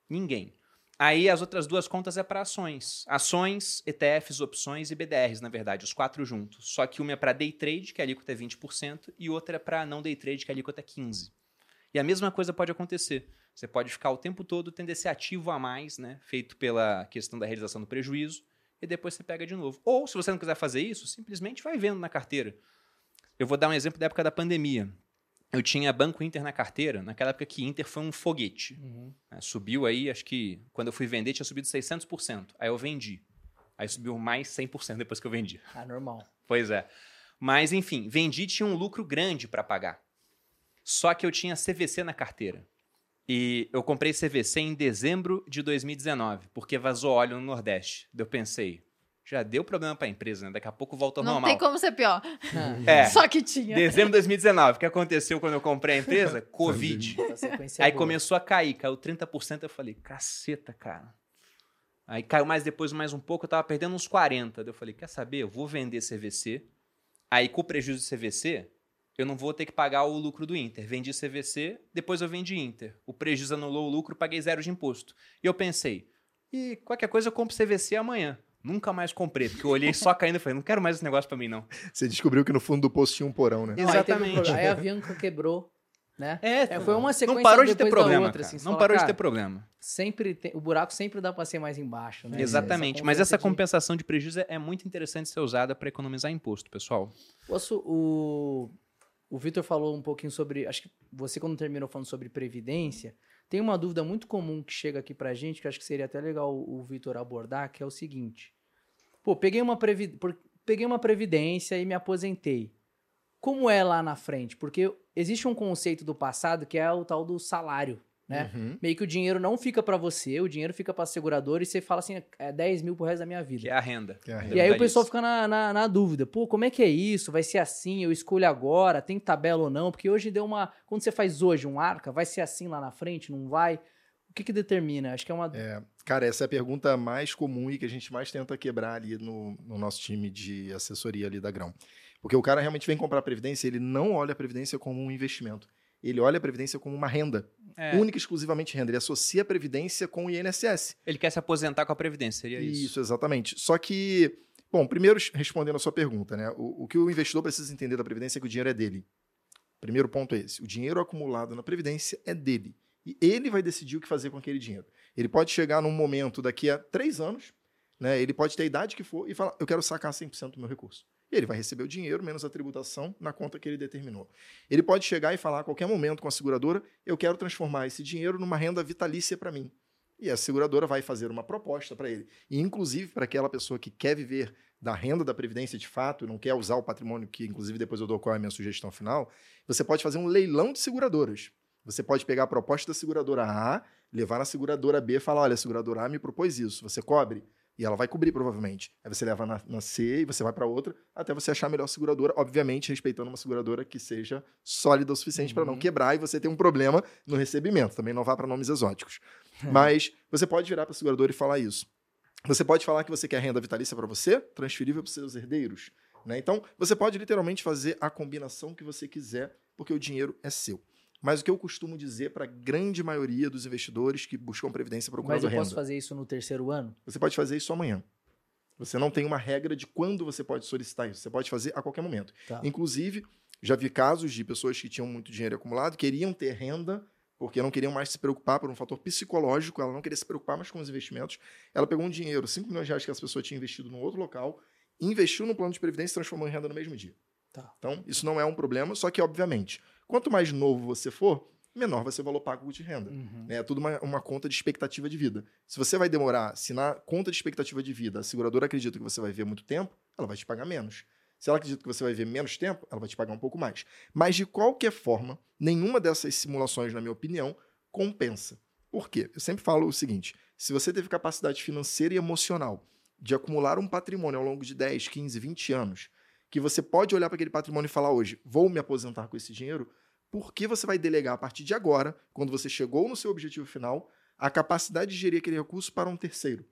Ninguém. Aí as outras duas contas é para ações. Ações, ETFs, opções e BDRs, na verdade, os quatro juntos. Só que uma é para day trade, que a alíquota é 20%, e outra é para não day trade, que a alíquota é 15%. E a mesma coisa pode acontecer. Você pode ficar o tempo todo tendo esse ativo a mais, né? Feito pela questão da realização do prejuízo, e depois você pega de novo. Ou, se você não quiser fazer isso, simplesmente vai vendo na carteira. Eu vou dar um exemplo da época da pandemia. Eu tinha Banco Inter na carteira, naquela época que Inter foi um foguete. Uhum. né? Subiu aí, acho que quando eu fui vender tinha subido 600%. Aí eu vendi. Aí subiu mais 100% depois que eu vendi. Ah, normal. Pois é. Mas, enfim, vendi tinha um lucro grande para pagar. Só que eu tinha CVC na carteira. E eu comprei CVC em dezembro de 2019, porque vazou óleo no Nordeste. Daí Eu pensei, já deu problema pra empresa, né? Daqui a pouco volta ao Não normal. tem como ser pior. É, Só que tinha. dezembro de 2019. O que aconteceu quando eu comprei a empresa? Covid. A é Aí boa. começou a cair, caiu 30%, eu falei, caceta, cara. Aí caiu mais depois, mais um pouco, eu tava perdendo uns 40. Daí eu falei, quer saber? Eu vou vender CVC. Aí com o prejuízo do CVC, eu não vou ter que pagar o lucro do Inter. Vendi CVC, depois eu vendi Inter. O prejuízo anulou o lucro, paguei zero de imposto. E eu pensei, e qualquer coisa eu compro CVC amanhã. Nunca mais comprei, porque eu olhei só caindo e falei, não quero mais esse negócio pra mim, não. Você descobriu que no fundo do poço tinha um porão, né? Aí um Exatamente. problema. Aí a Bianca quebrou, né? É, foi uma sequência Não parou de ter problema, outra, assim, Não fala, parou de ter problema. Sempre tem, o buraco sempre dá pra ser mais embaixo, né? Exatamente. Mas essa conversa de- compensação de prejuízo é- é muito interessante ser usada para economizar imposto, pessoal. Posso, o o Vitor falou um pouquinho sobre, acho que você quando terminou falando sobre previdência, tem uma dúvida muito comum que chega aqui pra gente, que acho que seria até legal o, o Vitor abordar, que é o seguinte: Pô, peguei uma previ, peguei uma previdência e me aposentei. Como é lá na frente? Porque existe um conceito do passado que é o tal do salário, né? Uhum. Meio que o dinheiro não fica pra você, o dinheiro fica pra seguradora e você fala assim, é 10 mil pro resto da minha vida. Que é a renda. É a E aí o pessoal fica na, na, na dúvida, pô, como é que é isso? Vai ser assim? Eu escolho agora? Tem tabela ou não? Porque hoje deu uma. Quando você faz hoje um arca, vai ser assim lá na frente? Não vai? O que que determina? Acho que é uma. É, cara, essa é a pergunta mais comum e que a gente mais tenta quebrar ali no, no nosso time de assessoria ali da Grão. Porque o cara realmente vem comprar a Previdência, ele não olha a Previdência como um investimento. Ele olha a Previdência como uma renda. É, Única e exclusivamente renda. Ele associa a Previdência com o INSS. Ele quer se aposentar com a Previdência, seria isso. Isso, exatamente. Só que, bom, primeiro respondendo a sua pergunta, né? O, o que o investidor precisa entender da Previdência é que o dinheiro é dele. Primeiro ponto é esse. O dinheiro acumulado na Previdência é dele. E ele vai decidir o que fazer com aquele dinheiro. Ele pode chegar num momento daqui a três anos, né? Ele pode ter a idade que for e falar: eu quero sacar 100% do meu recurso. E ele vai receber o dinheiro menos a tributação na conta que ele determinou. Ele pode chegar e falar a qualquer momento com a seguradora: eu quero transformar esse dinheiro numa renda vitalícia para mim. E a seguradora vai fazer uma proposta para ele. E, inclusive, para aquela pessoa que quer viver da renda da Previdência de fato, não quer usar o patrimônio, que inclusive depois eu dou qual é a minha sugestão final, você pode fazer um leilão de seguradoras. Você pode pegar a proposta da seguradora A, levar na seguradora B e falar: olha, a seguradora A me propôs isso, você cobre? E ela vai cobrir, provavelmente. Aí você leva na, na C e você vai para outra, até você achar a melhor seguradora, obviamente respeitando uma seguradora que seja sólida o suficiente para não Uhum. quebrar e você ter um problema no recebimento. Também não vá para nomes exóticos. Mas você pode virar para a seguradora e falar isso. Você pode falar que você quer renda vitalícia para você, transferível para os seus herdeiros. Né? Então, você pode literalmente fazer a combinação que você quiser, porque o dinheiro é seu. Mas o que eu costumo dizer para a grande maioria dos investidores que buscam previdência Mas procurando eu renda, posso fazer isso no terceiro ano? você pode fazer isso amanhã. Você não tem uma regra de quando você pode solicitar isso. Você pode fazer a qualquer momento. Tá. Inclusive, já vi casos de pessoas que tinham muito dinheiro acumulado, queriam ter renda, porque não queriam mais se preocupar por um fator psicológico, ela não queria se preocupar mais com os investimentos. Ela pegou um dinheiro, 5 milhões de reais que essa pessoa tinha investido num outro local, investiu no plano de previdência e transformou em renda no mesmo dia. Tá. Então, isso não é um problema, só que, obviamente, quanto mais novo você for, menor vai ser o valor pago de renda. Uhum. É tudo uma, uma conta de expectativa de vida. Se você vai demorar, se na conta de expectativa de vida a seguradora acredita que você vai ver muito tempo, ela vai te pagar menos. Se ela acredita que você vai ver menos tempo, ela vai te pagar um pouco mais. Mas, de qualquer forma, nenhuma dessas simulações, na minha opinião, compensa. Por quê? Eu sempre falo o seguinte: se você teve capacidade financeira e emocional de acumular um patrimônio ao longo de 10, 15, 20 anos, que você pode olhar para aquele patrimônio e falar hoje, vou me aposentar com esse dinheiro, por que você vai delegar a partir de agora, quando você chegou no seu objetivo final, a capacidade de gerir aquele recurso para um terceiro?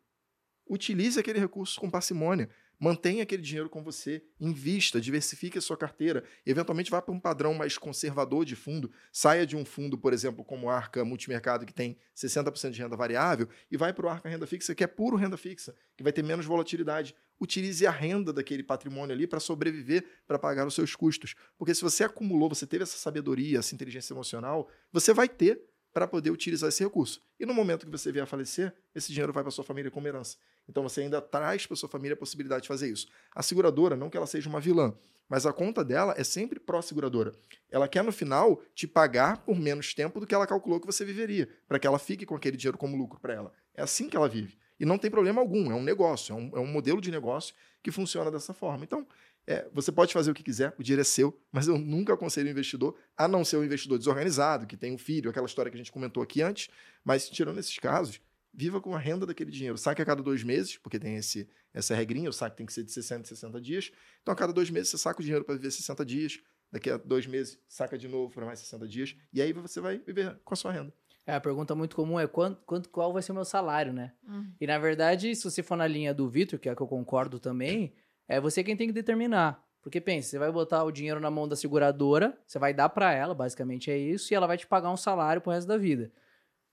Utilize aquele recurso com parcimônia. Mantenha aquele dinheiro com você, invista, diversifique a sua carteira, eventualmente vá para um padrão mais conservador de fundo, saia de um fundo, por exemplo, como o Arca Multimercado, que tem 60% de renda variável, e vai para o Arca Renda Fixa, que é puro renda fixa, que vai ter menos volatilidade. Utilize a renda daquele patrimônio ali para sobreviver, para pagar os seus custos. Porque se você acumulou, você teve essa sabedoria, essa inteligência emocional, você vai ter para poder utilizar esse recurso. E no momento que você vier a falecer, esse dinheiro vai para sua família como herança. Então você ainda traz para sua família a possibilidade de fazer isso. A seguradora, não que ela seja uma vilã, mas a conta dela é sempre pró-seguradora. Ela quer no final te pagar por menos tempo do que ela calculou que você viveria, para que ela fique com aquele dinheiro como lucro para ela. É assim que ela vive. E não tem problema algum, é um negócio, é um, é um modelo de negócio que funciona dessa forma. Então, É, você pode fazer o que quiser, o dinheiro é seu, mas eu nunca aconselho o investidor a não ser um investidor desorganizado, que tem um filho, aquela história que a gente comentou aqui antes. Mas, tirando esses casos, viva com a renda daquele dinheiro. Saque a cada dois meses, porque tem esse, essa regrinha, o saque tem que ser de 60 e 60 dias. Então, a cada dois meses, você saca o dinheiro para viver 60 dias. Daqui a dois meses, saca de novo para mais 60 dias. E aí você vai viver com a sua renda. É, a pergunta muito comum é quanto, quanto, qual vai ser o meu salário, né? Hum. E na verdade, se você for na linha do Vitor, que é a que eu concordo também, é você quem tem que determinar. Porque pensa, você vai botar o dinheiro na mão da seguradora, você vai dar para ela, basicamente é isso, e ela vai te pagar um salário pro resto da vida.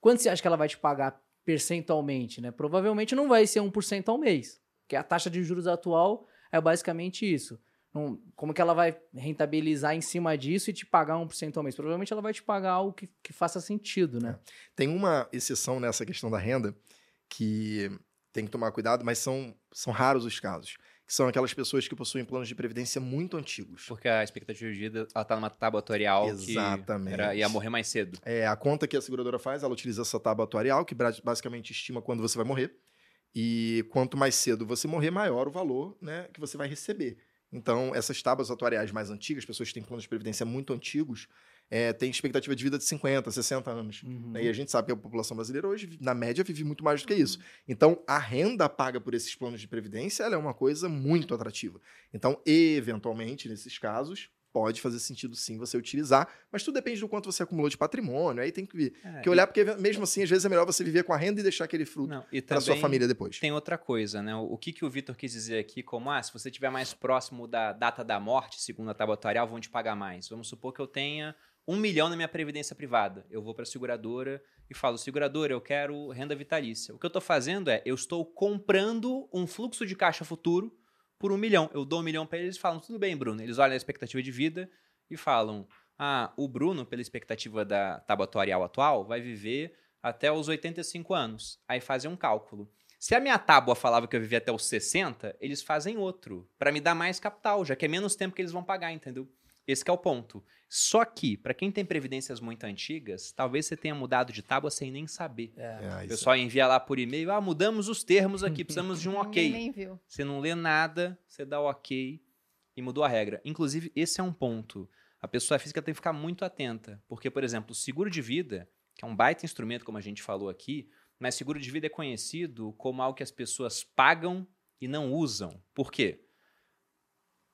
Quanto você acha que ela vai te pagar percentualmente, né? Provavelmente não vai ser 1% ao mês, que a taxa de juros atual é basicamente isso. Como que ela vai rentabilizar em cima disso e te pagar 1% ao mês? Provavelmente ela vai te pagar algo que, que faça sentido, né? Tem uma exceção nessa questão da renda que tem que tomar cuidado, mas são, são raros os casos. Que são aquelas pessoas que possuem planos de previdência muito antigos. Porque a expectativa de vida ela tá numa tábua atuarial Exatamente. que era, ia morrer mais cedo. É, a conta que a seguradora faz, ela utiliza essa tábua atuarial, que basicamente estima quando você vai morrer. E quanto mais cedo você morrer, maior o valor né, que você vai receber. Então, essas tábuas atuariais mais antigas, pessoas que têm planos de previdência muito antigos, é, têm expectativa de vida de 50, 60 anos. Uhum. né? E a gente sabe que a população brasileira hoje, na média, vive muito mais do que isso. Então, a renda paga por esses planos de previdência ela é uma coisa muito atrativa. Então, eventualmente, nesses casos, pode fazer sentido sim você utilizar, mas tudo depende do quanto você acumulou de patrimônio. Aí tem que, É, que olhar, porque mesmo assim, às vezes é melhor você viver com a renda e deixar aquele fruto para sua família depois. Tem outra coisa, né? O que, que o Vitor quis dizer aqui, como, ah, se você estiver mais próximo da data da morte, segundo a atuarial, vão te pagar mais. Vamos supor que eu tenha um milhão na minha previdência privada. Eu vou para a seguradora e falo, seguradora, eu quero renda vitalícia. O que eu estou fazendo é, eu estou comprando um fluxo de caixa futuro por um milhão. Eu dou um milhão para eles e falam, tudo bem, Bruno. Eles olham a expectativa de vida e falam, ah, o Bruno, pela expectativa da tábua atuarial atual, vai viver até os 85 anos. Aí fazem um cálculo. Se a minha tábua falava que eu vivia até os 60, eles fazem outro, para me dar mais capital, já que é menos tempo que eles vão pagar, entendeu? Esse que é o ponto. Só que, para quem tem previdências muito antigas, talvez você tenha mudado de tábua sem nem saber. É. É, O pessoal envia lá por e-mail, ah, mudamos os termos aqui, precisamos de um ok. nem viu. Você não lê nada, você dá o ok e mudou a regra. Inclusive, esse é um ponto. A pessoa física tem que ficar muito atenta. Porque, por exemplo, o seguro de vida, que é um baita instrumento, como a gente falou aqui, mas seguro de vida é conhecido como algo que as pessoas pagam e não usam. Por quê?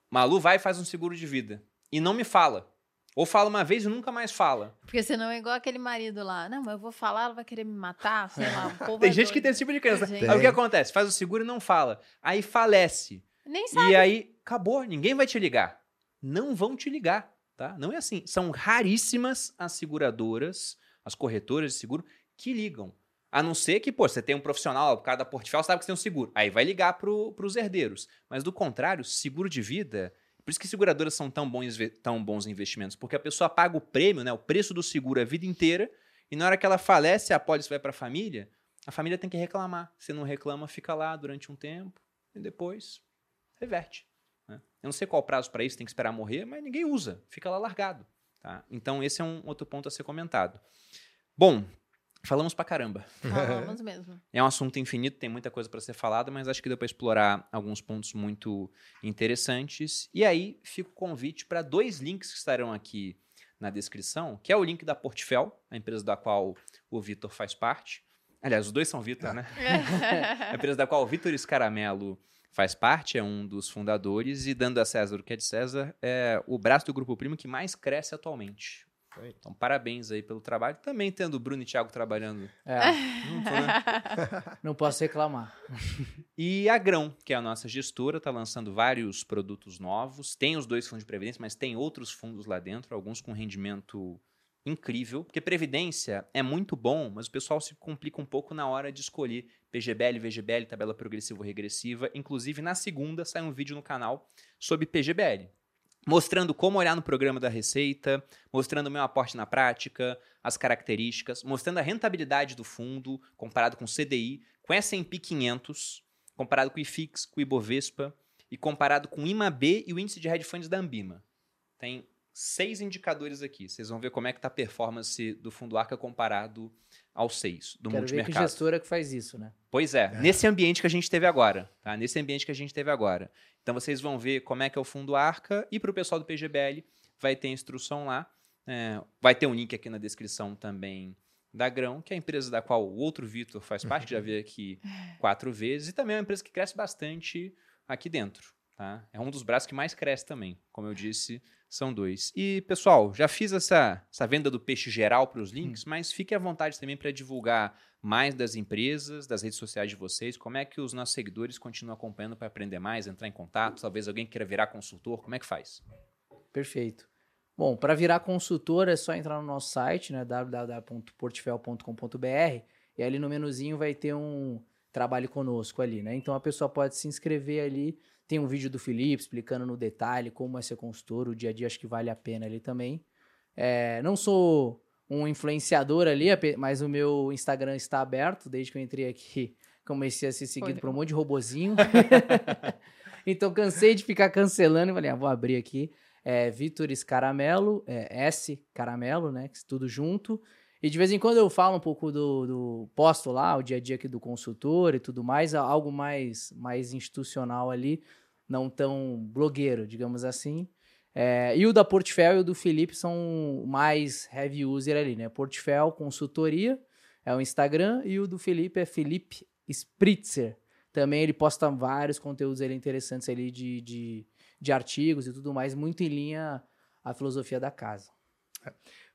Malu vai e faz um seguro de vida e não me fala. Ou fala uma vez e nunca mais fala. Porque senão é igual aquele marido lá. Não, mas eu vou falar, ela vai querer me matar, sei lá. O povo Tem é gente que doido. tem esse tipo de crença. Aí o que acontece? Faz o seguro e não fala. Aí falece. Nem sabe. E aí, acabou, ninguém vai te ligar. Não vão te ligar, tá? Não é assim. São raríssimas as seguradoras, as corretoras de seguro que ligam. A não ser que, pô, você tem um profissional, o cara da Portfel sabe que você tem um seguro. Aí vai ligar pro, pros herdeiros. Mas do contrário, seguro de vida. Por isso que seguradoras são tão bons, tão bons investimentos. Porque a pessoa paga o prêmio, né? O preço do seguro a vida inteira. E na hora que ela falece, a pólice vai pra família. A família tem que reclamar. Se não reclama, fica lá durante um tempo. E depois reverte. né? Eu não sei qual prazo para isso, tem que esperar morrer, mas ninguém usa, fica lá largado. Tá? Então, esse é um outro ponto a ser comentado. Bom, falamos pra caramba. Falamos mesmo. É um assunto infinito, tem muita coisa para ser falada, mas acho que deu para explorar alguns pontos muito interessantes. E aí fica o convite para dois links que estarão aqui na descrição, que é o link da Portfel, a empresa da qual o Vitor faz parte. Aliás, os dois são Vitor, né? A empresa da qual o Vitor Scaramelo faz parte, é um dos fundadores, e dando a César o que é de César, é o braço do Grupo Primo que mais cresce atualmente. Aí. Então, parabéns aí pelo trabalho. Também tendo o Bruno e Thiago trabalhando É, junto, né? não posso reclamar. E a Grão, que é a nossa gestora, está lançando vários produtos novos. Tem os dois fundos de previdência, mas tem outros fundos lá dentro, alguns com rendimento incrível. Porque previdência é muito bom, mas o pessoal se complica um pouco na hora de escolher PGBL, VGBL, tabela progressiva ou regressiva. Inclusive, na segunda sai um vídeo no canal sobre PGBL. Mostrando como olhar no programa da Receita, mostrando o meu aporte na prática, as características, mostrando a rentabilidade do fundo comparado com o CDI, com S&P 500, comparado com o IFIX, com o Ibovespa e comparado com o IMAB e o índice de hedge funds da Ambima. Tem seis indicadores aqui. Vocês vão ver como é que está a performance do fundo Arca comparado ao 6 do Quero ver que multimercado. gestora que faz isso, né? Pois é, nesse ambiente que a gente teve agora, tá? Nesse ambiente que a gente teve agora. Então vocês vão ver como é que é o fundo Arca e para o pessoal do PGBL vai ter instrução lá. É, vai ter um link aqui na descrição também da Grão, que é a empresa da qual o outro Vitor faz parte, que já veio aqui quatro vezes, e também é uma empresa que cresce bastante aqui dentro. Tá? É um dos braços que mais cresce também. Como eu disse, são dois. E, pessoal, já fiz essa, essa venda do peixe geral para os links, mas fique à vontade também para divulgar mais das empresas, das redes sociais de vocês, como é que os nossos seguidores continuam acompanhando para aprender mais, entrar em contato, talvez alguém queira virar consultor, como é que faz? Perfeito. Bom, para virar consultor é só entrar no nosso site, né, www.portfel.com.br, e ali no menuzinho vai ter um trabalho conosco ali, né? Então a pessoa pode se inscrever ali, tem um vídeo do Felipe explicando no detalhe como é ser consultor, o dia a dia acho que vale a pena ali também. É, não sou um influenciador ali, mas o meu Instagram está aberto desde que eu entrei aqui. Comecei a ser seguido Olha. por um monte de robozinho. então cansei de ficar cancelando e falei, ah, vou abrir aqui. É Vitor Caramelo, é S Caramelo, né? que Tudo junto. E de vez em quando eu falo um pouco do, do posto lá, o dia a dia aqui do consultor e tudo mais, algo mais, mais institucional ali, não tão blogueiro, digamos assim. É, e o da Portfel e o do Felipe são mais heavy user ali, né? Portfel, consultoria, é o Instagram, e o do Felipe é Felipe Spritzer. Também ele posta vários conteúdos ali interessantes ali de, de, de artigos e tudo mais, muito em linha a filosofia da casa.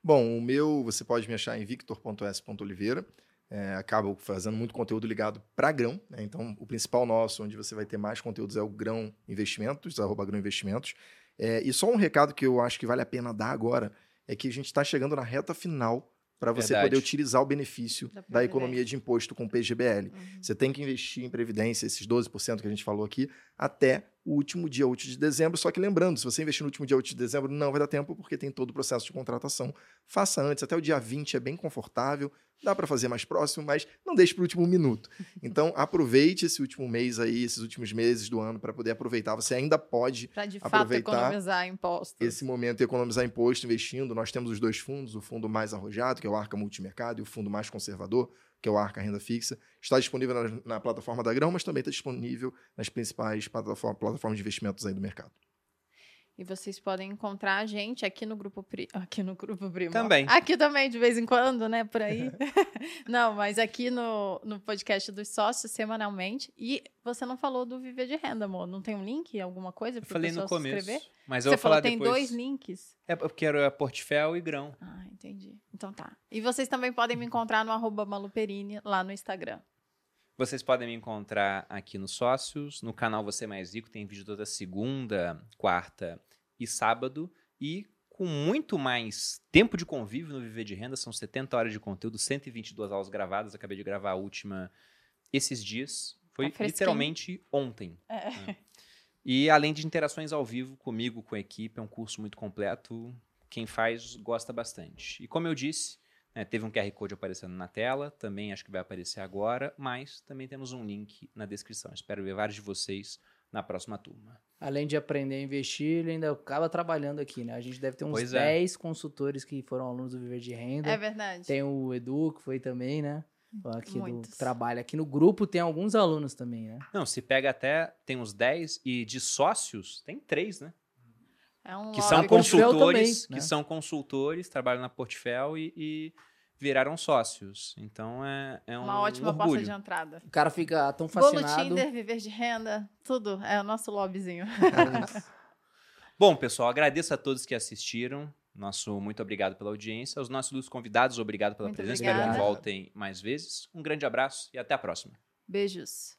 Bom, o meu, você pode me achar em victor.s.oliveira. É, acabo fazendo muito conteúdo ligado para grão. né? Então, o principal nosso, onde você vai ter mais conteúdos, é o Grão Investimentos, arroba Grão Investimentos. É, e só um recado que eu acho que vale a pena dar agora é que a gente está chegando na reta final para você Verdade. poder utilizar o benefício Da da, economia de imposto com o PGBL. Você tem que investir em previdência, esses 12% que a gente falou aqui, até o último dia útil de dezembro. Só que lembrando, se você investir no último dia útil de dezembro, não vai dar tempo, porque tem todo o processo de contratação. Faça antes, até o dia 20 é bem confortável, dá para fazer mais próximo, mas não deixe para o último minuto. Então, aproveite esse último mês aí, esses últimos meses do ano, para poder aproveitar. Você ainda pode Pra de fato Aproveitar economizar impostos. esse momento e economizar imposto investindo. Nós temos os dois fundos, o fundo mais arrojado, que é o Arca Multimercado, e o fundo mais conservador, que é o Arca Renda Fixa. Está disponível na, na plataforma da Grão, mas também está disponível nas principais plataformas, plataformas de investimentos aí do mercado. E vocês podem encontrar a gente aqui no Grupo Primo. Aqui no Grupo Primo. Também. Aqui também, de vez em quando, né? Por aí. não, mas aqui no, no podcast dos sócios, semanalmente. E você não falou do Viver de Renda, amor. Não tem um link, alguma coisa para falei no começo, inscrever? mas eu Você vou falar falou tem depois. dois links. É porque era Portfel e Grão. Ah, entendi. Então tá. E vocês também podem me encontrar no arroba maluperini lá no Instagram. Vocês podem me encontrar aqui nos Sócios, no canal Você Mais Rico, tem vídeo toda segunda, quarta e sábado. E com muito mais tempo de convívio no Viver de Renda, são 70 horas de conteúdo, 122 aulas gravadas. Acabei de gravar a última esses dias. Foi Tá literalmente ontem. É. né? E além de interações ao vivo comigo, com a equipe, é um curso muito completo. Quem faz gosta bastante. E como eu disse, né, teve um QR Code aparecendo na tela, também acho que vai aparecer agora, mas também temos um link na descrição. Espero ver vários de vocês na próxima turma. Além de aprender a investir, ele ainda acaba trabalhando aqui, né? A gente deve ter uns Pois é. 10 consultores que foram alunos do Viver de Renda. É verdade. Tem o Edu, que foi também, né? Aqui do Muitos. trabalho. Aqui no grupo tem alguns alunos também, né? Não, se pega até, tem uns 10 e de sócios, tem três, né? É um Que são consultores, também, né? que são consultores, trabalham na Portfel e, e viraram sócios. Então é, é um uma ótima porta orgulho. de entrada. O cara fica tão Bolo fascinado. Tinder, viver de renda, tudo. É o nosso lobbyzinho. Bom, pessoal, agradeço a todos que assistiram. Nosso muito obrigado pela audiência. Aos nossos convidados, obrigado pela Muito presença. Espero que obrigada. voltem mais vezes. Um grande abraço e até a próxima. Beijos.